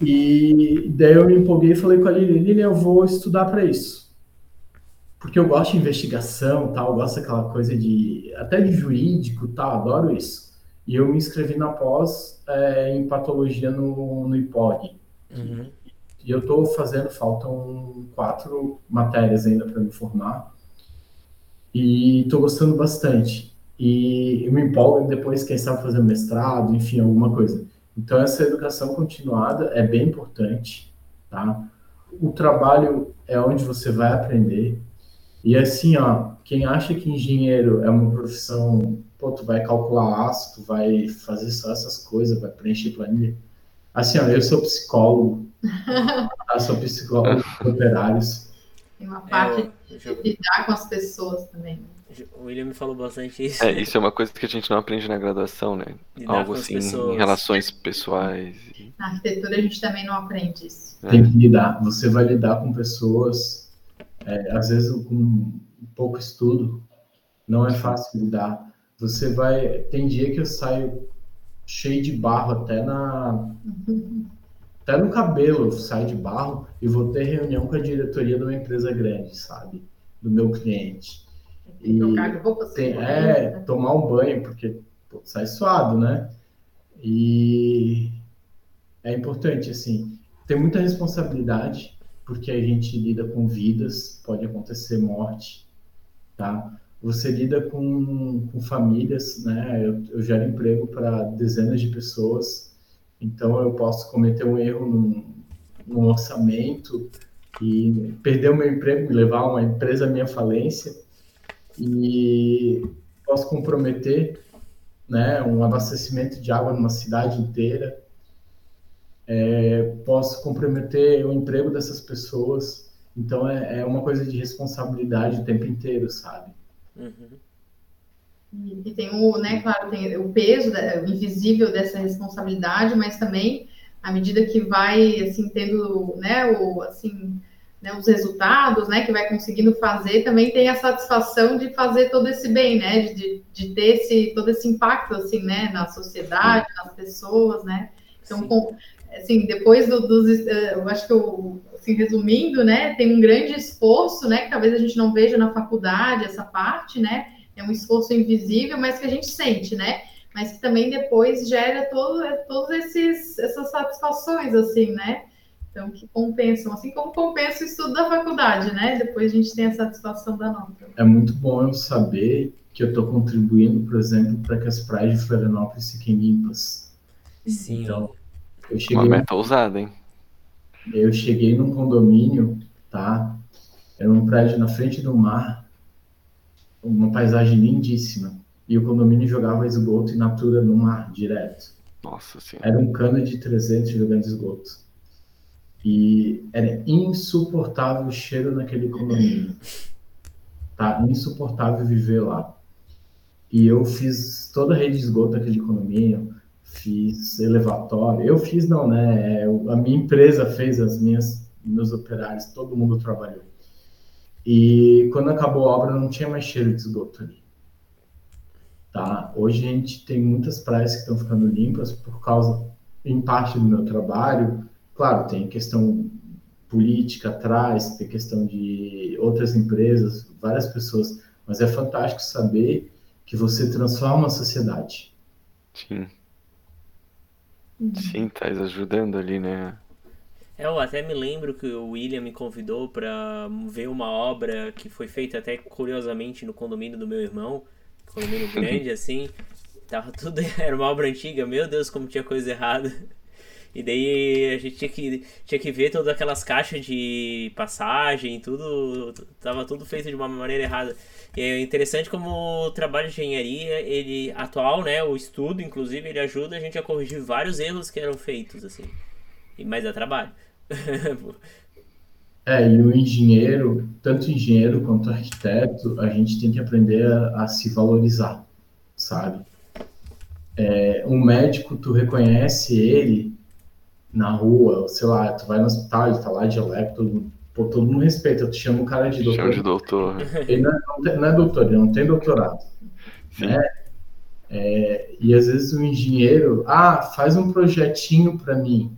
E daí eu me empolguei e falei com a Lilian, Lilian, eu vou estudar para isso. Porque eu gosto de investigação, tal, gosto daquela coisa de, até de jurídico, tal, adoro isso. E eu me inscrevi na pós é, em patologia no, no IPOG, Uhum. E eu estou fazendo, faltam quatro matérias ainda para me formar. E estou gostando bastante. E eu me empolgo depois, quem sabe, fazer mestrado, enfim, alguma coisa. Então, essa educação continuada é bem importante, tá? O trabalho é onde você vai aprender. E assim, ó, quem acha que engenheiro é uma profissão, pô, tu vai calcular aço, tu vai fazer só essas coisas, vai preencher planilha. Assim, ó, eu sou psicólogo, eu sou psicólogo de operários. Tem uma parte é, de lidar com as pessoas também. O William me falou bastante isso. É, isso é uma coisa que a gente não aprende na graduação, né? Lidar Algo assim, pessoas. em relações pessoais. Na arquitetura a gente também não aprende isso. É. Tem que lidar. Você vai lidar com pessoas, é, às vezes com pouco estudo, não é fácil lidar. Você vai. Tem dia que eu saio cheio de barro até na. Até no cabelo eu saio de barro e vou ter reunião com a diretoria de uma empresa grande, sabe? Do meu cliente. E tem, é, tomar um banho, porque pô, sai suado, né? E é importante, assim, tem muita responsabilidade, porque a gente lida com vidas, pode acontecer morte, tá? Você lida com, com famílias, né? Eu, eu gero emprego para dezenas de pessoas, então eu posso cometer um erro num, num orçamento e perder o meu emprego, levar uma empresa à minha falência e posso comprometer né, um abastecimento de água numa cidade inteira, é, posso comprometer o emprego dessas pessoas. Então é, é, uma coisa de responsabilidade o tempo inteiro, sabe? Uhum. E, e, tem o, né, claro, tem o peso o invisível dessa responsabilidade, mas também à medida que vai assim tendo, né, o assim né, os resultados, né, que vai conseguindo fazer, também tem a satisfação de fazer todo esse bem, né, de, de ter esse, todo esse impacto, assim, né, na sociedade, nas pessoas, né, então, com, assim, depois do, dos, eh, eu acho que eu, assim, resumindo, né, tem um grande esforço, né, que talvez a gente não veja na faculdade, essa parte, né, é um esforço invisível, mas que a gente sente, né, mas que também depois gera todo, todos esses, essas satisfações, assim, né, então, que compensam, assim como compensa o estudo da faculdade, né? Depois a gente tem a satisfação da nota. É muito bom eu saber que eu estou contribuindo, por exemplo, para que as praias de Florianópolis fiquem limpas. Sim. Então, eu cheguei, Uma meta ousada, hein? Eu cheguei num condomínio, tá? Era um prédio na frente do mar, uma paisagem lindíssima. E o condomínio jogava esgoto in natura no mar, direto. Nossa Senhora. Era um cano de 300 jogando esgoto. E era insuportável o cheiro naquele condomínio. Tá insuportável viver lá. E eu fiz toda a rede de esgoto daquele condomínio, fiz elevatório. Eu fiz não, né? É, a minha empresa fez as minhas meus operários, todo mundo trabalhou. E quando acabou a obra não tinha mais cheiro de esgoto ali. Tá? Hoje a gente tem muitas praias que estão ficando limpas por causa, em parte do meu trabalho, Claro, tem questão política atrás, tem questão de outras empresas, várias pessoas, mas é fantástico saber que você transforma a sociedade. Sim. Uhum. Sim, tá ajudando ali, né? É, eu até me lembro que o William me convidou para ver uma obra que foi feita até curiosamente no condomínio do meu irmão, condomínio grande assim. Tava tudo era uma obra antiga, meu Deus, como tinha coisa errada. E daí a gente tinha que, tinha que ver todas aquelas caixas de passagem, tudo. Tava tudo feito de uma maneira errada. E é interessante como o trabalho de engenharia, ele atual, né? O estudo, inclusive, ele ajuda a gente a corrigir vários erros que eram feitos, assim. E mais dá trabalho. é, e o engenheiro, tanto engenheiro quanto arquiteto, a gente tem que aprender a, a se valorizar, sabe? É, um médico, tu reconhece ele na rua, sei lá, tu vai no hospital, ele tá lá de elétrico, todo mundo, pô, todo mundo respeita, tu chama o cara de doutor. Chama de doutor. Ele não é, não, tem, não é doutor, ele não tem doutorado. Sim. Né? É, e às vezes o engenheiro, ah, faz um projetinho para mim.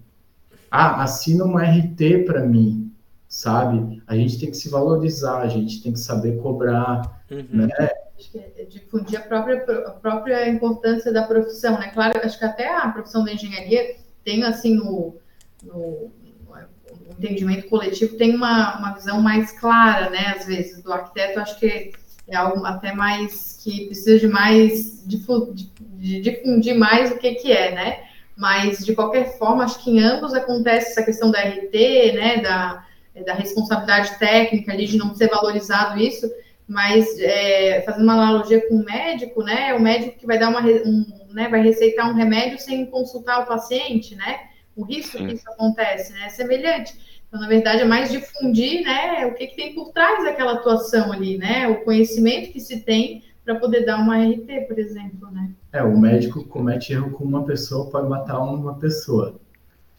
Ah, assina uma RT para mim, sabe? A gente tem que se valorizar, a gente tem que saber cobrar, uhum. né? Acho que é difundir a própria, a própria importância da profissão, né? Claro, acho que até a profissão da engenharia tem assim no, no, no entendimento coletivo tem uma, uma visão mais clara, né? Às vezes, do arquiteto, acho que é algo até mais que precisa de mais de difundir mais o que, que é, né? Mas de qualquer forma, acho que em ambos acontece essa questão da RT, né? Da, da responsabilidade técnica ali de não ser valorizado isso, mas é, fazendo uma analogia com o médico, né? O médico que vai dar uma um, né, vai receitar um remédio sem consultar o paciente, né? O risco Sim. que isso acontece, né? É semelhante. Então, na verdade, é mais difundir, né, o que, que tem por trás daquela atuação ali, né? O conhecimento que se tem para poder dar uma RT, por exemplo, né? É, o médico comete erro com uma pessoa, pode matar uma pessoa.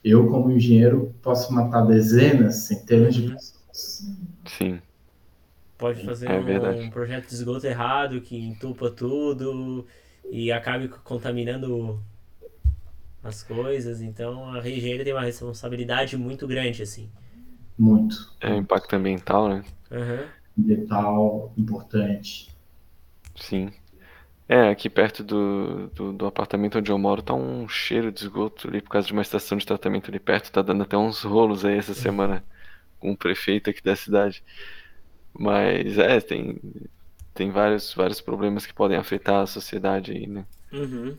Eu, como engenheiro, posso matar dezenas, centenas de pessoas. Sim. Pode fazer é um, um, projeto de esgoto errado que entupa tudo e acabe contaminando as coisas. Então a engenharia tem uma responsabilidade muito grande, assim. Muito. É impacto ambiental, né? Uhum. Ambiental importante. Sim. É, aqui perto do, do, do, apartamento onde eu moro tá um cheiro de esgoto ali por causa de uma estação de tratamento ali perto. Tá dando até uns rolos aí essa semana com o prefeito aqui da cidade. Mas é, tem, tem vários, vários problemas que podem afetar a sociedade aí, né? Uhum.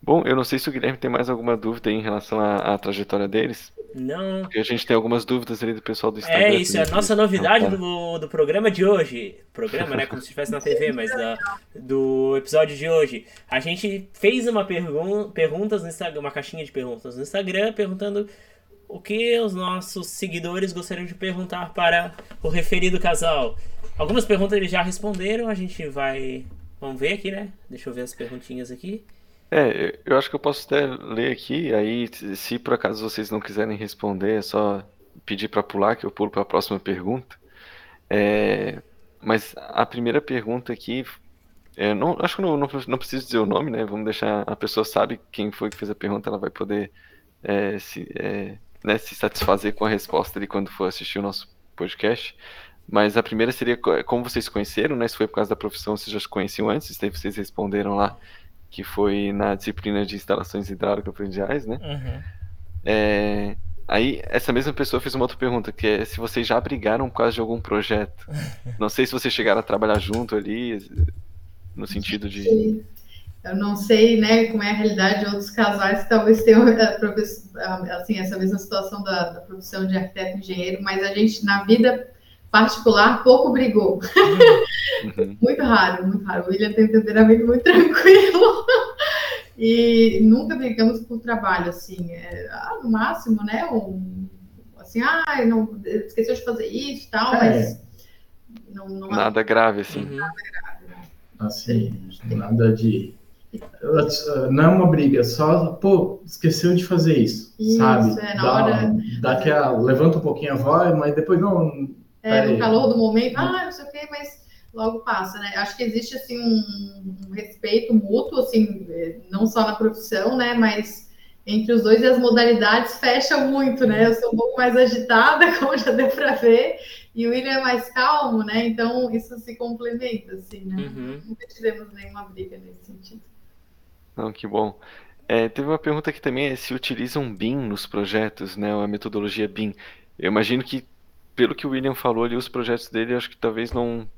Bom, eu não sei se o Guilherme tem mais alguma dúvida em relação à, à trajetória deles. Não. Porque a gente tem algumas dúvidas ali do pessoal do Instagram. É isso, é a nossa novidade do, do programa de hoje. Programa, né? Como se estivesse na TV, mas da, do episódio de hoje. A gente fez uma pergun perguntas no Instagram, uma caixinha de perguntas no Instagram, perguntando o que os nossos seguidores gostariam de perguntar para o referido casal. Algumas perguntas eles já responderam, a gente vai. Vamos ver aqui, né? Deixa eu ver as perguntinhas aqui. É, eu acho que eu posso até ler aqui, aí se por acaso vocês não quiserem responder, é só pedir para pular que eu pulo para a próxima pergunta. É, mas a primeira pergunta aqui, é, não, acho que não, não, não, preciso dizer o nome, né? Vamos deixar a pessoa sabe quem foi que fez a pergunta, ela vai poder é, se, é, né, se satisfazer com a resposta ali quando for assistir o nosso podcast. Mas a primeira seria como vocês se conheceram, né? Se foi por causa da profissão, vocês já se conheciam antes, daí vocês responderam lá que foi na disciplina de instalações hidráulicas prediais, né? Uhum. É, aí, essa mesma pessoa fez uma outra pergunta, que é se vocês já brigaram por causa de algum projeto. Não sei se vocês chegaram a trabalhar junto ali, no sentido de... Eu não sei, né, como é a realidade de outros casais que talvez tenham assim, essa mesma situação da, da profissão de arquiteto e engenheiro, mas a gente, na vida particular, pouco brigou. Uhum. muito raro, muito raro. O William tem um temperamento muito tranquilo. e nunca brigamos por trabalho, assim. É, ah, no máximo, né? Um, assim, ah, não, esqueceu de fazer isso e tal, é. mas. Não, não nada grave, assim. Nada grave. Né? Assim, nada de. Não é uma briga, só, pô, esqueceu de fazer isso, isso sabe? É, na dá, hora... dá aquela, levanta um pouquinho a voz, mas depois não, é, no calor do momento, ah, não sei o quê, mas logo passa, né? Acho que existe assim um, um, respeito mútuo, assim, não só na profissão, né? Mas entre os dois e as modalidades fecham muito, né? Eu sou um pouco mais agitada, como já deu para ver, e o William é mais calmo, né? Então isso se complementa, assim, né? Uhum. Nunca tivemos nenhuma briga nesse sentido. Não, que bom. É, teve uma pergunta aqui também, é se utilizam BIM nos projetos, né? A metodologia BIM. Eu imagino que pelo que o William falou ali, os projetos dele, acho que talvez não,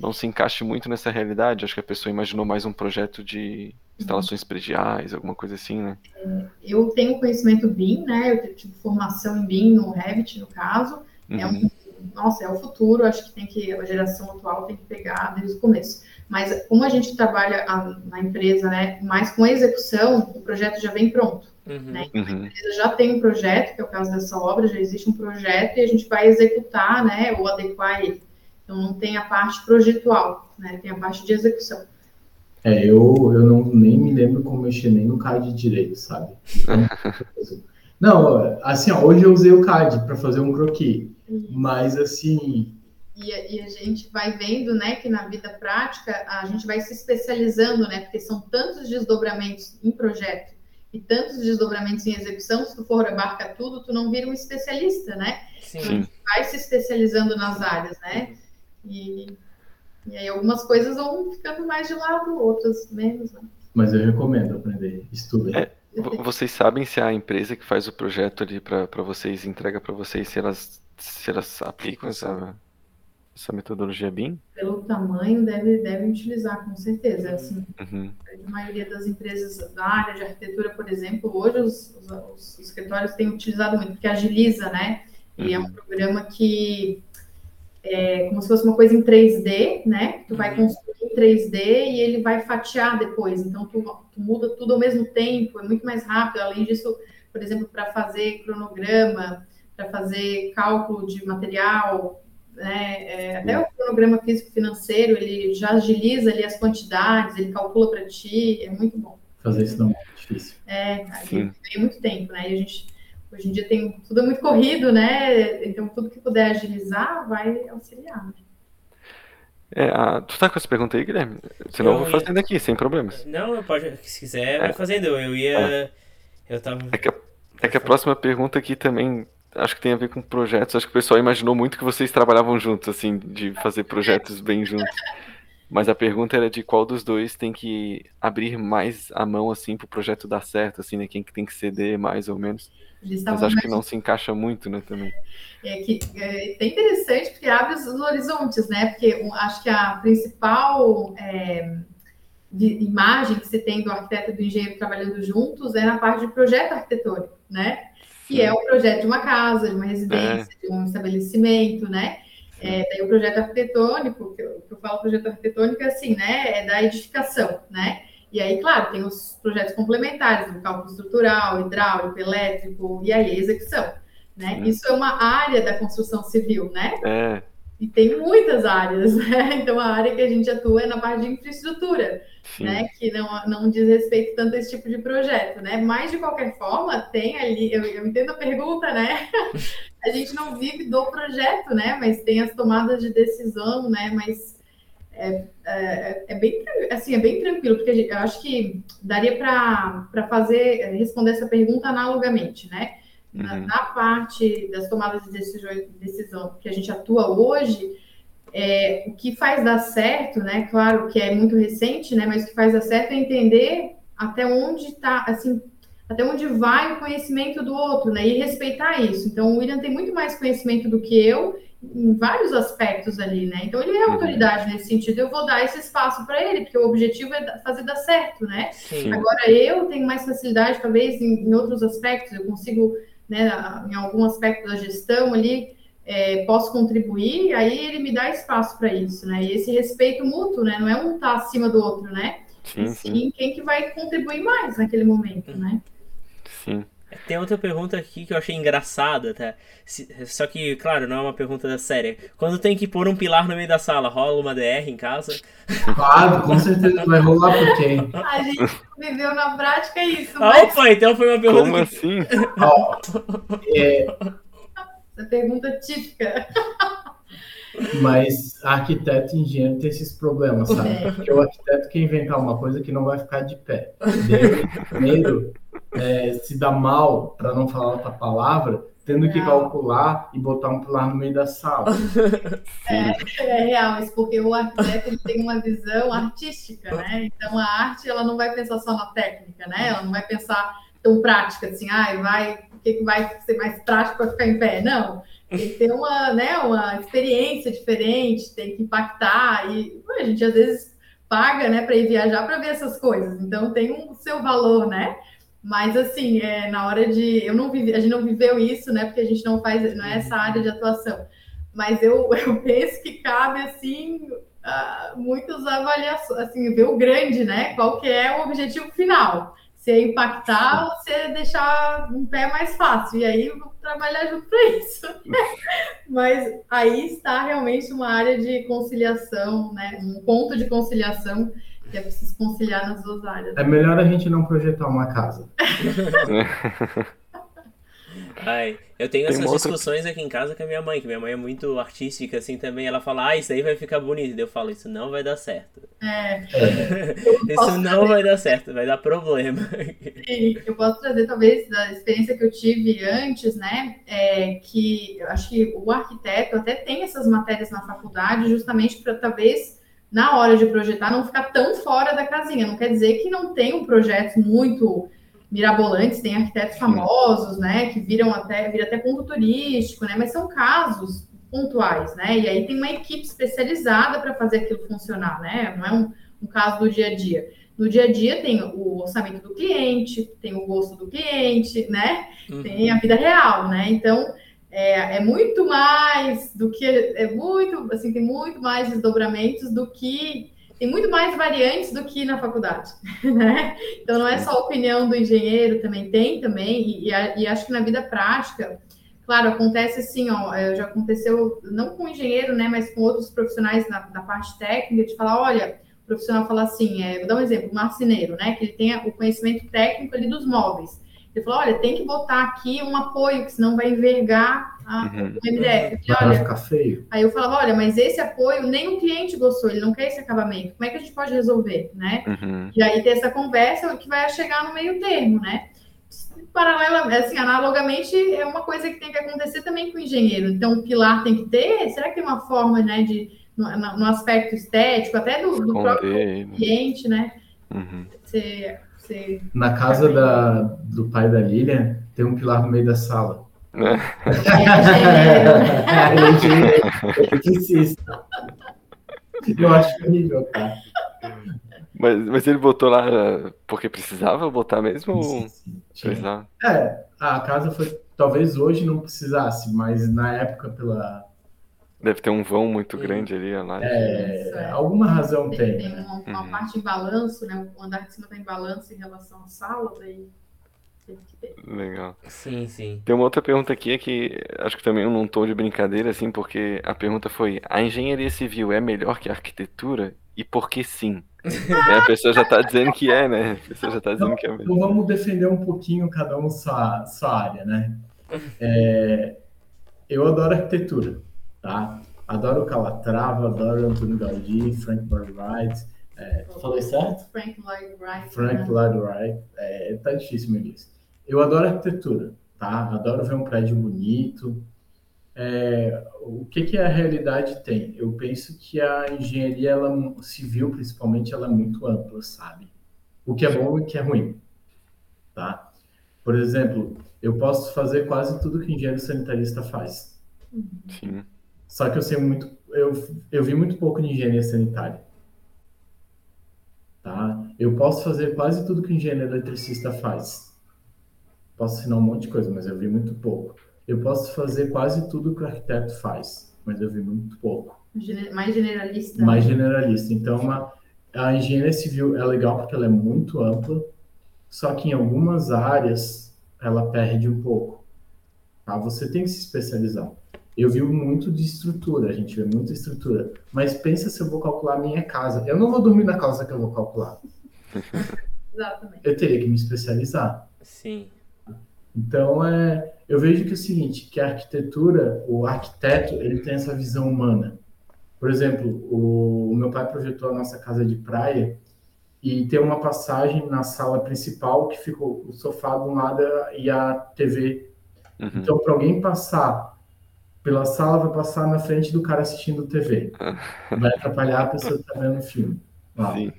não se encaixe muito nessa realidade. Acho que a pessoa imaginou mais um projeto de instalações prediais, alguma coisa assim, né? É, eu tenho conhecimento BIM, né? Eu tive formação em BIM no Revit, no caso. Uhum. É um, uhum. Nossa, é o futuro. Acho que tem que a geração atual tem que pegar desde o começo. Mas como a gente trabalha a, na empresa, né, mais com execução, o projeto já vem pronto. Uhum. Né? Então, a uhum. empresa já tem um projeto, que é o caso dessa obra, já existe um projeto e a gente vai executar, né, ou adequar ele. Então, não tem a parte projetual, né, tem a parte de execução. É, eu, eu não, nem me lembro como mexer nem no CAD direito, sabe? não, assim, ó, hoje eu usei o CAD para fazer um croquis, mas assim... E, e, a gente vai vendo, né, que na vida prática a gente vai se especializando, né, porque são tantos desdobramentos em projeto e tantos desdobramentos em execução, se tu for abarca tudo, tu não vira um especialista, né? Sim. Então, vai se especializando nas áreas, né? E, e aí algumas coisas vão ficando mais de lado, outras menos, né? Mas eu recomendo aprender, estuda. É, Vocês sabem se a empresa que faz o projeto ali para vocês, entrega para vocês, se elas, se elas aplicam essa, essa metodologia BIM? Pelo tamanho, deve, devem utilizar, com certeza. É assim, uhum. A maioria das empresas da área de arquitetura, por exemplo, hoje os, os, os escritórios têm utilizado muito, porque agiliza, né? E uhum. é um uhum. programa que é como se fosse uma coisa em 3D, né? Tu vai uhum. construir em 3D e ele vai fatiar depois. Então, tu, tu muda tudo ao mesmo tempo, é muito mais rápido. Além disso, por exemplo, para fazer cronograma, para fazer cálculo de material, né? É, até o cronograma físico-financeiro, ele já agiliza ali as quantidades, ele calcula para ti, é muito bom. Fazer isso não é difícil. É, a gente tem muito tempo, né? E a gente Hoje em dia tem tudo é muito corrido, né? Então tudo que puder agilizar vai auxiliar. Né? É, a, tu tá com essa pergunta aí, Guilherme? Senão eu, eu vou fazendo ia... aqui, sem problemas. Não, pode, se quiser, vai é. fazendo. Eu ia. É. Eu tava. É que, a, é que a próxima pergunta aqui também acho que tem a ver com projetos. Acho que o pessoal imaginou muito que vocês trabalhavam juntos, assim, de fazer projetos bem juntos. Mas a pergunta era de qual dos dois tem que abrir mais a mão, assim, pro projeto dar certo, assim, né? Quem que tem que ceder mais ou menos. Mas acho que não se encaixa muito, né, também. É que é, é interessante porque abre os horizontes, né? Porque acho que a principal é, imagem que você tem do arquiteto e do engenheiro trabalhando juntos é na parte de projeto arquitetônico, né? Que é o projeto de uma casa, de uma residência, é. de um estabelecimento, né? É, daí o projeto arquitetônico, que eu, que eu falo projeto arquitetônico é assim, né? É da edificação, né? E aí, claro, tem os projetos complementares, o cálculo estrutural, hidráulico, elétrico, e aí a execução. Né? Isso é uma área da construção civil, né? É. E tem muitas áreas, né? Então a área que a gente atua é na parte de infraestrutura, Sim. né? Que não, não diz respeito tanto a esse tipo de projeto, né? Mas de qualquer forma, tem ali, eu, eu entendo a pergunta, né? a gente não vive do projeto, né? Mas tem as tomadas de decisão, né? Mas é, é, é, bem assim é bem tranquilo porque eu acho que daria para fazer responder essa pergunta analogamente né na, uhum. na, parte das tomadas de decisão, decisão que a gente atua hoje é, o que faz dar certo né claro que é muito recente né mas o que faz dar certo é entender até onde está assim até onde vai o conhecimento do outro né e respeitar isso então o William tem muito mais conhecimento do que eu em vários aspectos ali, né? Então ele é uhum. autoridade uhum. nesse sentido. Eu vou dar esse espaço para ele, porque o objetivo é fazer dar certo, né? Sim. Agora eu tenho mais facilidade, talvez, em, em, outros aspectos. Eu consigo, né, em algum aspecto da gestão ali, é, posso contribuir. Aí ele me dá espaço para isso, né? E esse respeito mútuo, né? Não é um estar tá acima do outro, né? Sim, sim. sim quem que vai contribuir mais naquele momento, né? Sim. Tem outra pergunta aqui que eu achei engraçada, tá? Só que, claro, não é uma pergunta séria. Quando tem que pôr um pilar no meio da sala, rola uma DR em casa? Claro, com certeza vai rolar por quem? A gente viveu na prática isso. Mas... Opa, então foi uma pergunta. Como que... assim? Oh, é... Essa pergunta típica. Mas arquiteto e engenheiro tem esses problemas, sabe? É. Porque o arquiteto quer inventar uma coisa que não vai ficar de pé. primeiro, é, se dá mal, para não falar outra palavra, tendo que calcular e botar um pilar no meio da sala. É, é real, isso porque o arquiteto ele tem uma visão artística, né? Então a arte ela não vai pensar só na técnica, né? Ela não vai pensar tão prática assim, ah, vai, o que, que vai ser mais prático para ficar em pé? Não. Tem que ter uma, né, uma experiência diferente, tem que impactar e a gente às vezes paga, né, para ir viajar para ver essas coisas. Então tem um seu valor, né? Mas assim, é, na hora de. Eu não vivi, a gente não viveu isso, né? Porque a gente não faz, não é essa área de atuação. Mas eu, eu penso que cabe assim uh, muitas avaliações, assim, ver o grande, né? Qual que é o objetivo final. Se é impactar ou se é deixar um pé mais fácil. E aí vou trabalhar junto para isso. Mas aí está realmente uma área de conciliação, né? Um ponto de conciliação que é preciso conciliar nas duas áreas. É melhor a gente não projetar uma casa. Ai, eu tenho Tem essas discussões aqui em casa com a minha mãe, que minha mãe é muito artística assim também. Ela fala, ah, isso aí vai ficar bonito. Eu falo, isso não vai dar certo. É. isso não trazer... vai dar certo, vai dar problema. Sim, eu posso trazer talvez da experiência que eu tive antes, né? É, que eu acho que o arquiteto até tem essas matérias na faculdade justamente para talvez na hora de projetar, não ficar tão fora da casinha. Não quer dizer que não tenham projetos muito mirabolantes, tem arquitetos famosos, né, que viram até, viram até ponto turístico, né, mas são casos pontuais, né, e aí tem uma equipe especializada para fazer aquilo funcionar, né, não é um, um caso do dia a dia. No dia a dia tem o orçamento do cliente, tem o gosto do cliente, né, uhum. tem a vida real, né, então é, é, muito mais do que é muito assim tem muito mais desdobramentos do que tem muito mais variantes do que na faculdade, né? Então não é só a opinião do engenheiro, também tem também e, e, acho que na vida prática, claro, acontece assim, ó, é, já aconteceu não com o engenheiro, né, mas com outros profissionais na, na parte técnica de falar, olha, o profissional fala assim, é, vou dar um exemplo, o marceneiro, né, que ele tenha o conhecimento técnico ali dos móveis. Ele falou, olha, tem que botar aqui um apoio, que senão vai envergar a, uhum. o MDF. Falei, olha, ficar feio. Aí eu falava, olha, mas esse apoio nem o cliente gostou, ele não quer esse acabamento. Como é que a gente pode resolver, né? Uhum. E aí ter essa conversa que vai chegar no meio termo, né? Paralela, assim, analogamente, é uma coisa que tem que acontecer também com o engenheiro. Então, o pilar tem que ter, será que tem uma forma, né, de, no, no aspecto estético, até do, do próprio cliente, né? Uhum. Você você... Na casa da, do pai da Lilian, tem um pilar no meio da sala. Né? É, é engenheiro. Eu acho horrível, cara. Mas, mas ele botou lá porque precisava botar mesmo? Ou... Precisava? É, a casa foi. Talvez hoje não precisasse, mas na época, pela Deve ter um vão muito grande ali, a laje. É, é, alguma razão tem. Tem, tem uma, uma uhum. parte em balanço, né? O andar de cima está em balanço em relação à sala, daí Legal. Sim, sim. Tem uma outra pergunta aqui que acho que também num tom de brincadeira, assim, porque a pergunta foi: a engenharia civil é melhor que a arquitetura? E por que sim? é, a pessoa já está dizendo que é, né? A pessoa já está dizendo então, que é mesmo. Então vamos defender um pouquinho cada um sua, sua área, né? É, eu adoro arquitetura tá? Adoro Calatrava, adoro Antônio Gaudí, Frank Lloyd Wright. É, falei certo? Frank Lloyd Wright. Frank né? Lloyd Wright. É, tá difícil, Melissa. Eu adoro arquitetura, tá? Adoro ver um prédio bonito. É, o que, que a realidade tem? Eu penso que a engenharia ela, civil, principalmente, ela é muito ampla, sabe? O que é bom e o que é ruim, tá? Por exemplo, eu posso fazer quase tudo que engenheiro sanitarista faz. Sim. Só que eu sei muito, eu, eu vi muito pouco de engenharia sanitária. Tá? Eu posso fazer quase tudo que o engenheiro eletricista faz. Posso ensinar um monte de coisa, mas eu vi muito pouco. Eu posso fazer quase tudo que o arquiteto faz, mas eu vi muito pouco. Mais generalista. Mais generalista. Então, uma, a engenharia civil é legal porque ela é muito ampla, só que em algumas áreas ela perde um pouco. Tá? Você tem que se especializar eu vi muito de estrutura, a gente vê muita estrutura. Mas pensa se eu vou calcular a minha casa. Eu não vou dormir na casa que eu vou calcular. Exatamente. Eu teria que me especializar. Sim. Então, é, eu vejo que é o seguinte, que a arquitetura, o arquiteto, ele tem essa visão humana. Por exemplo, o, o meu pai projetou a nossa casa de praia e tem uma passagem na sala principal que ficou o sofá de um lado e a TV. Uhum. Então, para alguém passar pela sala vai passar na frente do cara assistindo TV. Vai atrapalhar a pessoa que está vendo o filme. Lá. Sim.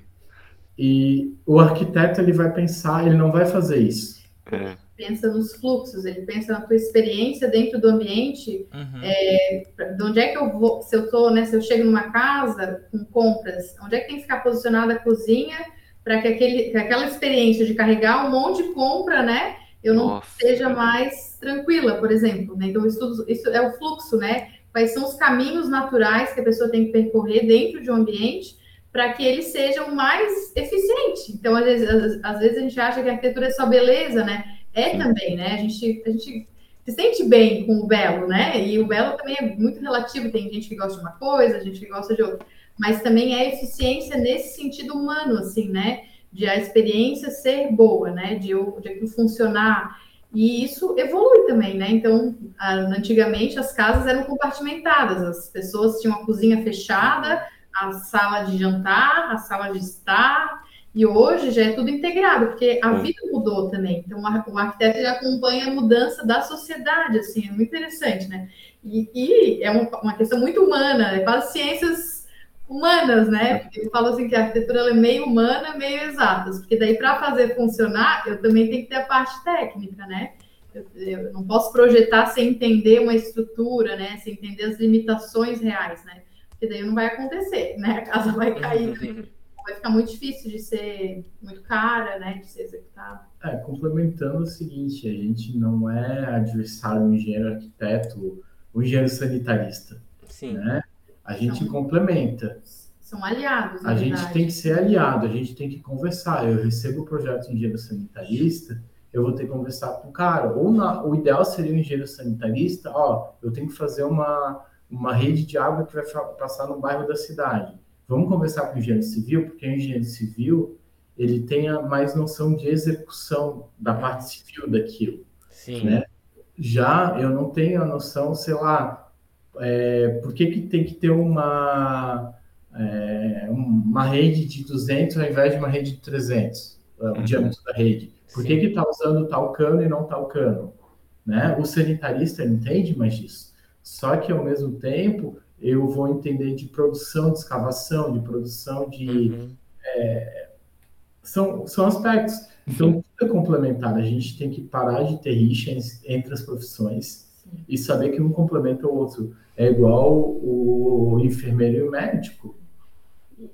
E o arquiteto ele vai pensar, ele não vai fazer isso. É. Pensa nos fluxos, ele pensa na tua experiência dentro do ambiente. Uhum. É, de onde é que eu vou, se eu tô, né, se eu chego numa casa com compras, onde é que tem que ficar posicionada a cozinha para que, aquele, que aquela experiência de carregar um monte de compra, né? Eu não Nossa. seja mais tranquila, por exemplo. Né? Então, isso, isso é o fluxo, né? Quais são os caminhos naturais que a pessoa tem que percorrer dentro de um ambiente para que eles sejam mais eficientes. Então, às vezes, às, vezes a gente acha que a arquitetura é só beleza, né? É Sim. também, né? A gente, a gente se sente bem com o belo, né? E o belo também é muito relativo. Tem gente que gosta de uma coisa, gente que gosta de outra. Mas também é eficiência nesse sentido humano, assim, né? De a experiência ser boa, né? De, de aquilo funcionar. E isso evolui também, né? Então, antigamente as casas eram compartimentadas, as pessoas tinham a cozinha fechada, a sala de jantar, a sala de estar, e hoje já é tudo integrado, porque a vida mudou também. Então, o arquiteto já acompanha a mudança da sociedade, assim, é muito interessante, né? E, e é uma, uma, questão muito humana, é quase ciências humanas, né? Eu falo assim que a arquitetura é meio humana, meio exatas, porque daí para fazer funcionar, eu também tenho que ter a parte técnica, né? Eu, eu, não posso projetar sem entender uma estrutura, né? Sem entender as limitações reais, né? Porque daí não vai acontecer, né? A casa vai cair, vai ficar muito difícil de ser muito cara, né? De ser executada. É, complementando o seguinte, a gente não é adversário do engenheiro arquiteto, o engenheiro sanitarista. Sim. Né? A gente são, complementa. São aliados. A gente tem que ser aliado, a gente tem que conversar. Eu recebo o projeto de engenheiro sanitarista, eu vou ter que conversar com o cara. Ou na, o ideal seria o engenheiro sanitarista, ó, eu tenho que fazer uma, uma rede de água que vai passar no bairro da cidade. Vamos conversar com o engenheiro civil, porque o engenheiro civil ele tenha mais noção de execução da parte civil daquilo. Sim. Né? Já eu não tenho a noção, sei lá, é, por que, que tem que ter uma, é, uma rede de 200 ao invés de uma rede de 300, é, o uhum. diâmetro da rede? Por que está usando tal cano e não tal cano? Né? O sanitarista entende mais disso. Só que, ao mesmo tempo, eu vou entender de produção de escavação, de produção de... Uhum. É, são, são aspectos. Então, tudo é complementar. A gente tem que parar de ter rixa entre as profissões e saber que um complementa o outro. É igual o enfermeiro e o médico.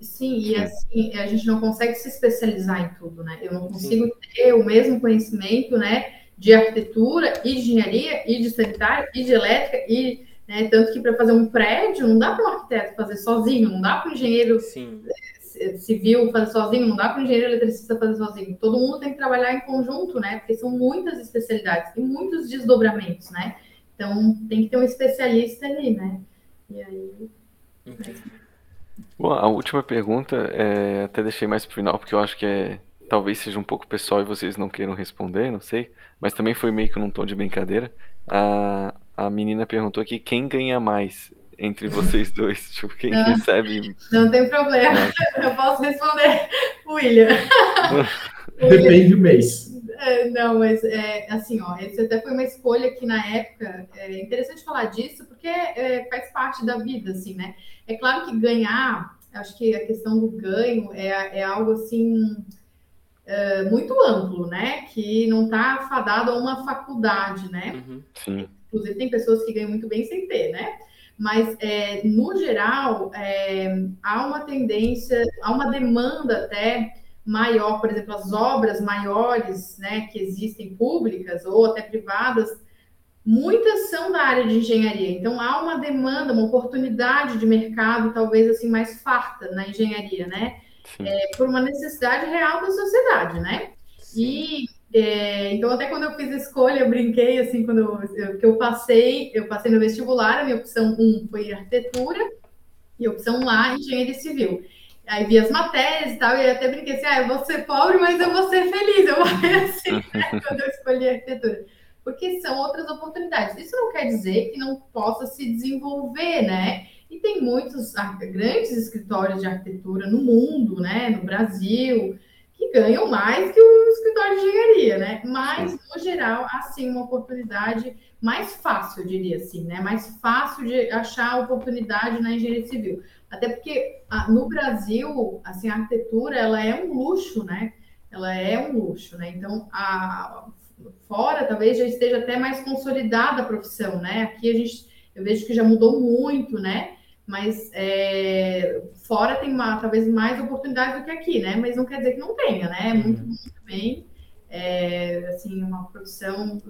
Sim, e assim, a gente não consegue se especializar em tudo, né? Eu não consigo Sim. ter o mesmo conhecimento, né, de arquitetura e de engenharia e de sanitário e de elétrica e né, tanto que para fazer um prédio não dá para um arquiteto fazer sozinho, não dá para o engenheiro Sim. Eh, civil fazer sozinho, não dá para o engenheiro eletricista fazer sozinho. Todo mundo tem que trabalhar em conjunto, né? Porque são muitas especialidades e muitos desdobramentos, né? Então, tem que ter um especialista ali, né? E aí. Bom, a última pergunta, é, até deixei mais pro final, porque eu acho que é, talvez seja um pouco pessoal e vocês não queiram responder, não sei. Mas também foi meio que num tom de brincadeira. A, a menina perguntou aqui quem ganha mais entre vocês dois? Tipo, quem não, recebe. Não tem problema, eu posso responder, William. Depende do mês. É, não, mas é, assim, ó, esse até foi uma escolha que na época é interessante falar disso, porque é, faz parte da vida, assim, né? É claro que ganhar, acho que a questão do ganho é, é algo assim é, muito amplo, né? Que não está fadado a uma faculdade, né? Uhum, sim. Inclusive, tem pessoas que ganham muito bem sem ter, né? Mas, é, no geral, é, há uma tendência, há uma demanda até maior, por exemplo, as obras maiores, né, que existem públicas ou até privadas, muitas são da área de engenharia. Então há uma demanda, uma oportunidade de mercado, talvez assim mais farta na engenharia, né? É, por uma necessidade real da sociedade, né? E é, então até quando eu fiz a escolha, eu brinquei assim quando eu, que eu passei, eu passei no vestibular, a minha opção 1 um foi arquitetura e a opção lá engenharia civil. Aí vi as matérias e tal, e até brinquei assim, ah, eu vou ser pobre, mas eu vou ser feliz. Eu vou assim, né, quando eu escolhi arquitetura. Porque são outras oportunidades. Isso não quer dizer que não possa se desenvolver, né? E tem muitos grandes escritórios de arquitetura no mundo, né? No Brasil, que ganham mais que o escritório de engenharia, né? Mas, no geral, há sim uma oportunidade mais fácil, eu diria assim, né? Mais fácil de achar oportunidade na engenharia civil. Até porque no Brasil, assim, a arquitetura ela é um luxo, né? Ela é um luxo, né? Então, a, fora talvez já esteja até mais consolidada a profissão, né? Aqui a gente, eu vejo que já mudou muito, né? Mas é, fora tem uma, talvez mais oportunidades do que aqui, né? Mas não quer dizer que não tenha, né? Muito, muito bem. É, assim, uma profissão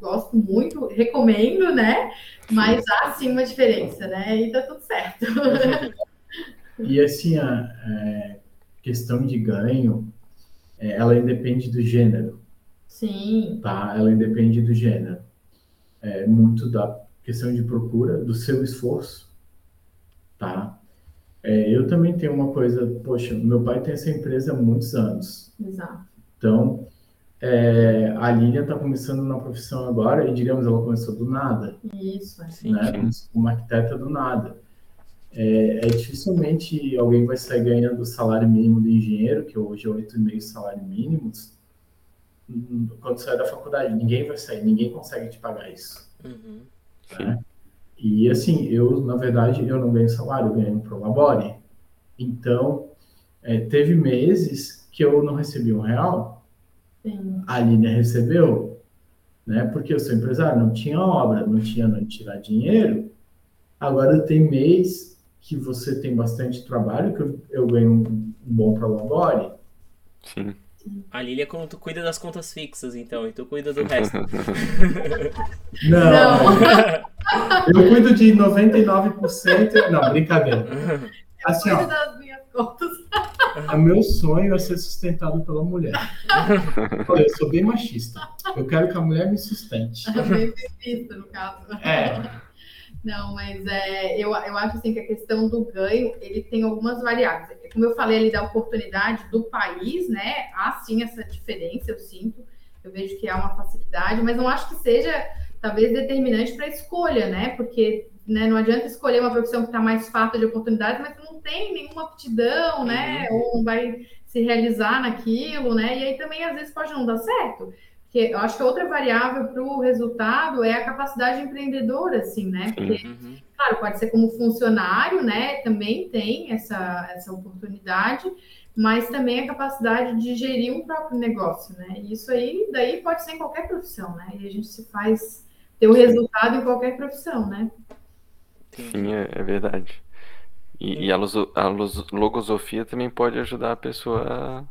gosto muito, recomendo, né? Mas há sim uma diferença, né? E tá tudo certo. E assim, a é, questão de ganho, é, ela independe do gênero. Sim. Tá? Ela independe do gênero. É muito da questão de procura, do seu esforço, tá? É, eu também tenho uma coisa, poxa, meu pai tem essa empresa há muitos anos. Exato. Então, é, a Lilian está começando na profissão agora e, digamos, ela começou do nada. Isso, assim. Né? Uma arquiteta do nada. É, é, dificilmente alguém vai sair ganhando o salário mínimo de engenheiro, que hoje é 8,5 salário mínimos, quando sai da faculdade. Ninguém vai sair, ninguém consegue te pagar isso. Uhum. Né? E assim, eu, na verdade, eu não ganho salário, eu ganho pro labore. Então, é, teve meses que eu não recebi um real, Sim. a Aline recebeu, né? Porque eu sou empresário, não tinha obra, não tinha onde tirar dinheiro. Agora tem mês que você tem bastante trabalho, que eu, eu ganho um bom prolabore. Sim. A Lilia como tu cuida das contas fixas, então, e tu cuida do resto. Não, Não. eu cuido de 99%. Não, brincadeira. Assim, ó, das minhas contas. o meu sonho é ser sustentado pela mulher. Olha, eu sou bem machista. Eu quero que a mulher me sustente. Bem feminista, no caso. É. Não, mas é, eu, eu acho assim que a questão do ganho, ele tem algumas variáveis. Como eu falei ali da oportunidade do país, né? Há sim essa diferença, eu sinto. Eu vejo que há uma facilidade, mas não acho que seja, talvez, determinante para a escolha, né? Porque né, não adianta escolher uma profissão que está mais farta de oportunidades, mas tu não tem nenhuma aptidão, né? Ou não vai se realizar naquilo, né? E aí também, às vezes, pode não dar certo. Porque eu acho que outra variável para o resultado é a capacidade empreendedora, assim, né? Porque, Uhum. claro, pode ser como funcionário, né? Também tem essa, essa oportunidade, mas também a capacidade de gerir um próprio negócio, né? E isso aí, daí pode ser em qualquer profissão, né? E a gente se faz ter o resultado em qualquer profissão, né? Sim, é, é verdade. E, e a, loso- a los- logosofia também pode ajudar a pessoa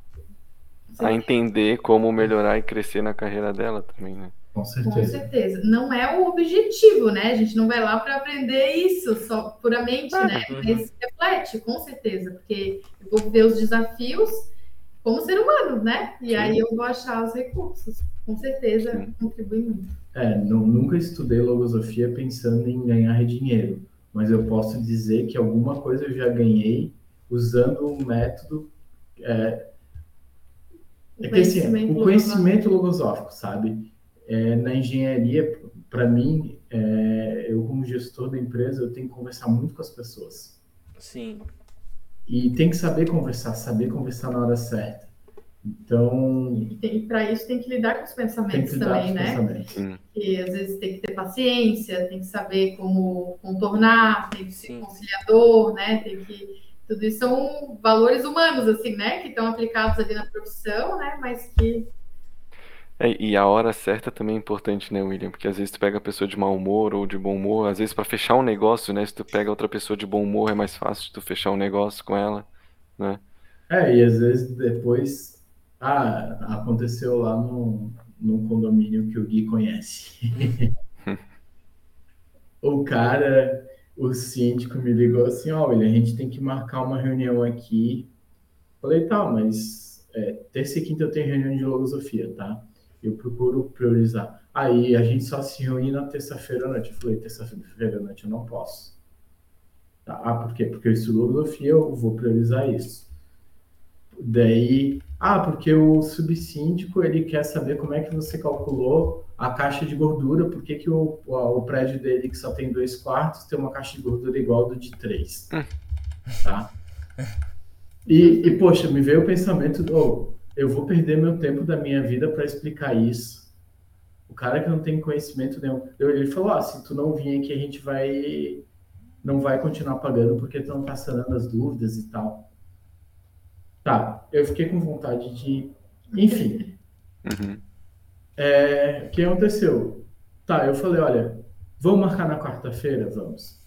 a, a entender como melhorar e crescer na carreira dela também, né? Com Com certeza. certeza. Não é o objetivo, né? A gente não vai lá para aprender isso só puramente, né? Uhum. Mas reflete, com certeza, porque eu vou ver os desafios como ser humano, né? E Sim. aí eu vou achar os recursos. Com certeza Sim. contribui muito. É, nu- nunca estudei logosofia pensando em ganhar dinheiro, mas eu posso dizer que alguma coisa eu já ganhei usando um método. É, é que assim, o conhecimento logosófico, sabe? É, na engenharia, para mim, é, eu como gestor da empresa, eu tenho que conversar muito com as pessoas. Sim. E tem que saber conversar, saber conversar na hora certa. Então, E, para isso tem que lidar com os tem pensamentos que lidar com também, os né? pensamentos. Sim. E às vezes tem que ter paciência, tem que saber como contornar, tem que ser Sim. conciliador, né? Tem que. Tudo isso são valores humanos, assim, né? Que estão aplicados ali na profissão, né? Mas que. É, e a hora certa também é importante, né, William? Porque às vezes tu pega a pessoa de mau humor ou de bom humor, às vezes pra fechar um negócio, né? Se tu pega outra pessoa de bom humor, é mais fácil de tu fechar um negócio com ela, né? É, e às vezes depois, ah, aconteceu lá no, no condomínio que o Gui conhece. o cara, o síndico me ligou assim, ó, William, a gente tem que marcar uma reunião aqui. Falei, tá, mas é, terça e quinta eu tenho reunião de logosofia, tá? Eu procuro priorizar. Aí a gente só se reúne na terça-feira à noite. Eu falei, terça-feira à noite eu não posso. Tá? Ah, por quê? Porque eu estudo logosofia, eu vou priorizar isso. Daí, ah, porque o subsíndico ele quer saber como é que você calculou a caixa de gordura, por que, que o, o, prédio dele, que só tem dois quartos, tem uma caixa de gordura igual do de três. Tá? E, e, poxa, me veio o pensamento, oh, eu vou perder meu tempo da minha vida para explicar isso. O cara que não tem conhecimento nenhum. Ele falou, ah, se tu não vir aqui, a gente vai não vai continuar pagando porque tu não tá sanando as dúvidas e tal. Tá, eu fiquei com vontade de. Enfim. Uhum. É, o que aconteceu? Tá, eu falei, olha, vamos marcar na quarta-feira? Vamos.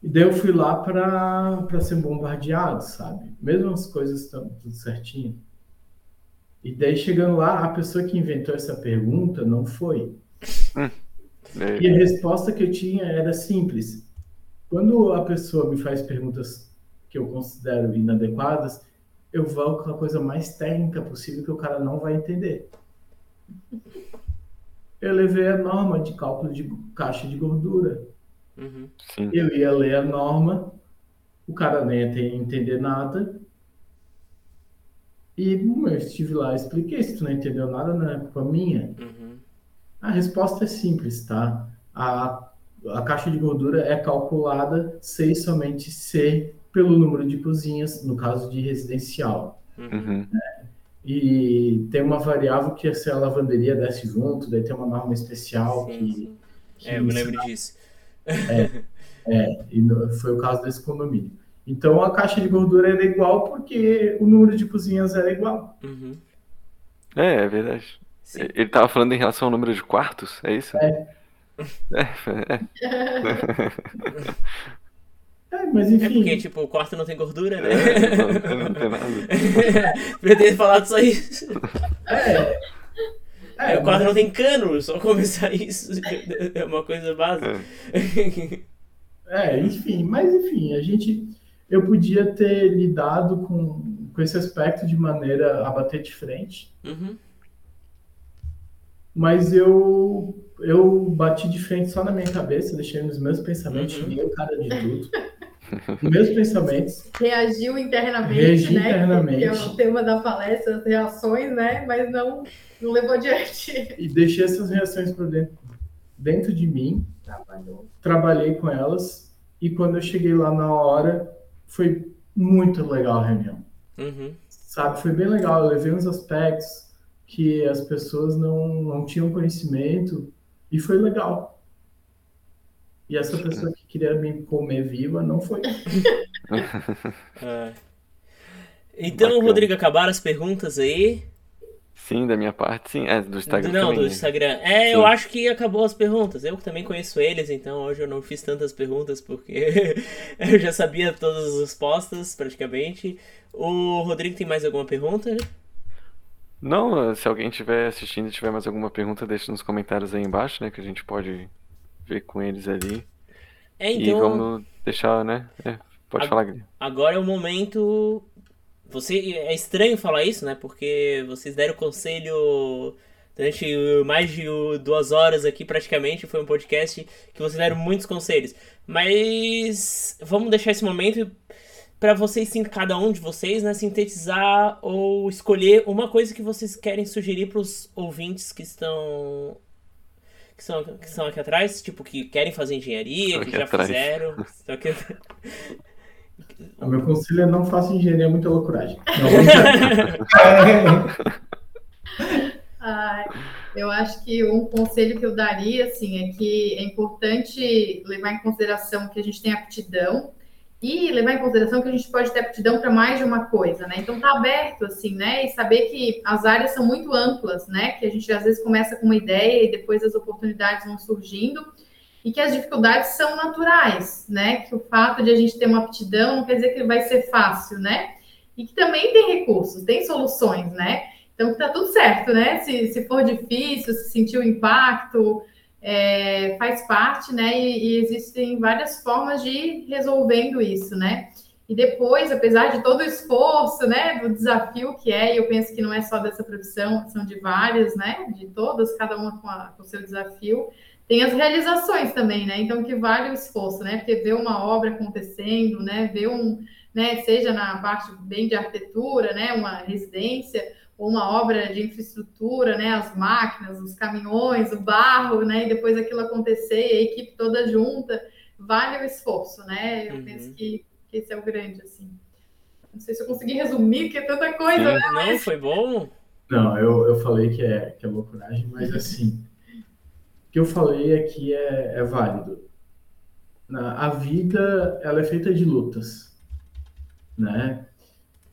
E daí eu fui lá para ser bombardeado, sabe? Mesmo as coisas estão tudo certinho. E daí chegando lá, a pessoa que inventou essa pergunta não foi. É, E a resposta que eu tinha era simples. Quando a pessoa me faz perguntas que eu considero inadequadas, eu vou com a coisa mais técnica possível que o cara não vai entender. Eu levei a norma de cálculo de caixa de gordura. Uhum. Eu ia ler a norma, o cara nem ia entender nada. E hum, eu estive lá, expliquei. Se tu não entendeu nada, não é culpa minha. Uhum. A resposta é simples, tá? A, a caixa de gordura é calculada se somente se pelo número de cozinhas, no caso de residencial. Uhum. Uhum. E tem uma variável que é se a lavanderia desce junto, daí tem uma norma especial Sim, que, sim. que É, eu me lembro disso. É, e no- foi o caso desse condomínio. Então a caixa de gordura era igual porque o número de cozinhas era igual. Uhum. É, é verdade. Sim. Ele tava falando em relação ao número de quartos, é isso? É. É, é. É, mas É enfim. porque, tipo, o quarto não tem gordura, né? É, não, não tem nada. Ter falado só isso. É, é, o quarto mas- não tem cano, só começar isso. É uma coisa básica. É, enfim, mas enfim, a gente. Eu podia ter lidado com, com esse aspecto de maneira a bater de frente, Uhum. mas eu eu bati de frente só na minha cabeça, deixei nos meus pensamentos, Uhum. xinguei o cara de tudo. Meus pensamentos, Reagiu internamente, Reagi né? internamente. Que é o tema da palestra, as reações, né? Mas não, não levou adiante. e deixei essas reações por dentro, dentro de mim, Trabalhou. trabalhei com elas, e quando eu cheguei lá na hora, foi muito legal a reunião. Uhum. sabe? Foi bem legal. Eu levei uns aspectos que as pessoas não, não tinham conhecimento e foi legal. E essa pessoa queria me comer viva não foi. É. Então, Bacana. Rodrigo, acabaram as perguntas aí? Sim, da minha parte, sim. É, do Instagram não, também. do né? Instagram. É, Sim. eu acho que acabou as perguntas. Eu também conheço eles, então hoje eu não fiz tantas perguntas porque eu já sabia todas as respostas, praticamente. O Rodrigo tem mais alguma pergunta? Não, se alguém estiver assistindo e tiver mais alguma pergunta, deixa nos comentários aí embaixo, né? Que a gente pode ver com eles ali. É, E então. vamos deixar, né? É, pode Ag- falar, Guilherme. Agora é o momento. Você é estranho falar isso, né? Porque vocês deram conselho durante mais de duas horas aqui, praticamente. Foi um podcast que vocês deram muitos conselhos. Mas vamos deixar esse momento para vocês, sim, cada um de vocês, né, sintetizar ou escolher uma coisa que vocês querem sugerir para os ouvintes que estão que são, que são aqui atrás, tipo, que querem fazer engenharia, que já atrás. fizeram. estão aqui- O meu conselho é não faça engenharia muita loucuragem. Não, Ai, eu acho que um conselho que eu daria, assim, é que é importante levar em consideração que a gente tem aptidão e levar em consideração que a gente pode ter aptidão para mais de uma coisa, né? Então tá aberto, assim, né? E saber que as áreas são muito amplas, né? Que a gente às vezes começa com uma ideia e depois as oportunidades vão surgindo e que as dificuldades são naturais, né? Que o fato de a gente ter uma aptidão não quer dizer que vai ser fácil, né? E que também tem recursos, tem soluções, né? Então tá tudo certo, né? Se, se for difícil, se sentir o impacto, é, faz parte, né? E, e existem várias formas de ir resolvendo isso, né? E depois, apesar de todo o esforço, né, do desafio que é, e eu penso que não é só dessa profissão, são de várias, né, de todas, cada uma com, a- com o seu desafio, tem as realizações também, né? Então que vale o esforço, né? Porque ver uma obra acontecendo, né, ver um, né, seja na parte bem de arquitetura, né, uma residência, ou uma obra de infraestrutura, né, as máquinas, os caminhões, o barro, né, e depois aquilo acontecer e a equipe toda junta, vale o esforço, né? Eu Uhum. penso que, que esse é o grande, assim. Não sei se eu consegui resumir, porque é tanta coisa, né? Não, foi bom? não eu, eu falei que é, que é loucuragem, mas assim, o que eu falei aqui é, é válido. Na- A vida, ela é feita de lutas, né?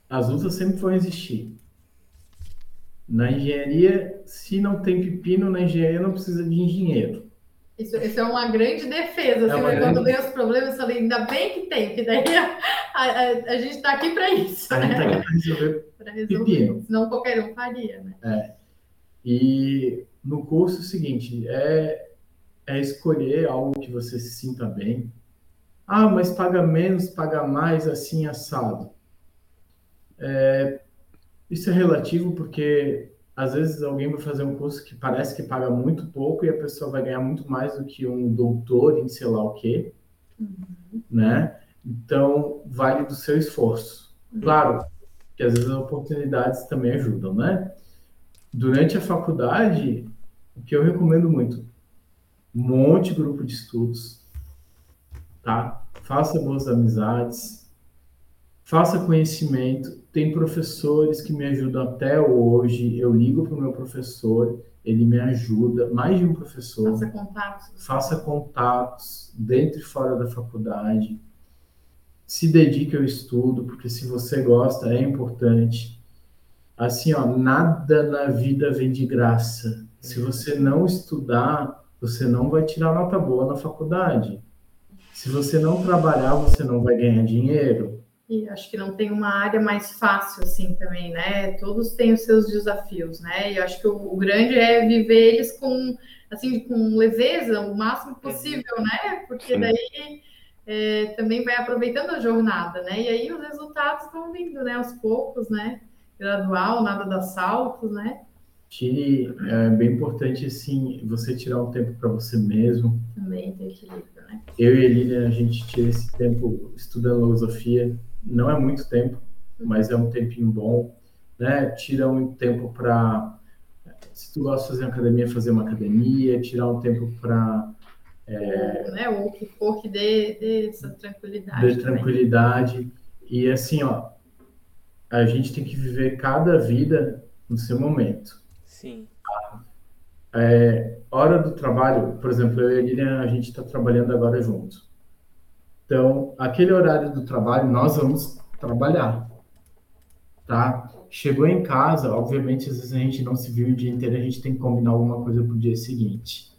As lutas sempre vão existir. Na engenharia, se não tem pepino, na engenharia não precisa de engenheiro. Isso, isso é uma grande defesa. É Assim, né? Quando veio os problemas, eu falei, ainda bem que tem, que daí a, a- a gente está aqui para isso, A gente tá né? aqui para resolver Para resolver. pepino. Senão qualquer um faria, né? E no curso é o seguinte, é, é escolher algo que você se sinta bem. Ah, mas paga menos, paga mais, assim, assado. É, isso é relativo porque às vezes alguém vai fazer um curso que parece que paga muito pouco e a pessoa vai ganhar muito mais do que um doutor em sei lá o quê, né? Então, vale do seu esforço. Claro que às vezes as oportunidades também ajudam, né? Durante a faculdade, o que eu recomendo muito, monte de grupo de estudos, tá? Faça boas amizades, faça conhecimento. Tem professores que me ajudam até hoje. Eu ligo para o meu professor, ele me ajuda, mais de um professor. Faça contatos. Faça contatos dentro e fora da faculdade. se dedique ao estudo, porque se você gosta, é importante. Assim, ó, nada na vida vem de graça. Se você não estudar, você não vai tirar nota boa na faculdade. Se você não trabalhar, você não vai ganhar dinheiro. E acho que não tem uma área mais fácil assim também, né? Todos têm os seus desafios, né? E acho que o, o grande é viver eles com assim com leveza o máximo possível, né? Porque daí é, também vai aproveitando a jornada, né? E aí os resultados vão vindo, né? Aos poucos, né? Gradual, nada dá saltos, né? Tire, é bem importante, assim, você tirar um tempo para você mesmo. Também tem equilíbrio, né? Eu e a Lilian, a gente tira esse tempo estudando filosofia. Não é muito tempo, mas é um tempinho bom, né? Tira um tempo para, se tu gosta de fazer academia, fazer uma academia. Tirar um tempo para é, né? Ou o que for que dê, dê essa tranquilidade. Dê tranquilidade. E assim, ó, a gente tem que viver cada vida no seu momento. Sim. É, hora do trabalho, por exemplo, eu e a Lilian, a gente está trabalhando agora junto. Então, aquele horário do trabalho, nós vamos trabalhar, tá? Chegou em casa, obviamente, às vezes a gente não se viu o dia inteiro, a gente tem que combinar alguma coisa para o dia seguinte.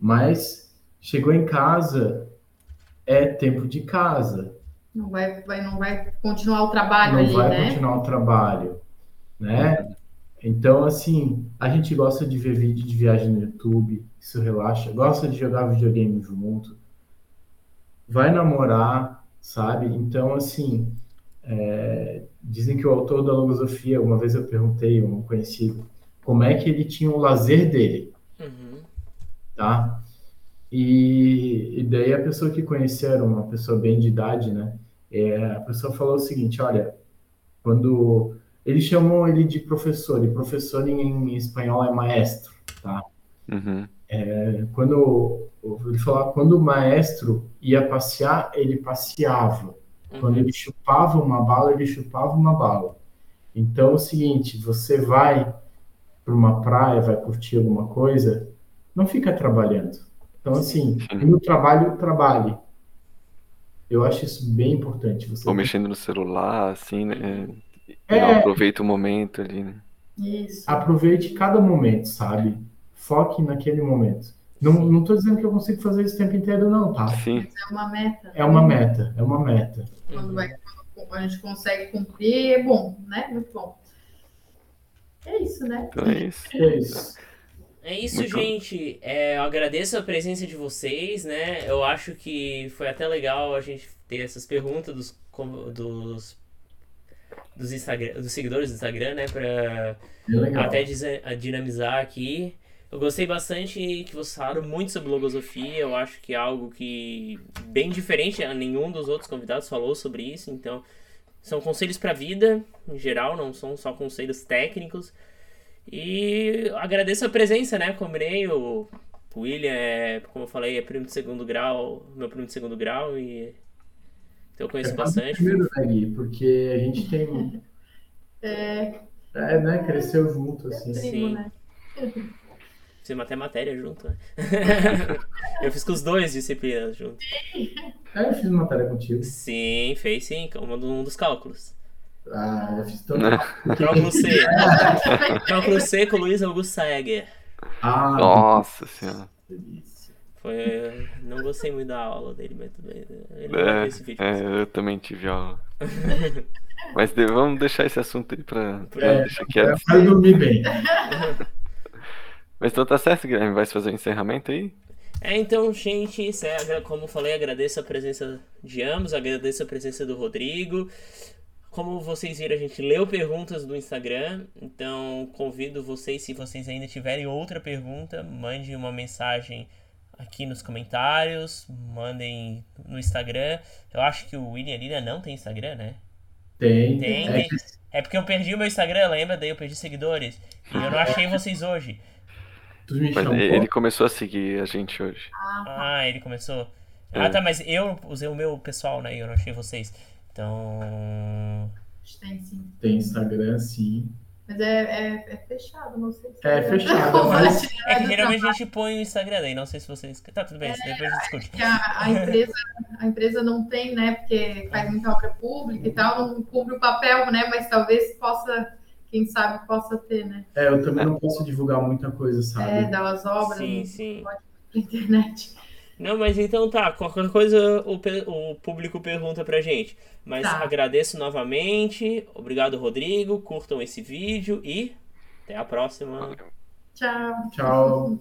Mas Chegou em casa, é tempo de casa. Não vai, vai, não vai continuar o trabalho não ali, vai né? continuar o trabalho, né? Então, assim, a gente gosta de ver vídeo de viagem no YouTube, isso relaxa. Gosta de jogar videogame junto. Vai namorar, sabe? Então, assim, é, dizem que o autor da logosofia, uma vez eu perguntei a um conhecido, como é que ele tinha o lazer dele, Uhum. tá? E, e daí a pessoa que conheceram, uma pessoa bem de idade, né? É, a pessoa falou o seguinte, olha, quando eles chamam ele de professor, e professor em, em espanhol é maestro, tá? Uhum. É, quando ele falou, quando o maestro ia passear, ele passeava. Quando ele chupava uma bala, ele chupava uma bala. Então é o seguinte, você vai para uma praia, vai curtir alguma coisa, não fica trabalhando. Então, assim, no trabalho, trabalhe. Eu acho isso bem importante. Você Ou mexendo no celular, assim, né? É. Aproveita o momento ali, né? Isso. aproveite cada momento, sabe? Foque naquele momento. Não, não tô dizendo que eu consigo fazer isso o tempo inteiro, não, tá? Sim, É uma meta. É uma meta, é uma meta. Quando, vai, quando a gente consegue cumprir, é bom, né? Muito bom. É isso, né? então é isso. É isso. É isso, Muito gente. É, eu agradeço a presença de vocês, né? Eu acho que foi até legal a gente ter essas perguntas dos, dos, dos, Instagram, dos seguidores do Instagram, né? Pra É até dinamizar aqui. Eu gostei bastante que vocês falaram muito sobre logosofia. Eu acho que é algo que bem diferente. a Nenhum dos outros convidados falou sobre isso. Então, são conselhos para a vida em geral, não são só conselhos técnicos. E agradeço a presença, né? Combinei o William é, como eu falei, é primo de segundo grau, meu primo de segundo grau e então eu conheço É bastante. primeiro, né, Gui? Porque a gente tem. É, É, né? Cresceu junto, assim. primo, Sim. né? Fizemos até matéria junto, né? eu fiz com os dois disciplinas junto. É, eu fiz matéria contigo. Sim, fez sim, como um dos cálculos. Ah, eu fiz tanto. Cálculo C. Cálculo C com o Luiz Augusto Saeger. Ah, Nossa senhora. Foi, não gostei muito da aula dele, mas tudo bem. Ele ver esse vídeo. É, é, eu também tive aula. Mas de- vamos deixar esse assunto aí pra, pra É, deixar quieto. Vai dormir bem. Mas então tá certo, Guilherme. Vai fazer o encerramento aí? É, então, gente, é como eu falei, agradeço a presença de ambos, agradeço a presença do Rodrigo. Como vocês viram, a gente leu perguntas do Instagram, então convido vocês, se vocês ainda tiverem outra pergunta, mande uma mensagem aqui nos comentários, mandem no Instagram. Eu acho que o William Lira não tem Instagram, né? Tem. Tem, É tem. É porque eu perdi o meu Instagram, lembra? Daí eu perdi seguidores. E eu não achei vocês hoje. tu me Mas chamou. Ele começou a seguir a gente hoje. Ah, ele começou. É. Ah, tá, mas eu usei o meu pessoal, né? Eu não achei vocês. Então. Tem sim. Tem Instagram, sim. Mas é, é, é fechado, não sei se É fechado, mas É que geralmente a gente põe o Instagram aí, não sei se vocês. Tá, tudo bem, depois a gente discute. que a, a empresa, a empresa não tem, né? Porque faz muita obra pública e tal, não cumpre o papel, né? Mas talvez possa, quem sabe, possa ter, né? é, eu também não posso divulgar muita coisa, É, sabe? das obras Sim, não sim. pode pra internet. Não, mas então tá, qualquer coisa o, o público pergunta pra gente. Mas Tá. agradeço novamente. Obrigado, Rodrigo. Curtam esse vídeo e até a próxima. Valeu. Tchau. Tchau.